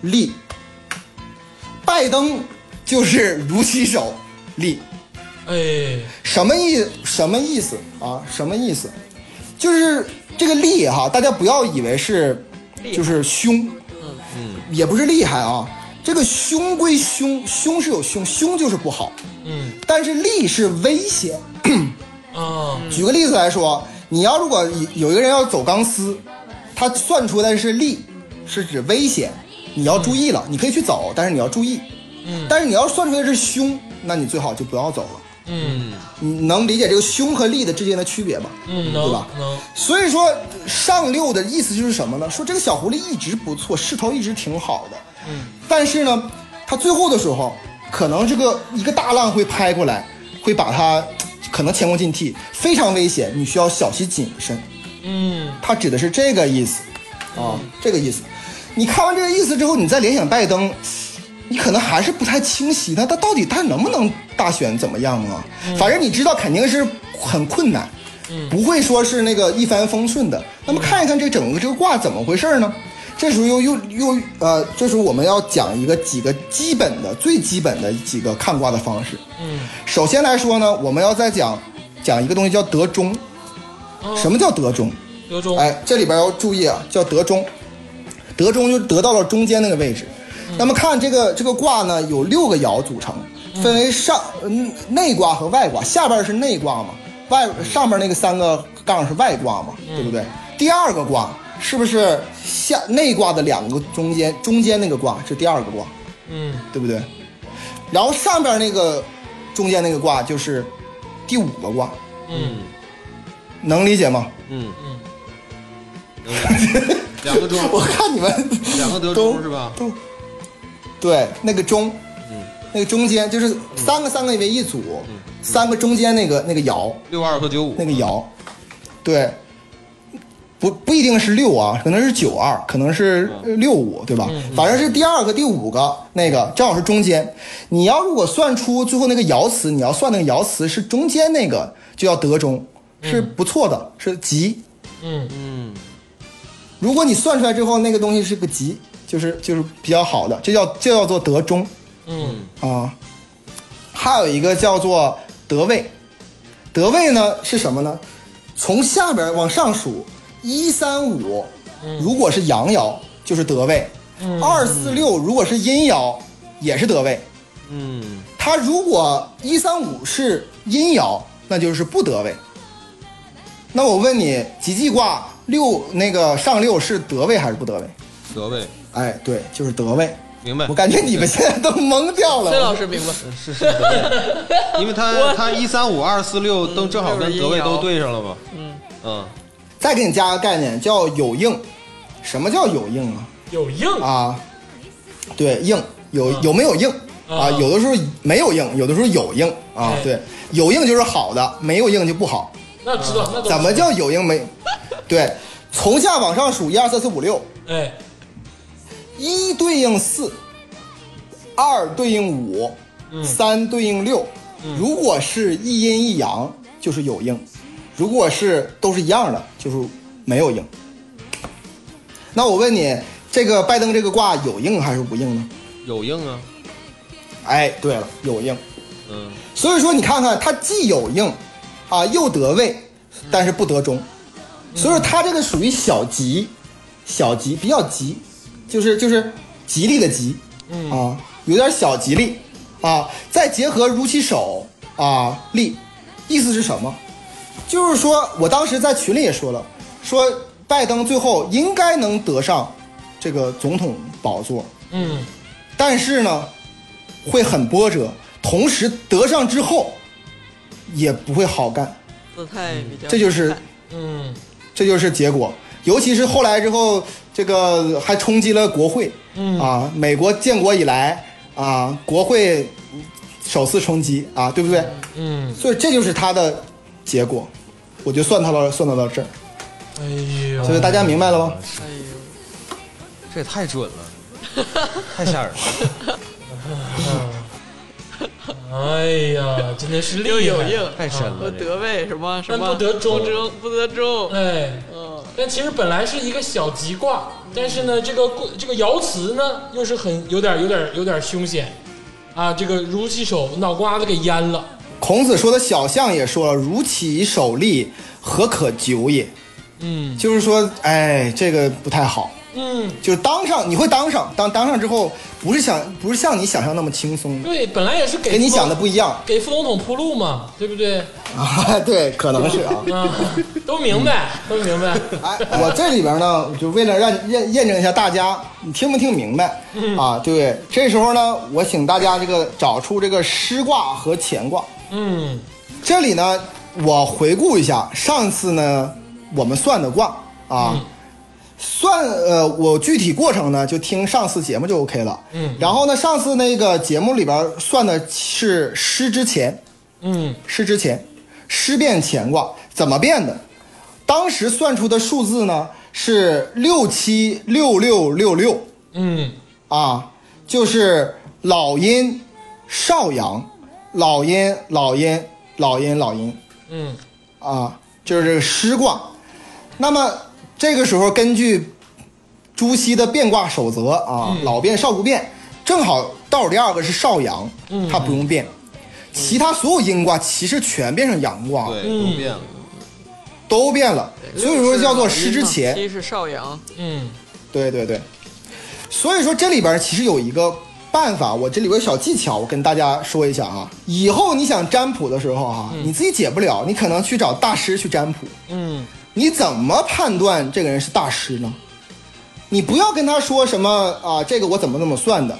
立。拜登就是如其手立，哎，什么意什么意思啊？什么意思？就是这个力哈，大家不要以为是就是凶，嗯，也不是厉害啊。这个凶归凶，凶是有凶，凶就是不好，嗯但是力是危险。啊，举个例子来说，你要如果有一个人要走钢丝，他算出来是力，是指危险，你要注意了。你可以去走，但是你要注意。嗯但是你要算出来是凶，那你最好就不要走了。嗯你能理解这个凶和利的之间的区别吗？嗯，对吧所以说上六的意思就是什么呢？说这个小狐狸一直不错，势头一直挺好的，嗯，但是呢，它最后的时候，可能这个一个大浪会拍过来，会把它可能前功尽弃，非常危险，你需要小心谨慎。嗯它指的是这个意思啊，这个意思。你看完这个意思之后，你再联想拜登，你可能还是不太清晰，他他到底他能不能大选怎么样啊？反正你知道肯定是很困难，不会说是那个一帆风顺的。那么看一看这整个这个卦怎么回事呢？这时候又又又呃，这时候我们要讲一个几个基本的、最基本的几个看卦的方式。嗯，首先来说呢，我们要再讲讲一个东西叫得中。什么叫得中？德中，哎，这里边要注意啊，叫得中，得中就得到了中间那个位置。那么看这个这个卦呢，有六个爻组成，分为上嗯内卦和外卦，下边是内卦嘛，外上面那个三个杠是外卦嘛，对不对？第二个卦是不是下内卦的两个中间中间那个卦是第二个卦，嗯。对不对？然后上边那个中间那个卦就是第五个卦，嗯。能理解吗？嗯。嗯。两个中，我看你们两个得都中是吧？都对，那个中，那个中间就是三个三个为一组，三个中间那个那个爻，六二和九五。那个爻，对，不不一定是六啊，可能是九二，可能是六五，对吧？反正是第二个、第五个那个正好是中间。你要如果算出最后那个爻辞，你要算那个爻辞是中间那个，就要得中，是不错的，是吉。嗯。嗯。如果你算出来之后，那个东西是个吉，就是就是比较好的，这叫这叫做德中嗯啊。还有一个叫做德位，德位呢是什么呢？从下边往上数，一三五，如果是阳爻就是德位，二四六如果是阴爻也是德位。嗯它如果一三五是阴爻，那就是不得位。那我问你，吉吉卦六那个上六是得位还是不得位？得位，哎，对，就是德位。明白我？感觉你们现在都懵掉了。崔老师明白，是是因为他 他一三五二四六都正好跟德位都对上了嘛。嗯嗯再给你加个概念，叫有应。什么叫有应啊？有硬啊，对，应有有没有应啊？啊有的时候没有应，有的时候有应啊哎。对，有应就是好的，没有应就不好。那知道那怎么叫有应没？对，从下往上数，一二三四五六，哎一对应四，二对应五，嗯三对应六。如果是一阴一阳，就是有应；如果是都是一样的，就是没有应。那我问你，这个拜登这个卦有应还是无应呢？有应啊。哎，对了，有应。嗯所以说你看看，它既有应，啊，又得位，但是不得中，所以说它这个属于小吉，小吉比较吉，就是就是吉利的吉，啊，有点小吉利，啊，再结合如其手啊利，意思是什么？就是说我当时在群里也说了，说拜登最后应该能得上这个总统宝座，嗯。但是呢，会很波折，同时得上之后也不会好干，姿态比较，这就是嗯。这就是结果。尤其是后来之后，这个还冲击了国会，嗯。啊，美国建国以来啊，国会首次冲击啊，对不对？嗯，所以这就是他的结果，我就算他了算到到这儿，哎呦，所以大家明白了吗？哎呦，这也太准了，太吓人了。哎呀，真的是厉害，又有硬，太深了不得位什么什么。不得中。中不得中，哎，嗯，但其实本来是一个小吉卦，但是呢，这个过这个爻辞呢，又是很有点有点有点凶险啊，这个如其手脑瓜子给淹了。孔子说的小象也说了：“如其手立，何可久也？”嗯就是说，哎，这个不太好。嗯，就是当上，你会当上，当当上之后，不是想不是像你想象那么轻松，对，本来也是给跟你想的不一样给副总统铺路嘛，对不对？啊。对，可能是啊。啊，都明白，都明白。哎，我这里边呢，就为了让验验证一下大家，你听没听明白？啊，对，这时候呢，我请大家这个找出这个师卦和乾卦。嗯这里呢，我回顾一下上次呢我们算的卦啊，嗯算呃我具体过程呢就听上次节目就 OK 了。嗯。然后呢，上次那个节目里边算的是师之前，嗯。师之前，师变乾卦。怎么变的？当时算出的数字呢是六七六六六六。嗯。啊，就是老阴、少阳、老阴、老阴、老阴、老阴。嗯。啊，就是这个师卦。那么这个时候根据朱熹的变卦守则啊，老变少不变，正好倒数第二个是少阳，它不用变。其他所有阴卦其实全变成阳卦了，对，都变了。都变了，所以说叫做师之前。七是少阳，嗯对对对，所以说这里边其实有一个办法，我这里边有小技巧，我跟大家说一下啊。以后你想占卜的时候哈、你自己解不了，你可能去找大师去占卜。嗯你怎么判断这个人是大师呢？你不要跟他说什么啊，这个我怎么怎么算的，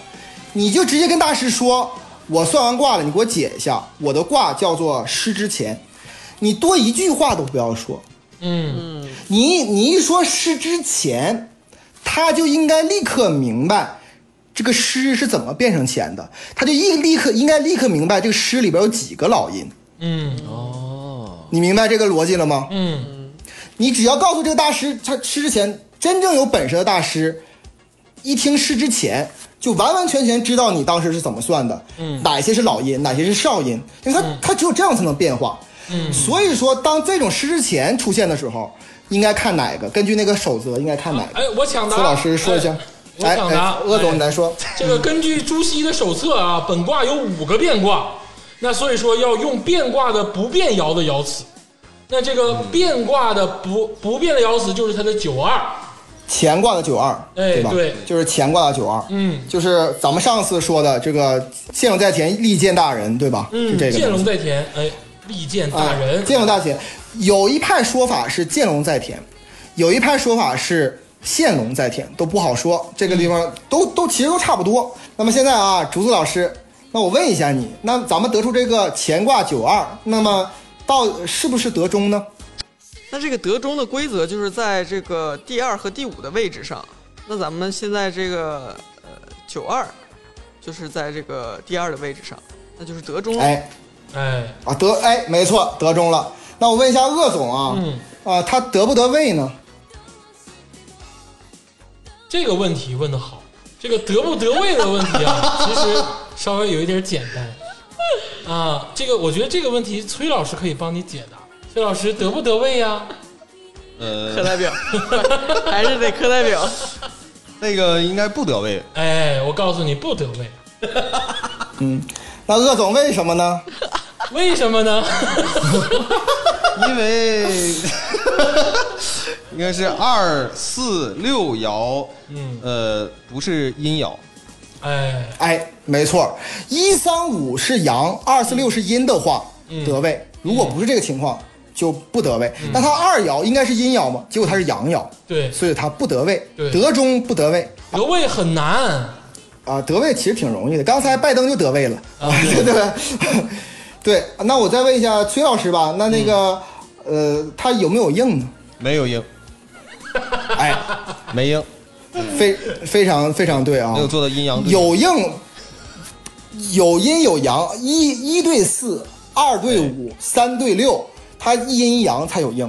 你就直接跟大师说，我算完卦了，你给我解一下，我的卦叫做师之前，你多一句话都不要说。嗯。你你一说师之前，他就应该立刻明白这个师是怎么变成钱的，他就一立刻应该立刻明白这个师里边有几个老阴，嗯。哦。你明白这个逻辑了吗？嗯你只要告诉这个大师，他吃之前真正有本事的大师，一听师之前就完完全全知道你当时是怎么算的，嗯哪些是老阴，哪些是少阴，因为他、他只有这样才能变化。嗯所以说，当这种师之前出现的时候，应该看哪个？根据那个守则，应该看哪个？哎，我抢答。崔老师说一下。我抢答，，鄂总哎你来说。这个根据朱熹的手册啊，本卦有五个变卦，那所以说要用变卦的不变爻的爻辞。那这个变卦的不不变的爻辞就是它的九二。乾卦的九二，对吧？哎对就是乾卦的九二，嗯就是咱们上次说的这个“见龙在田，利见大人”，对吧？嗯，是这个见。龙在田，哎，利见大人。啊见龙在田，有一派说法是见龙在田，有一派说法是现龙在田，都不好说。这个地方都都其实都差不多。那么现在啊，竹子老师，那我问一下你，那咱们得出这个乾卦九二，那么到是不是德中呢？那这个德中的规则就是在这个第二和第五的位置上。那咱们现在这个呃九二，就是在这个第二的位置上，那就是德中了。哎哎，啊德哎，没错，德中了。那我问一下鄂总啊，嗯啊，他得不得位呢？这个问题问的好，这个得不得位的问题啊，其实稍微有一点简单啊。这个我觉得这个问题崔老师可以帮你解答。崔老师得不得位呀、呃课呃，代表还是得课代表。那个应该不得位，哎，我告诉你不得位，嗯，那鄂总为什么呢？为什么呢？因为应该是二四六爻，嗯呃，不是阴爻，哎，哎，没错，一三五是阳，二四六是阴的话，嗯得位。如果不是这个情况，就不得位。那他二爻应该是阴爻嘛？结果他是阳爻，对，所以他不得位。得中不得位得位很难。啊，得位其实挺容易的。刚才拜登就得位了啊对 对对。对，那我再问一下崔老师吧，那那个，嗯呃，他有没有应呢？没有应，哎，没应，非非常非常对啊没，有做到阴阳对。有应有阴有阳，一一对四，二对五，三对六，它一阴一阳才有应。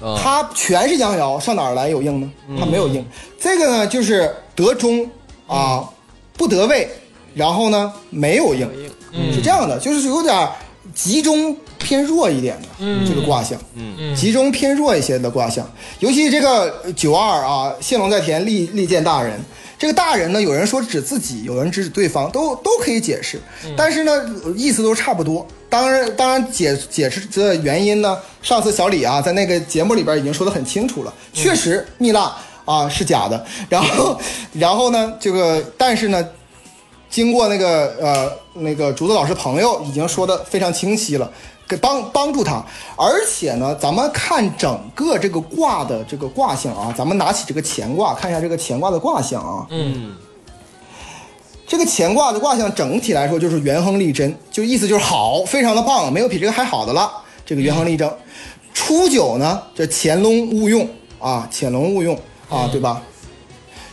啊，它全是阳爻，上哪儿来有应呢？它没有应。这个呢，就是得中啊，不得位，然后呢没有应，是这样的，就是有点儿集中偏弱一点的、这个卦象，嗯，集中偏弱一些的卦象，尤其这个九二啊，谢龙在田，利利见大人。这个大人呢，有人说指自己，有人指对方，都都可以解释，但是呢，意思都差不多。当然，当然解解释的原因呢，上次小李啊在那个节目里边已经说得很清楚了，确实蜜蜡啊是假的，然后然后呢，这个但是呢，经过那个呃那个竹子老师朋友已经说的非常清晰了，给帮帮助他，而且呢，咱们看整个这个卦的这个卦象啊，咱们拿起这个乾卦看一下这个乾卦的卦象啊，嗯这个乾卦的卦象整体来说就是元亨利贞，就意思就是好，非常的棒，没有比这个还好的了。这个元亨利贞，初九呢，这潜龙勿用啊，潜龙勿用啊，对吧？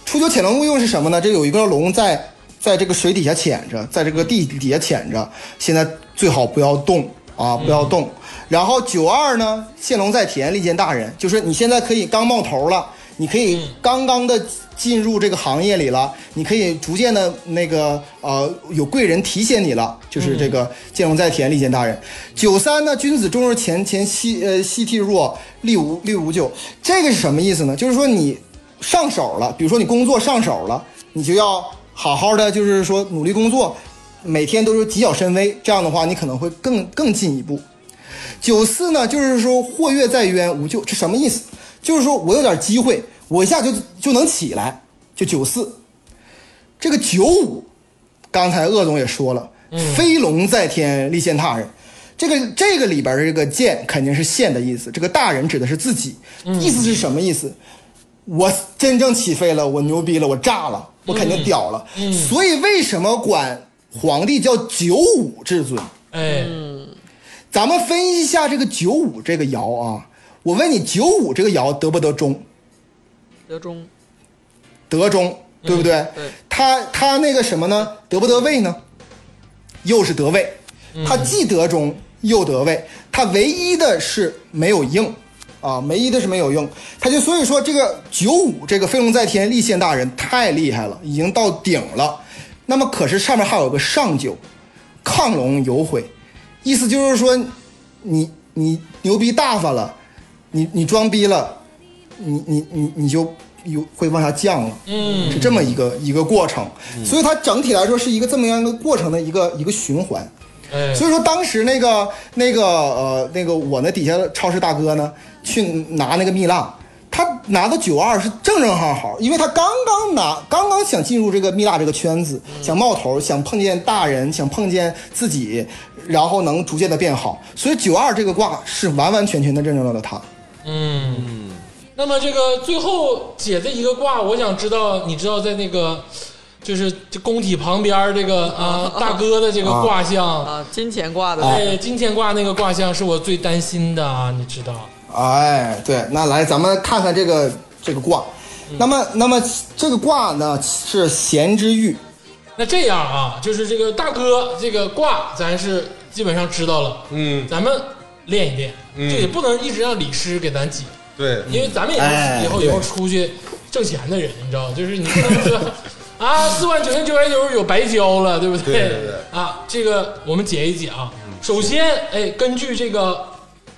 初九潜龙勿用是什么呢？这有一个龙在在这个水底下潜着，在这个地底下潜着，现在最好不要动啊，不要动。然后九二呢，现龙在田，利见大人，就是你现在可以刚冒头了，你可以刚刚的进入这个行业里了，你可以逐渐的那个呃有贵人提携你了，就是这个见龙在田，利见大人。九三呢，君子终日前前夕呃夕替若，力无力无咎。这个是什么意思呢？就是说你上手了，比如说你工作上手了，你就要好好的，就是说努力工作，每天都是谨小慎微，这样的话你可能会更更进一步。九四呢，就是说或跃在渊无咎，这什么意思？就是说我有点机会，我一下就就能起来，就九四。这个九五，刚才鄂总也说了，飞龙在天，利见他人。这个这个里边的这个见肯定是现的意思，这个大人指的是自己，意思是什么意思？我真正起飞了，我牛逼了，我炸了，我肯定屌了。所以为什么管皇帝叫九五至尊？哎，咱们分析一下这个九五这个爻啊，我问你，九五这个爻得不得中？得中，得中，对不对？对他他那个什么呢？得不得位呢？又是得位，他既得中又得位，他唯一的是没有应啊，唯一的是没有用。他就所以说这个九五这个飞龙在天，立宪大人太厉害了，已经到顶了。那么可是上面还有个上九，亢龙有悔，意思就是说你你牛逼大发了，你你装逼了，你你你你就有会往下降了，嗯是这么一个一个过程，所以它整体来说是一个这么样一个过程的一个一个循环。哎，所以说当时那个那个呃那个我那底下的超市大哥呢，去拿那个蜜蜡，他拿的九二是正正好好，因为他刚刚拿刚刚想进入这个蜜蜡这个圈子，想冒头，想碰见大人，想碰见自己，然后能逐渐的变好，所以九二这个卦是完完全全的认证了他。嗯，那么这个最后解的一个卦，我想知道，你知道在那个就是这工体旁边这个啊 大哥的这个卦象，啊，金钱卦的。哎，金钱卦那个卦象是我最担心的啊，你知道？哎，对，那来咱们看看这个这个卦，那么那么这个卦呢是闲之玉，那这样啊，就是这个大哥这个卦，咱是基本上知道了，嗯，咱们练一练，嗯。这也不能一直让李师给咱解，对，因为咱们也哎是以后以后出去挣钱的人，你知道，就是你不能说啊四万九千九百九十九白交了，对不对？对对对啊，这个我们解一解啊。首先，哎，根据这个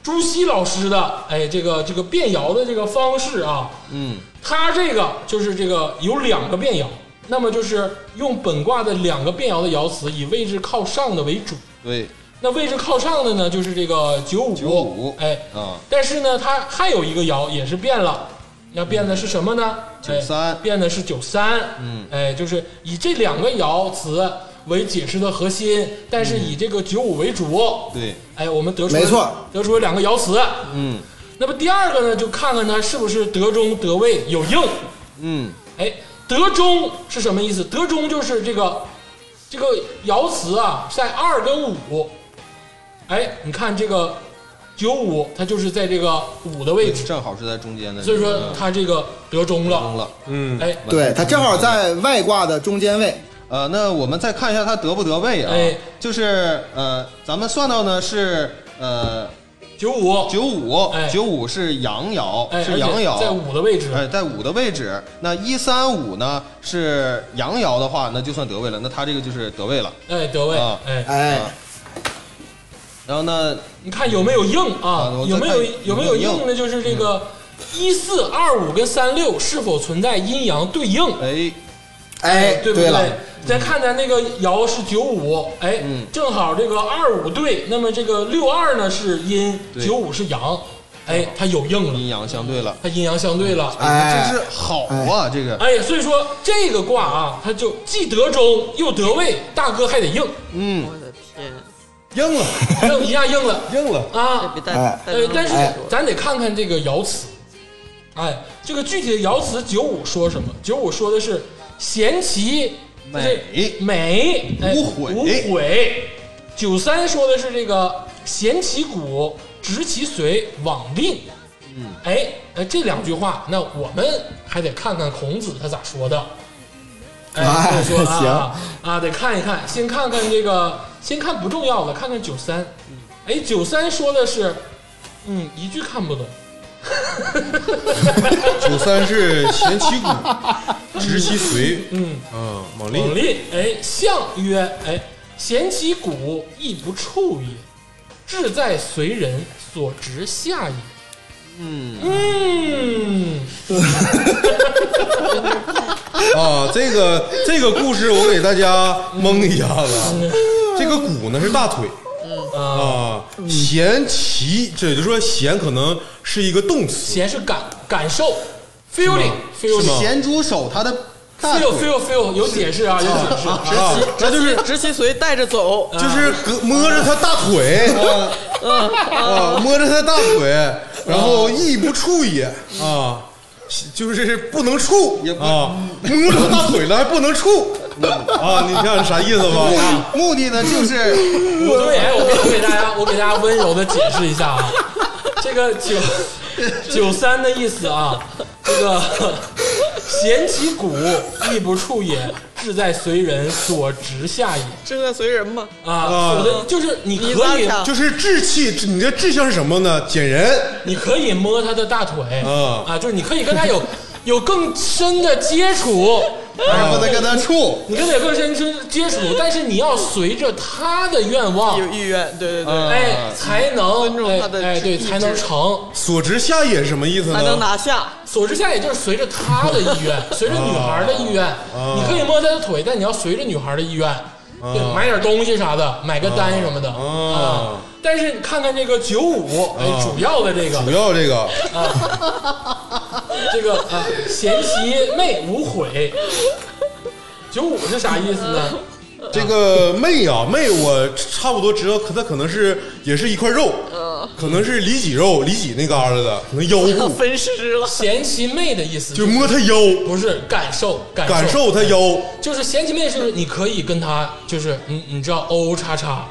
朱熹老师的哎这个这个变爻的这个方式啊，嗯，他这个就是这个有两个变爻，那么就是用本卦的两个变爻的爻辞，以位置靠上的为主。对，那位置靠上的呢，就是这个九五，95哎，啊，但是呢，它还有一个爻也是变了，那变的是什么呢？九三哎变的是九三，嗯，哎，就是以这两个爻辞为解释的核心，但是以这个九五为主，对，哎，我们得出没错，得出了两个爻辞。嗯那么第二个呢，就看看它是不是德中德位有应。嗯，哎，德中是什么意思？德中就是这个这个爻辞啊，在二跟五。哎，你看这个九五，它就是在这个五的位置，正好是在中间的，所以说它这个得中了。中了，嗯，哎，对，它正好在外挂的中间位。呃，那我们再看一下它得不得位啊？哎。就是呃，咱们算到呢是呃九五，九五。哎，九五是阳爻，哎，是阳爻，在五的位置，哎，在五的位置。那一三五呢是阳爻的话，那就算得位了。那它这个就是得位了。哎，得位。啊，哎，哎，然后呢，你看有没有应啊？啊？有没有有没有有没有应应呢？就是这个一四二五跟三六是否存在阴阳对应？哎，哎，对不对了，？再看咱那个爻是九五，哎，嗯。正好这个二五对，那么这个六二呢是阴，九五是阳，哎，它有应了，阴阳相对了。它阴阳相对了。哎这是好啊，这个。哎，所以说这个卦啊，它就既得中又得位，大哥还得硬，嗯。我的天，硬了，应一下硬了硬了。啊。哎呃，但是哎咱得看看这个爻辞，哎，这个具体的爻辞九五说什么？九五说的是贤其美这美，哎无悔无悔。九三说的是这个贤其骨，直其髓，往吝。嗯，哎，哎，这两句话，那我们还得看看孔子他咋说的。哎，说啊行啊啊，得看一看，先看看这个，先看不重要的，看看九三。哎，九三说的是，嗯，一句看不懂。九三是贤其骨，直其髓，嗯，啊，往猛令令，哎，象曰，哎，贤其骨，亦不处也，志在随人所直下也。嗯。嗯，啊，这个这个故事我给大家蒙一下子。这个骨呢是大腿。啊，啊，贤其，这也就是说弦可能是一个动词，弦是感感受，feeling 是 feeling 吗？咸猪手它的大 feel 腿 feel feel 有解释啊，有解释。啊，那就是直其髓带着走，就是隔摸着他大腿，啊，摸着他大腿，然后亦不触也啊，就是不能触也不啊，摸着他大腿了还不能触 啊，你看啥意思吧？目的呢就是不对，哎，我给我给大家，我给大家温柔的解释一下啊，这个九 九三的意思啊，这个贤其骨，亦不处也，志在随人所直下也志在随人嘛。啊。就是你你可以，就是志气，你的志向是什么呢？捡人你可以摸他的大腿啊啊，就是你可以跟他有有更深的接触。还不能跟他处。你跟他有更深的接触，但是你要随着他的愿望有，意愿，对对对，啊哎，才能尊重他的哎哎对，才能成。所直下也是什么意思才能呢？拿下。所之下，也就是随着他的意愿，随着女孩的意愿，你可以摸她的腿，但你要随着女孩的意愿，对，买点东西啥的，买个单什么的啊。但是你看看这个九五，哎，主要的这个。主要这个。啊。这个啊，贤妻妹无悔。九五是啥意思呢？这个妹啊妹，我差不多知道，可它可能是也是一块肉，可能是里脊肉，里脊那旮瘩的，可能腰部，分尸了，贤妻妹的意思。就摸她腰，不是感受，感感受她腰，就是贤妻妹是你可以跟他就是你你知道 O O 叉叉，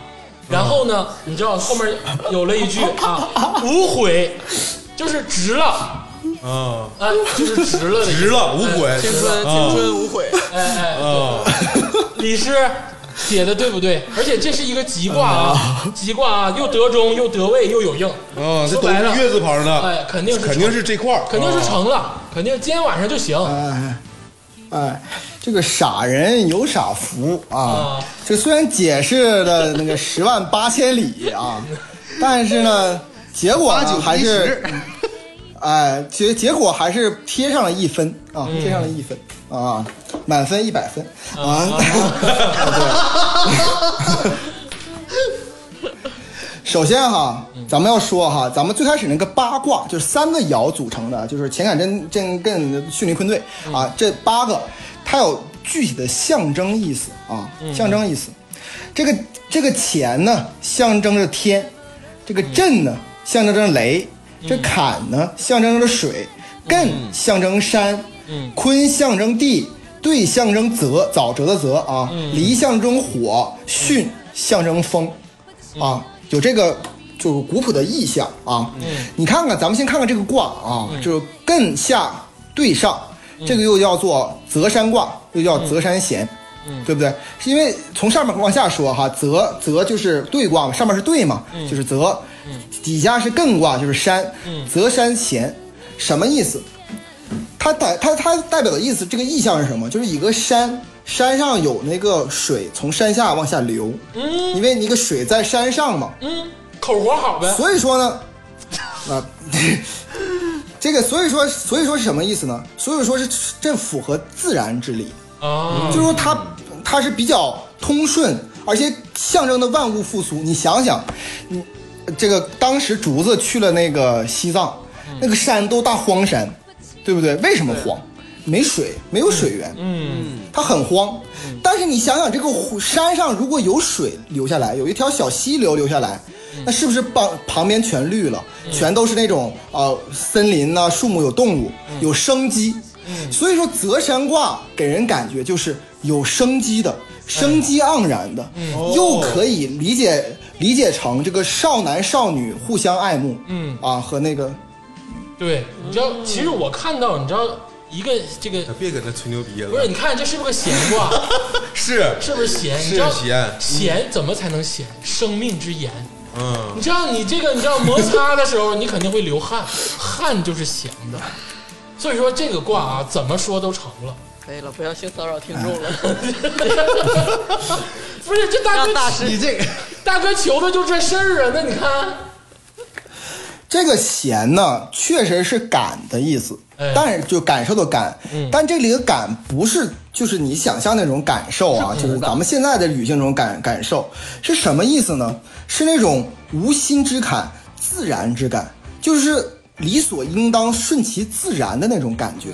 然后呢，你知道后面有了一句啊无悔，就是值了啊，啊，就是值了的意思值了无悔哎青春青春无悔。哎哎，啊，李师写的对不对？而且这是一个吉卦啊，吉卦啊，又得中又得位又有应啊，这说白了是月字旁的，哎，肯定是肯定是这块儿，肯定是啊成了，肯定今天晚上就行。哎哎，这个傻人有傻福啊啊！这虽然解释的那个十万八千里啊，但是呢，结果还是哎，结结果还是贴上了一分啊，嗯。贴上了一分啊，满分一百分啊。首先哈，咱们要说哈，咱们最开始那个八卦就是三个爻组成的，就是乾坎艮震艮巽离坤兑啊，这八个它有具体的象征意思啊，象征意思。这个这个乾呢，象征着天；这个震呢，象征着雷；这坎呢，象征着水；艮象征山；坤象征地；兑象征泽，沼泽的泽啊；离象征火；巽象征风。啊，有这个就是古朴的意象啊。你看看，咱们先看看这个卦啊，就是艮下对上，这个又叫做泽山卦，又叫泽山咸对不对？是因为从上面往下说哈，泽泽就是兑卦嘛，上面是兑嘛，就是泽，底下是艮卦，就是山，泽山咸，什么意思？它代它它代表的意思，这个意象是什么？就是一个山，山上有那个水从山下往下流，嗯，因为你个水在山上嘛，嗯，口活好呗。所以说呢，啊，这个所以说所以说是什么意思呢？所以说是这符合自然之理，啊，就是说它它是比较通顺，而且象征的万物复苏。你想想，你这个当时竹子去了那个西藏，那个山都大荒山，对不对？为什么荒？没水，没有水源，嗯，它很荒。但是你想想，这个山上如果有水流下来，有一条小溪流流下来，那是不是旁旁边全绿了，全都是那种呃森林呐、树木有动物，有生机。所以说泽山卦给人感觉就是有生机的，生机盎然的，又可以理解理解成这个少男少女互相爱慕，嗯。啊和那个对，你知道，其实我看到，你知道一个这个别搁那吹牛逼了，不是，你看这是不是个闲卦？是。是不是闲？是闲。闲怎么才能闲？生命之言。嗯，你知道你这个，你知道摩擦的时候，你肯定会流汗，汗就是咸的。所以说这个卦啊，怎么说都成了。可以了，不要性骚扰听众了。不是这大哥大师你这个大哥求的就这事儿啊，那你看，这个咸呢，确实是感的意思哎，但是就感受的感，嗯但这里的感不是就是你想象那种感受啊，就是咱们现在的女性那种感感受是什么意思呢？是那种无心之感、自然之感，就是理所应当、顺其自然的那种感觉。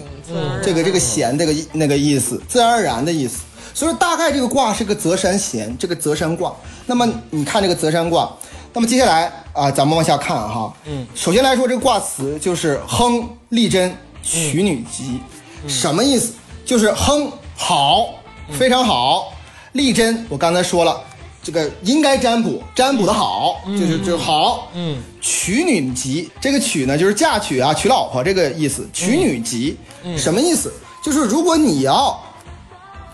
这个这个闲这个那个意思，自然而然的意思。所以说大概这个卦是个泽山咸，这个泽山卦。那么你看这个泽山卦，那么接下来啊，咱们往下看哈。嗯，首先来说这个卦辞就是亨利贞娶女吉，什么意思？就是亨好，非常好。力贞我刚才说了，这个应该占卜，占卜的好，就是就是好。嗯，娶女吉，这个娶呢就是嫁娶啊，娶老婆这个意思。娶女吉，什么意思？就是如果你要，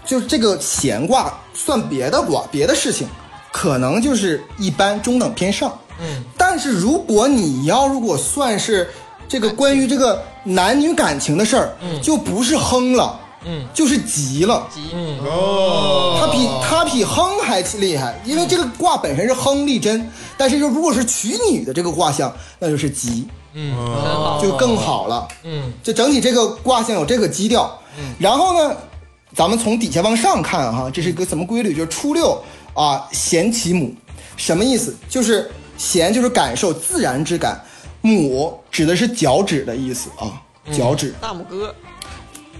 就是这个闲卦算别的卦，别的事情，可能就是一般中等偏上。嗯，但是如果你要如果算是这个关于这个男女感情的事儿，就不是哼了，嗯，就是吉了。嗯哦，它比它比亨还厉害，因为这个卦本身是亨利贞，但是就如果是娶女的这个卦象，那就是吉，嗯就更好了。嗯就整体这个卦象有这个基调。然后呢，咱们从底下往上看哈，这是一个什么规律？就是初六啊，咸其母，什么意思？就是咸就是感受自然之感，母指的是脚趾的意思啊，脚趾。大拇哥，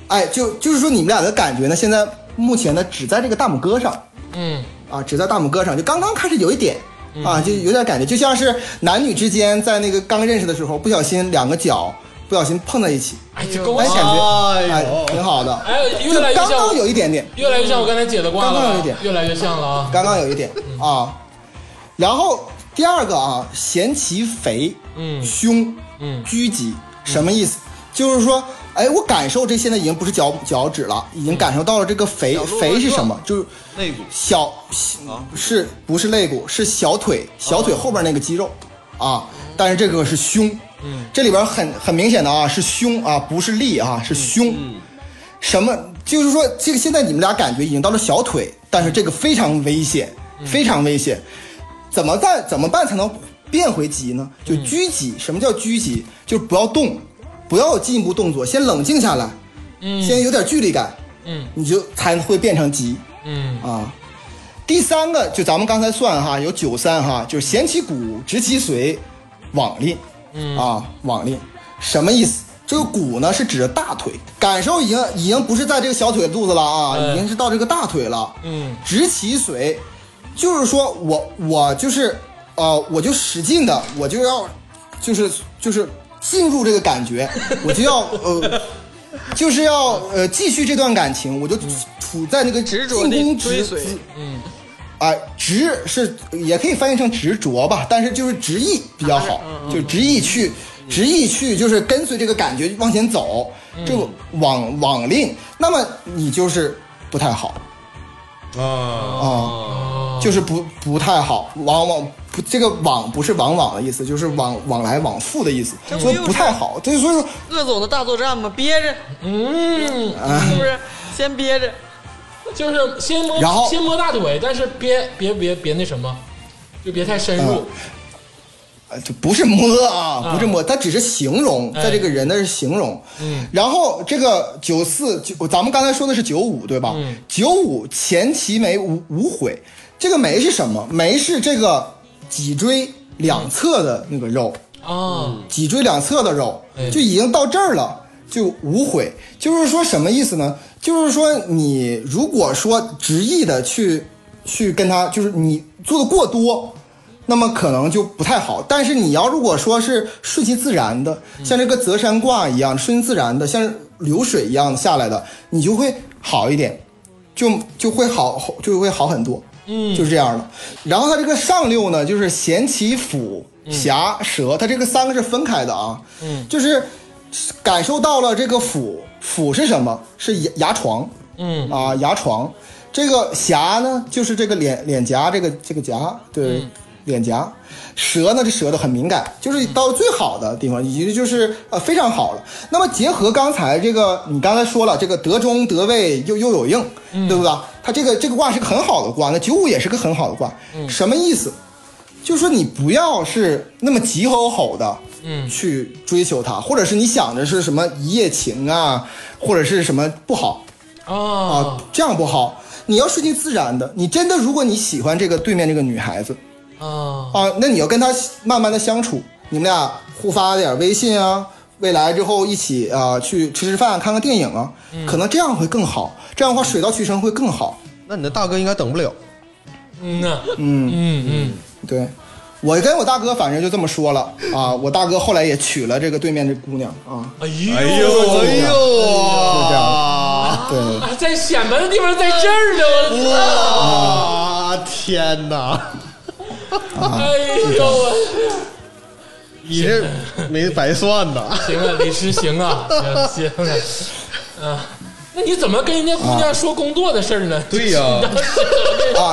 哎，就就是说你们俩的感觉呢，现在目前呢只在这个大拇哥上。嗯啊，只在大拇哥上，就刚刚开始有一点，啊，就有点感觉，就像是男女之间在那个刚认识的时候，不小心两个脚不小心碰在一起，哎，这跟我哎，感，觉哎挺好的，哎，越就来越像刚刚，有一点点，越来越像我刚才解的卦了，刚刚有一点越来越像了啊。刚刚有一点啊，然后第二个啊，嫌其肥，嗯凶，嗯拘谨，什么意思？就是说，哎，我感受这现在已经不是脚脚趾了，已经感受到了这个肥肥是什么？就是肋骨小是不是肋骨？是小腿小腿后边那个肌肉啊。但是这个是胸，嗯，这里边很很明显的啊，是胸啊，不是力啊，是胸。什么？就是说，这个现在你们俩感觉已经到了小腿，但是这个非常危险，非常危险。怎么办？怎么办才能变回急呢？就拘急。什么叫拘急？就是不要动，不要有进一步动作，先冷静下来，嗯先有点距离感，嗯你就才会变成急。嗯啊。第三个就咱们刚才算哈，有九三哈，就是咸其骨，直其髓，往令。嗯啊，往令什么意思？这个骨呢是指着大腿，感受已经已经不是在这个小腿肚子了啊，哎已经是到这个大腿了。嗯直其髓，就是说我我就是呃，我就使劲的，我就要就是就是进入这个感觉，我就要呃。就是要呃继续这段感情，我就处在那个执着地进攻追随。之姿嗯。啊，执是也可以翻译成执着吧，但是就是执意比较好，就执意去，执意去，就是跟随这个感觉往前走，这个往往令，那么你就是不太好，啊，啊，就是不不太好，往往不这个往不是往往的意思，就是往往来往复的意思，所以不太好。对，所以说鄂总的大作战嘛，憋着，嗯，是不是？先憋着，就是先摸然后先摸大腿，但是别别别别那什么，就别太深入。呃，就不是摸啊，不是摸，它只是形容，哎在这个人那是形容。嗯，然后这个九四九，咱们刚才说的是九五对吧？嗯，九五前齐眉无无悔，这个眉是什么？眉是这个脊椎两侧的那个肉，啊，脊椎两侧的肉哎就已经到这儿了，就无悔。就是说什么意思呢？就是说你如果说执意的去去跟他，就是你做的过多，那么可能就不太好。但是你要如果说是顺其自然的，像这个择山卦一样顺其自然的，像流水一样下来的，你就会好一点，就就会好就会好很多。嗯就是这样的。然后它这个上六呢，就是咸其腹、狭、舌，它这个三个是分开的啊。嗯，就是感受到了这个腹，腹是什么？是牙牙床嗯啊，牙床。这个狭呢，就是这个脸脸颊，这个这个颊，对，嗯脸颊。舌呢，这舌头很敏感，就是到最好的地方，也就就是呃非常好了。那么结合刚才这个，你刚才说了，这个得中得位又又有应，对不对？它这个这个卦是个很好的卦，那九五也是个很好的卦。嗯什么意思？就是说你不要是那么急吼吼的，嗯去追求它，或者是你想着是什么一夜情啊，或者是什么不好啊啊，这样不好。你要顺其自然的，你真的如果你喜欢这个对面这个女孩子，啊啊，那你要跟她慢慢的相处，你们俩互发点微信啊，未来之后一起啊、去吃吃饭、看看电影啊，可能这样会更好。这样的话水到渠成会更好。那你的大哥应该等不了。嗯呐，嗯，嗯嗯，对，我跟我大哥反正就这么说了啊。我大哥后来也娶了这个对面这姑娘啊，哎哎呦呦哎呦就这样。啊！对，啊在显摆的地方在这儿呢，我操！哇，天哪！哎呦我，你这没白算呐！行啊，李师行啊，行 行啊，啊，那你怎么跟人家姑娘说工作的事儿呢？对呀 啊，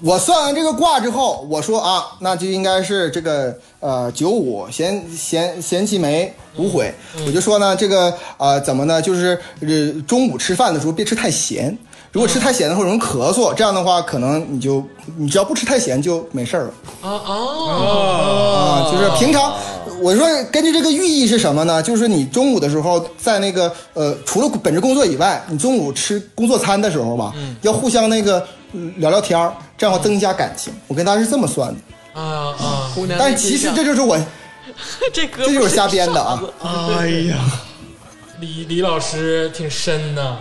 我算完这个卦之后，我说啊，那就应该是这个呃九五咸咸咸其眉无悔。我就说呢，这个呃怎么呢？就是呃中午吃饭的时候别吃太咸，如果吃太咸的话容易咳嗽，这样的话可能你就你只要不吃太咸就没事儿了。啊啊啊，就是平常，我说根据这个寓意是什么呢？就是你中午的时候，在那个呃，除了本职工作以外，你中午吃工作餐的时候吧，要互相那个嗯聊聊天儿，这样增加感情。我跟他是这么算的，啊啊！姑娘但其实这就是我，这哥这就是瞎编的啊。哎呀，李李老师挺深呐，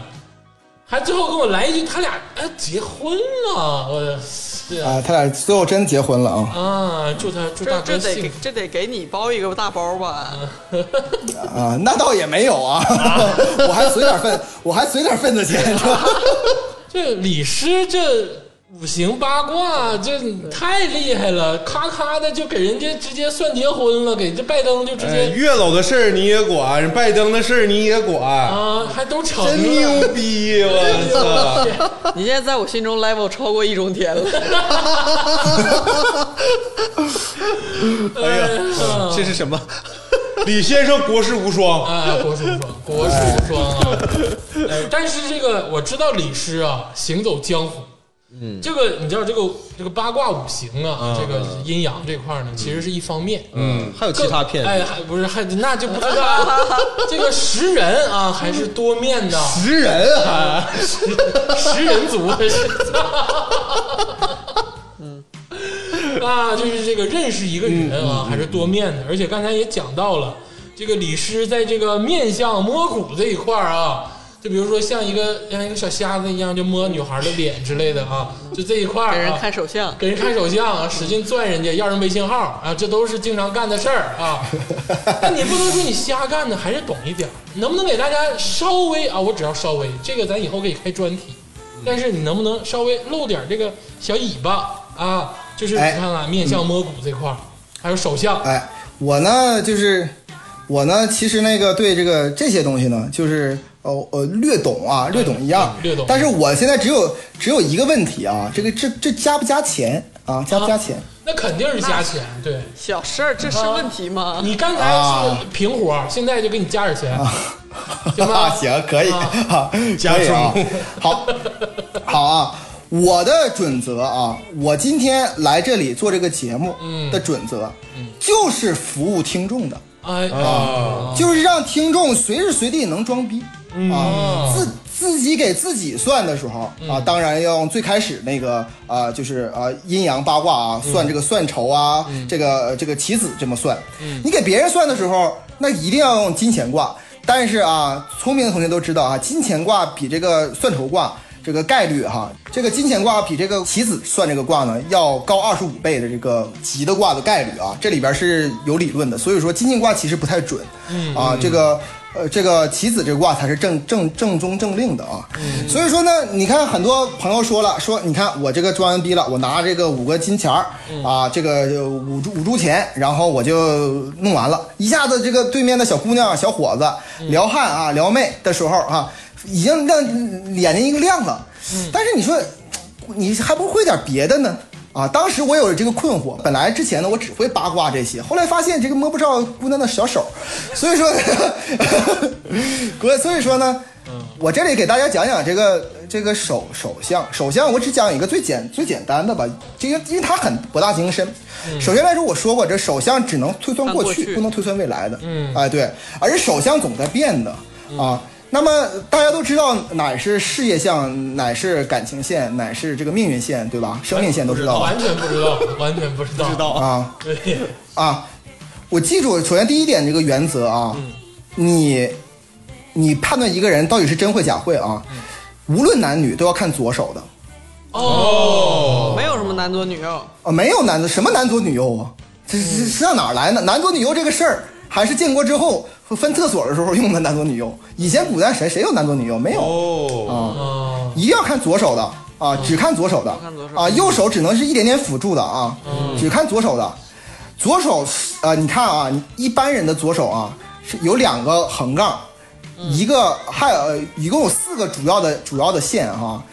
还最后跟我来一句，他俩哎结婚了，我的是啊啊，他俩最后真结婚了啊！啊！祝他祝大这这得这得给你包一个大包吧？啊，那倒也没有啊，我还随点份，我还随点份子钱，是吧？这李师这五行八卦这太厉害了，咔咔的就给人家直接算结婚了，给这拜登就直哎，接、月老的事儿你也管，拜登的事儿你也管，啊，还都成了。真牛逼！我操！你现在在我心中 level 超过易中天了。哎呀，这是什么？李先生国士无双，哎，国士无双，国士无双啊！哎，但是这个我知道李师啊，行走江湖。嗯，这个你知道这个这个八卦五行啊，这个阴阳这块儿呢，其实是一方面。嗯，还有其他骗子。哎，还不是还那就不知道了 这个识人啊，还是多面的。识人啊！食人族的是，嗯，啊，就是这个认识一个人啊，还是多面的，而且刚才也讲到了，这个李师在这个面相摸骨这一块儿啊，就比如说像一个像一个小瞎子一样，就摸女孩的脸之类的啊，就这一块儿、啊，给人看手相，给人看手相啊，使劲攥人家，要人微信号啊，这都是经常干的事儿啊。那你不能说你瞎干呢，还是懂一点儿。能不能给大家稍微啊？我只要稍微，这个咱以后可以开专题。但是你能不能稍微露点这个小尾巴啊？就是你哎看看面相摸骨这块儿，还有手相，哎，我呢就是我呢，其实那个对这个这些东西呢，就是呃呃略懂啊，略懂一样，略懂。但是我现在只有只有一个问题啊，这个这这加不加钱？啊？加不加钱？那肯定是加钱，对。小事儿，这是问题吗？你刚才是平活，现在就给你加点钱，行啊，吗？行，可以，啊。啊，加可以啊，好，好啊。我的准则啊，我今天来这里做这个节目的准则，就是服务听众的，哎啊就是让听众随时随地能装逼。嗯啊，自自己给自己算的时候啊，当然要用最开始那个啊，就是啊阴阳八卦啊，算这个算筹啊，这个这个棋子这么算。你给别人算的时候，那一定要用金钱卦。但是啊，聪明的同学都知道啊，金钱卦比这个算筹卦这个概率哈，这个金钱卦比这个棋子算这个卦呢要高二十五倍的这个吉的卦的概率啊，这里边是有理论的。所以说金钱卦其实不太准，啊，这个。呃，这个棋子这个卦才是正正正宗正令的啊，所以说呢，你看很多朋友说了，说你看我这个装完逼了，我拿这个五个金钱儿啊，这个呃五铢五铢钱，然后我就弄完了，一下子这个对面的小姑娘小伙子撩汉啊撩妹的时候啊，已经让眼睛一个亮了，但是你说你还不会点别的呢？啊，当时我有这个困惑，本来之前呢我只会八卦这些，后来发现这个摸不着姑娘的小手，所以说，所以所以说呢，我这里给大家讲讲这个这个手手相，手相我只讲一个最简最简单的吧，这个因为它很博大精深。首先来说，我说过这手相只能推算过去，过去不能推算未来的。嗯哎对，而且手相总在变的啊。那么大家都知道，哪是事业线，哪是感情线，哪是这个命运线，对吧？生命线都知道吧？完全不知道，完全不知道，知道。啊。对，啊，我记住，首先第一点这个原则啊，你你判断一个人到底是真会假会啊，无论男女都要看左手的。哦，没有什么男左女右，啊，没有男左什么男左女右啊，这这这上哪儿来的？男左女右这个事儿，还是建国之后分厕所的时候用的男左女右，以前古代谁谁有男左女右？没有。哦，啊，哦，一定要看左手的啊，只看左手的。看左手。啊，右手只能是一点点辅助的啊，只看左手的。左手呃，你看啊，一般人的左手啊是有两个横杠，一个还有一共有四个主要的主要的线哈、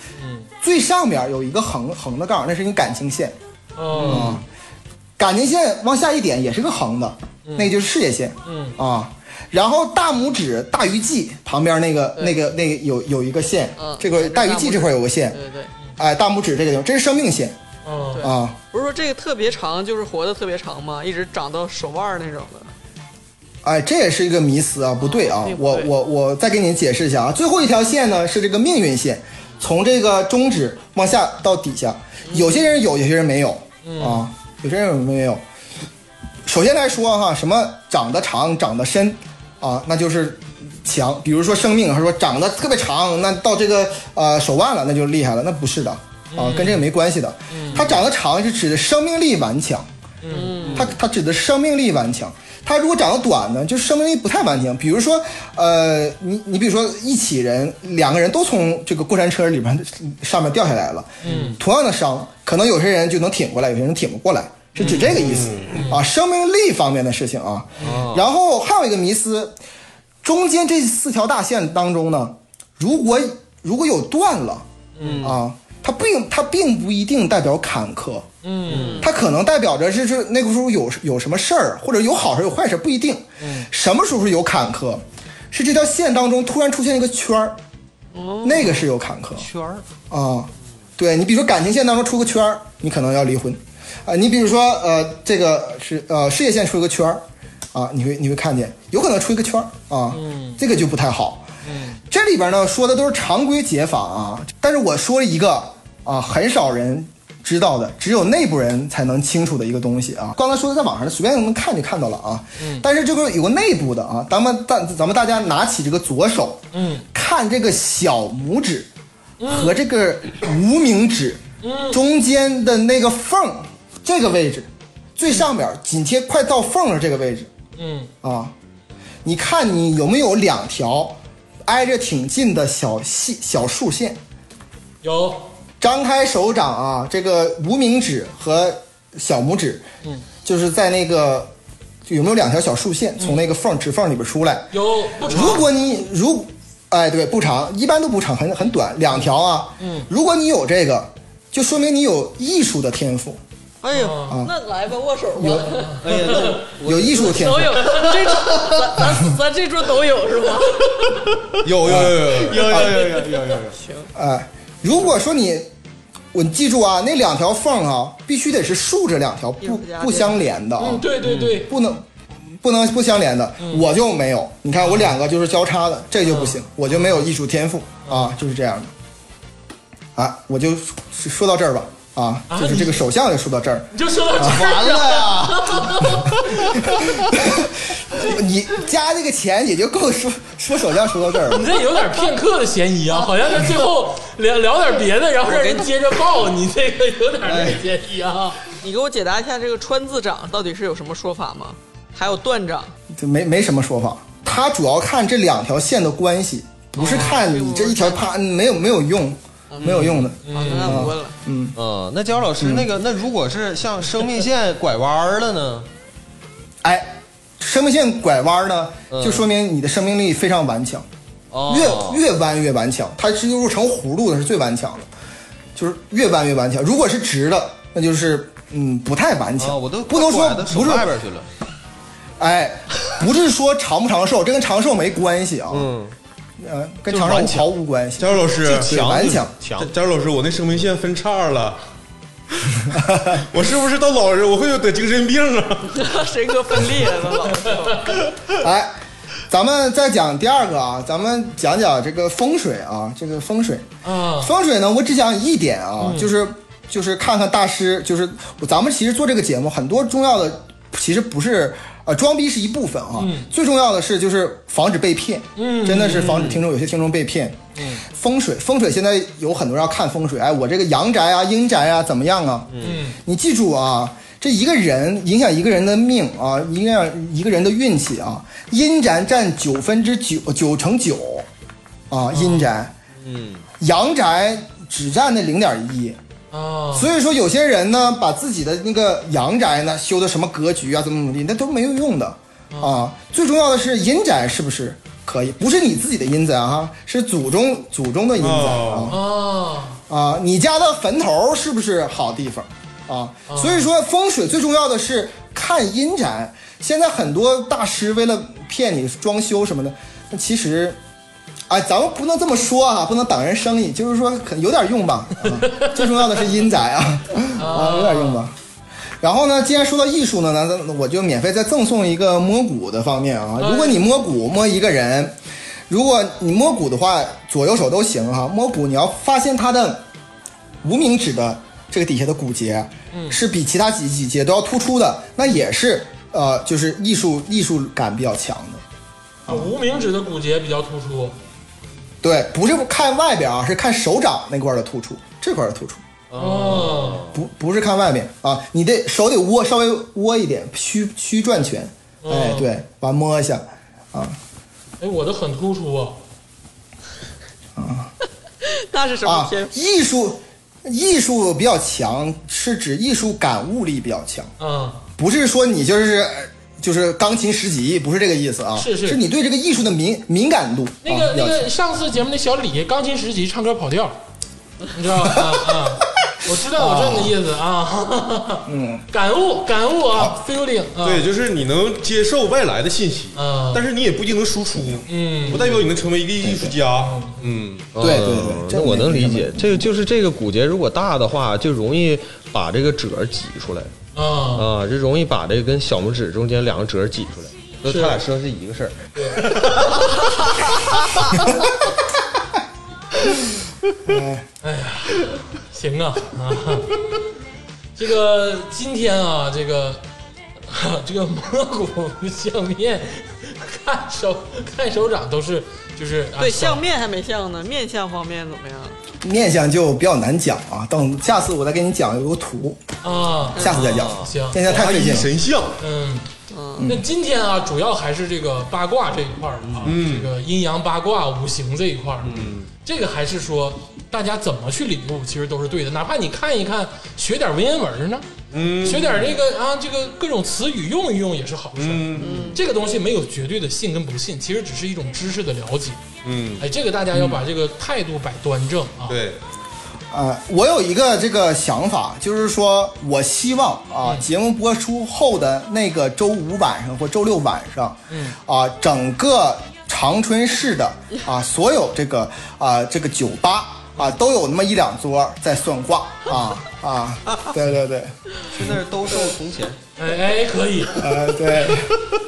最上面有一个横横的杠，那是你感情线。哦，啊，感情线往下一点也是个横的，那个就是事业线，嗯啊，然后大拇指大鱼际旁边那个那个那个有有一个线嗯，这个大鱼际这块有个线，对对对，哎，大拇指这个地方，这是生命线嗯，啊。不是说这个特别长就是活得特别长吗？一直长到手腕儿那种的。哎，这也是一个迷思啊，不对啊我我我再给你解释一下啊，最后一条线呢是这个命运线，从这个中指往下到底下，有些人有，有些人没有啊，有些人有没有。首先来说哈，什么长得长、长得深啊，那就是强。比如说生命，他说长得特别长，那到这个呃手腕了，那就厉害了，那不是的啊，跟这个没关系的。它长得长是指的生命力顽强，嗯，它它指的生命力顽强。它如果长得短呢，就是生命力不太顽强。比如说，呃，你你比如说一起人，两个人都从这个过山车里边上面掉下来了，嗯，同样的伤，可能有些人就能挺过来，有些人挺不过来，是指这个意思、啊，生命力方面的事情啊。然后还有一个迷思，中间这四条大线当中呢，如果如果有断了，嗯啊，它并它并不一定代表坎坷，嗯，它可能代表着是是那个时候有有什么事儿，或者有好事有坏事，不一定。嗯，什么时候是有坎坷？是这条线当中突然出现一个圈儿，那个是有坎坷圈儿，啊。对你比如说感情线当中出个圈儿，你可能要离婚啊。你比如说呃这个是呃事业线出一个圈儿啊，你会你会看见有可能出一个圈儿啊，嗯这个就不太好。这里边呢说的都是常规解法啊，但是我说了一个啊，很少人知道的，只有内部人才能清楚的一个东西啊。刚才说的在网上随便能看就看到了啊，但是这个有个内部的啊，咱们大咱们大家拿起这个左手，嗯，看这个小拇指和这个无名指中间的那个缝，这个位置最上边紧贴快到缝的这个位置，嗯，啊，你看你有没有两条挨着挺近的小细小竖线？有，张开手掌啊，这个无名指和小拇指，嗯，就是在那个有没有两条小竖线从那个缝指缝里边出来？有，如果你如哎，对，不长，一般都不长，很很短，两条啊。嗯，如果你有这个，就说明你有艺术的天赋，哎呦，啊那来吧，握手吧有吧。哎呀，有艺术的天赋都。有，这桌咱咱咱这桌都有是吗？有有有有有有有有有有有有，哎，如果说你，我你记住啊，那两条缝啊，必须得是竖着两条，不不相连的啊，嗯，对对对，不能不能不相连的。我就没有，你看我两个就是交叉的，这就不行，我就没有艺术天赋啊，就是这样的。啊，我就说说到这儿吧。啊，啊就是这个手相就说到这儿，你就说到这儿完了呀！你加这个钱也就够说说手相说到这儿了你。这有点片刻的嫌疑啊，好像是最后聊聊点别的，然后让人接着报，你这个有点那个嫌疑啊。你给我解答一下这个川字掌到底是有什么说法吗？还有断掌，就没没什么说法，他主要看这两条线的关系，不是看你这一条啪没有没有用，没有用的。好，那我问了，嗯，嗯，那焦老师，那个那如果是像生命线拐弯了呢？哎，生命线拐弯呢，嗯就说明你的生命力非常顽强，哦，越越弯越顽强，它是又成葫芦的是最顽强的，就是越弯越顽强。如果是直的，那就是嗯不太顽强，啊，我都不能说不是外边去了。哎，不是说长不长寿，这跟长寿没关系啊，嗯，呃，跟长寿毫无关系。佳茹老师，对顽强，强佳茹老师，我那生命线分叉了，我是不是到老人我会得精神病啊？神格分裂了，老师。哎，咱们再讲第二个啊，咱们讲讲这个风水啊，这个风水。啊，风水呢，我只讲一点啊，就是就是看看大师，就是咱们其实做这个节目，很多重要的其实不是呃装逼是一部分啊，最重要的是就是防止被骗，嗯真的是防止听众有些听众被骗。嗯，风水风水现在有很多人要看风水，哎，我这个阳宅啊、阴宅啊怎么样啊？嗯，你记住啊，这一个人影响一个人的命啊，影响一个人的运气啊，阴宅占九分之九九乘九啊，阴宅。嗯，阳宅只占那零点一，啊，所以说有些人呢，把自己的那个阳宅呢修的什么格局啊，怎么怎么地，那都没有用的啊。最重要的是阴宅是不是可以？不是你自己的阴宅啊，是祖宗祖宗的阴宅啊，啊！你家的坟头是不是好地方啊？所以说风水最重要的是看阴宅。现在很多大师为了骗你装修什么的，那其实。哎，咱们不能这么说啊，不能挡人生意，就是说可能有点用吧。啊、最重要的是阴宅啊，啊，有点用吧。然后呢，既然说到艺术呢，那那我就免费再赠送一个摸骨的方面啊。如果你摸骨摸一个人，如果你摸骨的话，左右手都行哈、摸骨你要发现他的无名指的这个底下的骨节，是比其他几几节都要突出的，那也是呃，就是艺术艺术感比较强的。啊无名指的骨节比较突出。对，不是看外边啊，是看手掌那块的突出，这块的突出，哦，不不是看外面啊，你得手得窝稍微窝一点，虚虚转圈，哎，对，完摸一下，啊，哎，我的很突出啊。啊 那是什么啊天赋？，艺术艺术比较强，是指艺术感悟力比较强，嗯，不是说你就是呃就是钢琴十级，不是这个意思啊，是是。是你对这个艺术的敏敏感度。那个那个上次节目那小李钢琴十级唱歌跑调，你知道吧？啊啊，我知道我知道你的意思啊。嗯，感悟感悟啊，feeling 啊。对，就是你能接受外来的信息，嗯。但是你也不一定能输出，嗯。不代表你能成为一个艺术家，嗯，对对对嗯这那我能理解，这个就是这个骨节如果大的话，就容易把这个褶挤出来啊，啊，就容易把这个跟小拇指中间两个褶挤出来。那是他俩说的是一个事儿。行啊啊，这个今天啊，这个这个蘑菇 相面、看手看手掌都是就是啊对，相面还没相呢，面相方面怎么样？面相就比较难讲啊，等下次我再给你讲有个图，啊，下次再讲，行现在太华费劲了。夷神像，嗯。那今天啊，主要还是这个八卦这一块儿啊，这个阴阳八卦、五行这一块儿，嗯，这个还是说大家怎么去领悟，其实都是对的。哪怕你看一看，学点文言文呢，嗯，学点这个啊，这个各种词语用一用也是好事。嗯，这个东西没有绝对的信跟不信，其实只是一种知识的了解。嗯，哎，这个大家要把这个态度摆端正啊。对，呃，我有一个这个想法，就是说我希望啊，嗯。节目播出后的那个周五晚上或周六晚上，嗯，啊，整个长春市的啊，所有这个啊这个酒吧啊，都有那么一两桌在算卦啊啊，对对对，去那儿兜售铜钱。哎哎，可以。呃对，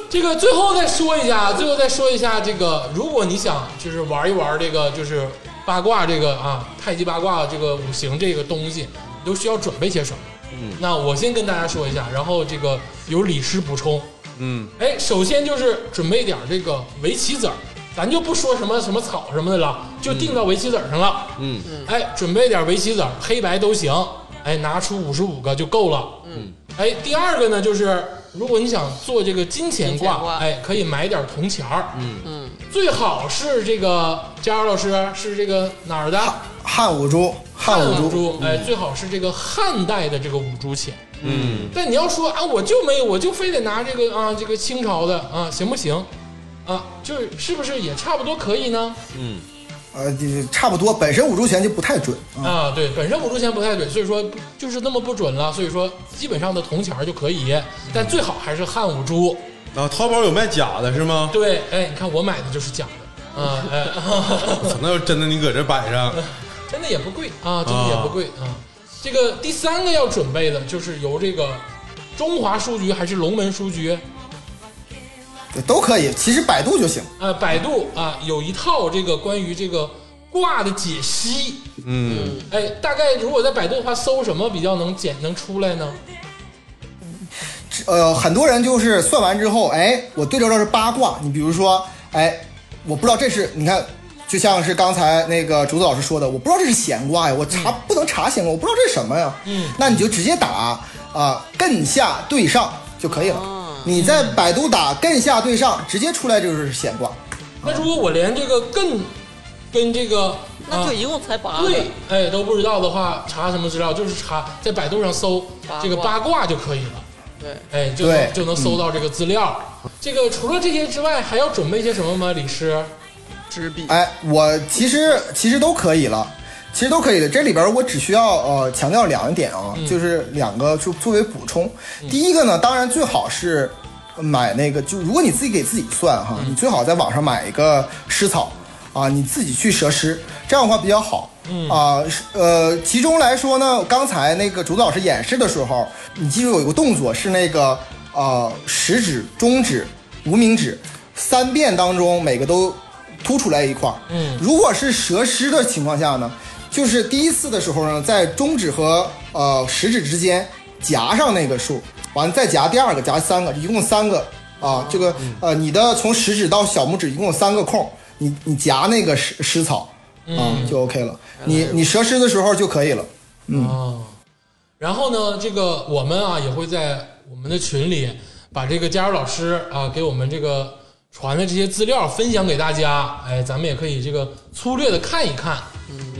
这个最后再说一下，最后再说一下这个，如果你想就是玩一玩这个就是八卦这个啊太极八卦这个五行这个东西，你都需要准备些什么？嗯，那我先跟大家说一下，然后这个由李师补充。嗯，哎，首先就是准备点这个围棋子儿，咱就不说什么什么草什么的了，就定到围棋子儿上了。嗯，哎，准备点围棋子儿，黑白都行。哎，拿出五十五个就够了。嗯，哎，第二个呢，就是如果你想做这个金钱卦，钱哎，可以买点铜钱儿。嗯嗯，最好是这个佳儿老师是这个哪儿的？汉武珠，汉武珠，珠。哎，最好是这个汉代的这个五铢钱。嗯，但你要说啊，我就没有，我就非得拿这个啊，这个清朝的啊，行不行？啊，就是是不是也差不多可以呢？嗯呃，这差不多，本身五铢钱就不太准啊。啊，对，本身五铢钱不太准，所以说就是那么不准了。所以说基本上的铜钱儿就可以，但最好还是汉五铢。啊，淘宝有卖假的是吗？对，哎，你看我买的就是假的，啊，哎，操那要真的你搁这摆上，真的也不贵啊，真的也不贵啊。这个第三个要准备的就是由这个中华书局还是龙门书局？对都可以，其实百度就行。呃，百度啊有一套这个关于这个卦的解析。嗯，哎，大概如果在百度的话，搜什么比较能简能出来呢？呃，很多人就是算完之后，哎，我对照到是八卦。你比如说，哎，我不知道这是，你看，就像是刚才那个竹子老师说的，我不知道这是闲卦呀，我查、不能查闲卦，我不知道这是什么呀。嗯，那你就直接打啊、艮下对上就可以了。哦你在百度打艮下对上，直接出来就是显卦。那如果我连这个艮跟这个啊那就一共才八个。对，哎都不知道的话，查什么资料？就是查在百度上搜这个八卦就可以了。对，哎，就能就能搜到这个资料。这个除了这些之外，还要准备些什么吗？李师？纸笔。哎，我其实其实都可以了，其实都可以的。这里边我只需要呃强调两点啊，就是两个就作为补充。第一个呢，当然最好是买那个，就如果你自己给自己算哈，你最好在网上买一个湿草啊，你自己去蛇湿，这样的话比较好。嗯啊，是呃，其中来说呢，刚才那个竹子老师演示的时候，你记住有一个动作是那个呃食指、中指、无名指三遍当中每个都凸出来一块儿。嗯如果是蛇湿的情况下呢，就是第一次的时候呢，在中指和呃食指之间夹上那个数，完了再夹第二个，夹三个，一共三个啊。这个呃，你的从食指到小拇指一共有三个空，你你夹那个食食草啊就 OK 了。你你蛇湿的时候就可以了。哦，然后呢，这个我们啊也会在我们的群里把这个佳茹老师啊给我们这个传的这些资料分享给大家，哎，咱们也可以这个粗略的看一看，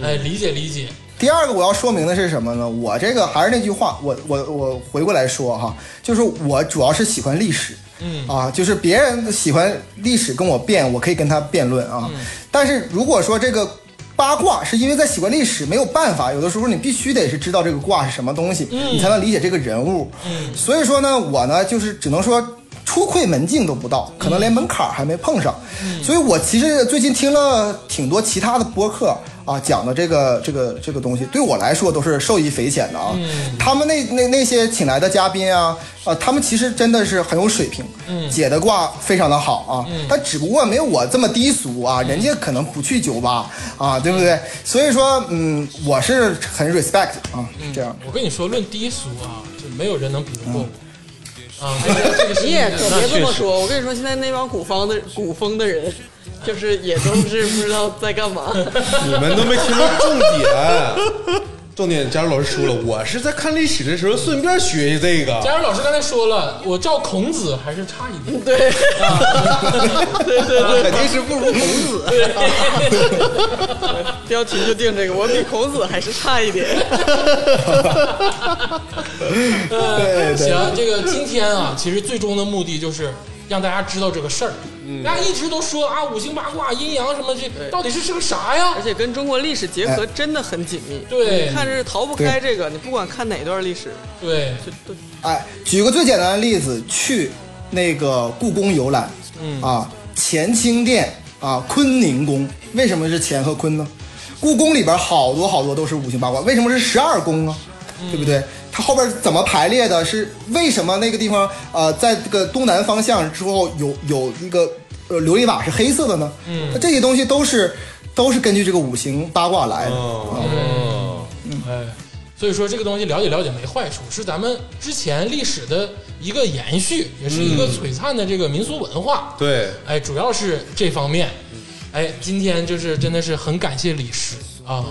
哎，理解理解。第二个我要说明的是什么呢？我这个还是那句话，我我我回过来说哈，就是我主要是喜欢历史，嗯啊，就是别人喜欢历史跟我辩，我可以跟他辩论啊。但是如果说这个八卦是因为在喜欢历史没有办法，有的时候你必须得是知道这个卦是什么东西，你才能理解这个人物。嗯所以说呢，我呢就是只能说。初窥门径都不到，可能连门槛还没碰上，嗯所以我其实最近听了挺多其他的播客啊，讲的这个这个这个东西，对我来说都是受益匪浅的啊。他们那那那些请来的嘉宾啊，啊，他们其实真的是很有水平，解的卦非常的好啊，但只不过没有我这么低俗啊，人家可能不去酒吧啊，对不对？所以说，嗯，我是很 respect 啊，这样。我跟你说，论低俗啊，就没有人能比得过我。啊，你也可别这么说，我跟你说，现在那帮古方的古风的人，就是也都是不知道在干嘛。你们都没听到重点。重点，佳茹老师说了，我是在看历史的时候顺便学习这个。佳茹老师刚才说了，我照孔子还是差一点。对，对对对，肯定是不如孔子。标题就定这个，我比孔子还是差一点。对对行，这个今天啊，其实最终的目的就是让大家知道这个事儿。大家一直都说啊，五行八卦、阴阳什么这到底是是个啥呀而？且跟中国历史结合真的很紧密。对你看这逃不开这个，你不管看哪段历史，对，就都哎，举个最简单的例子，去那个故宫游览，嗯啊，乾清殿啊，坤宁宫，为什么是乾和坤呢？故宫里边好多好多都是五行八卦，为什么是十二宫啊？对不对？它后边怎么排列的？是为什么那个地方呃，在这个东南方向之后有有那个呃琉璃瓦是黑色的呢？嗯那这些东西都是都是根据这个五行八卦来的。哦，哎，所以说这个东西了解了解没坏处，是咱们之前历史的一个延续，也是一个璀璨的这个民俗文化。对，哎，主要是这方面。哎，今天就是真的是很感谢李师啊，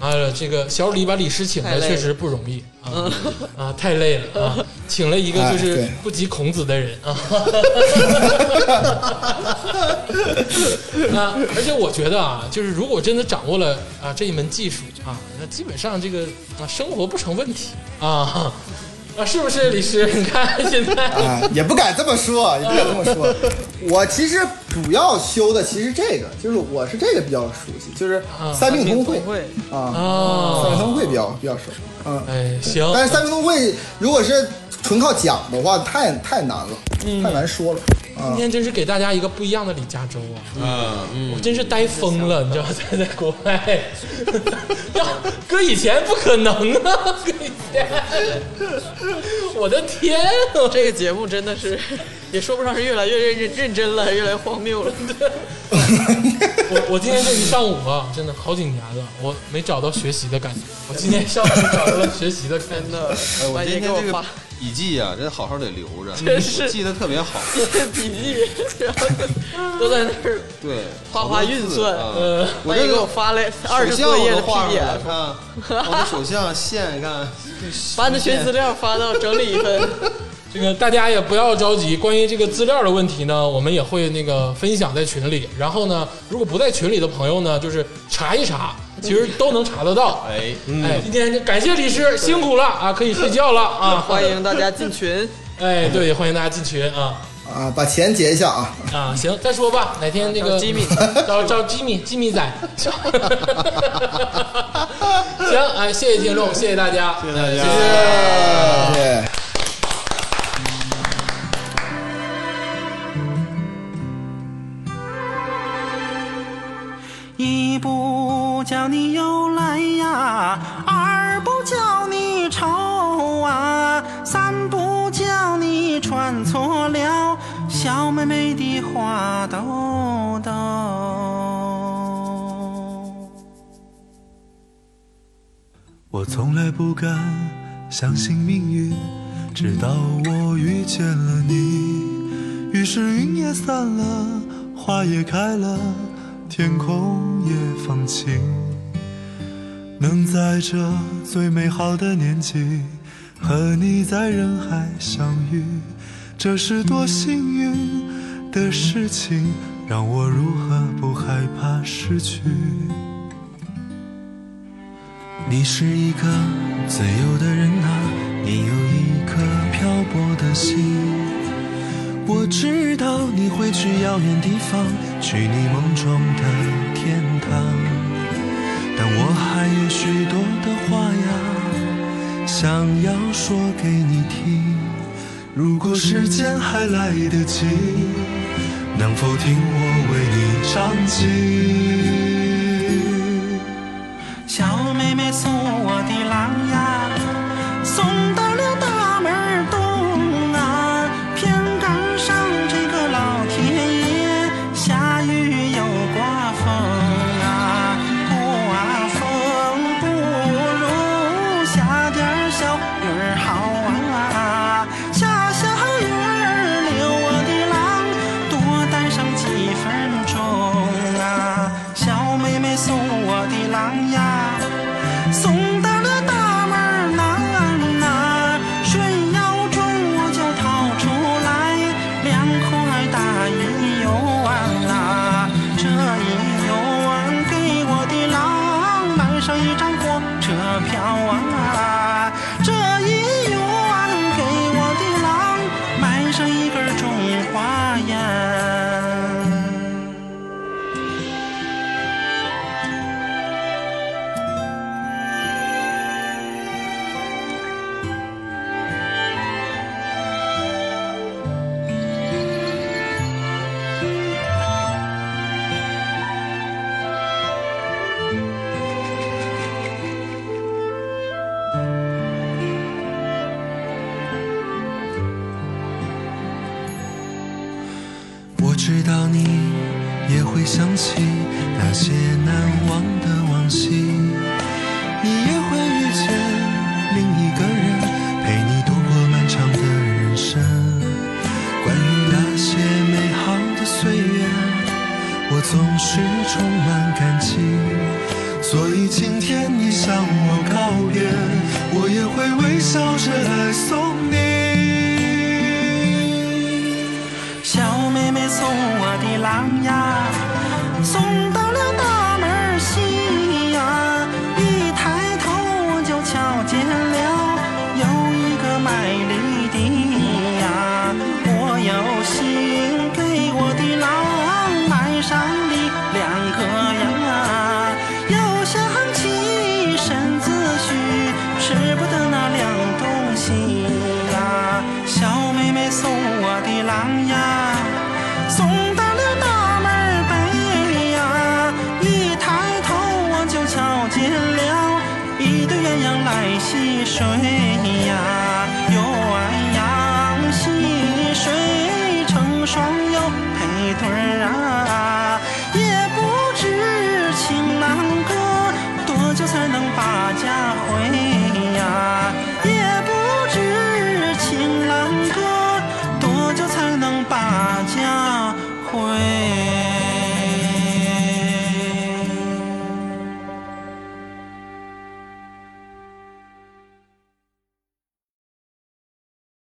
啊，这个小李把李师请来确实不容易啊 啊，太累了啊，请了一个就哎是不及孔子的人啊。啊，而且我觉得啊，就是如果真的掌握了啊这一门技术啊，那基本上这个啊生活不成问题啊啊，是不是李师？你看现在啊，也不敢这么说，也不敢这么说。我其实主要修的其实这个，就是我是这个比较熟悉，就是三命通会会啊，啊三命通会比较比较熟。嗯，哎，行，但是三命通会如果是纯靠讲的话，太太难了，太难说了啊今。天真是给大家一个不一样的李嘉洲啊！啊，我真是呆疯了，你知道，在在国外，要搁以前不可能啊，搁以前，我的天啊！这个节目真的是也说不上是越来越认认认真了，越来越荒谬了。我我今天这一上午啊，真的好几年了，我没找到学习的感觉。我今天上午找到了学习的感觉。真的哎，，我今天这个给我发笔记啊，这好好得留着，真是记得特别好。笔记，然后都在那儿对，哗哗运算好多字啊呃，半夜给我发了二十多页的我都画上了，PDF，看我的手相线，看把你的学习资料发到整理一份。这个大家也不要着急，关于这个资料的问题呢，我们也会那个分享在群里。然后呢，如果不在群里的朋友呢，就是查一查，其实都能查得到。哎，哎，今天就感谢李师辛苦了啊，可以睡觉了啊。欢迎大家进群。哎，对，欢迎大家进群啊啊，把钱结一下啊！啊，行，再说吧，哪天那个找吉米 找找吉米吉米仔。行，哎，谢谢听众，谢谢大家，谢谢大家，谢谢。你又来呀，二不叫你愁啊，三不叫你穿错了小妹妹的花兜兜。我从来不敢相信命运，直到我遇见了你。于是云也散了，花也开了，天空也放晴。能在这最美好的年纪和你在人海相遇，这是多幸运的事情，让我如何不害怕失去？你是一个自由的人啊，你有一颗漂泊的心。我知道你会去遥远地方，去你梦中的天堂。但我还有许多的话呀，想要说给你听。如果时间还来得及，能否听我为你唱起？小妹妹送我的郎呀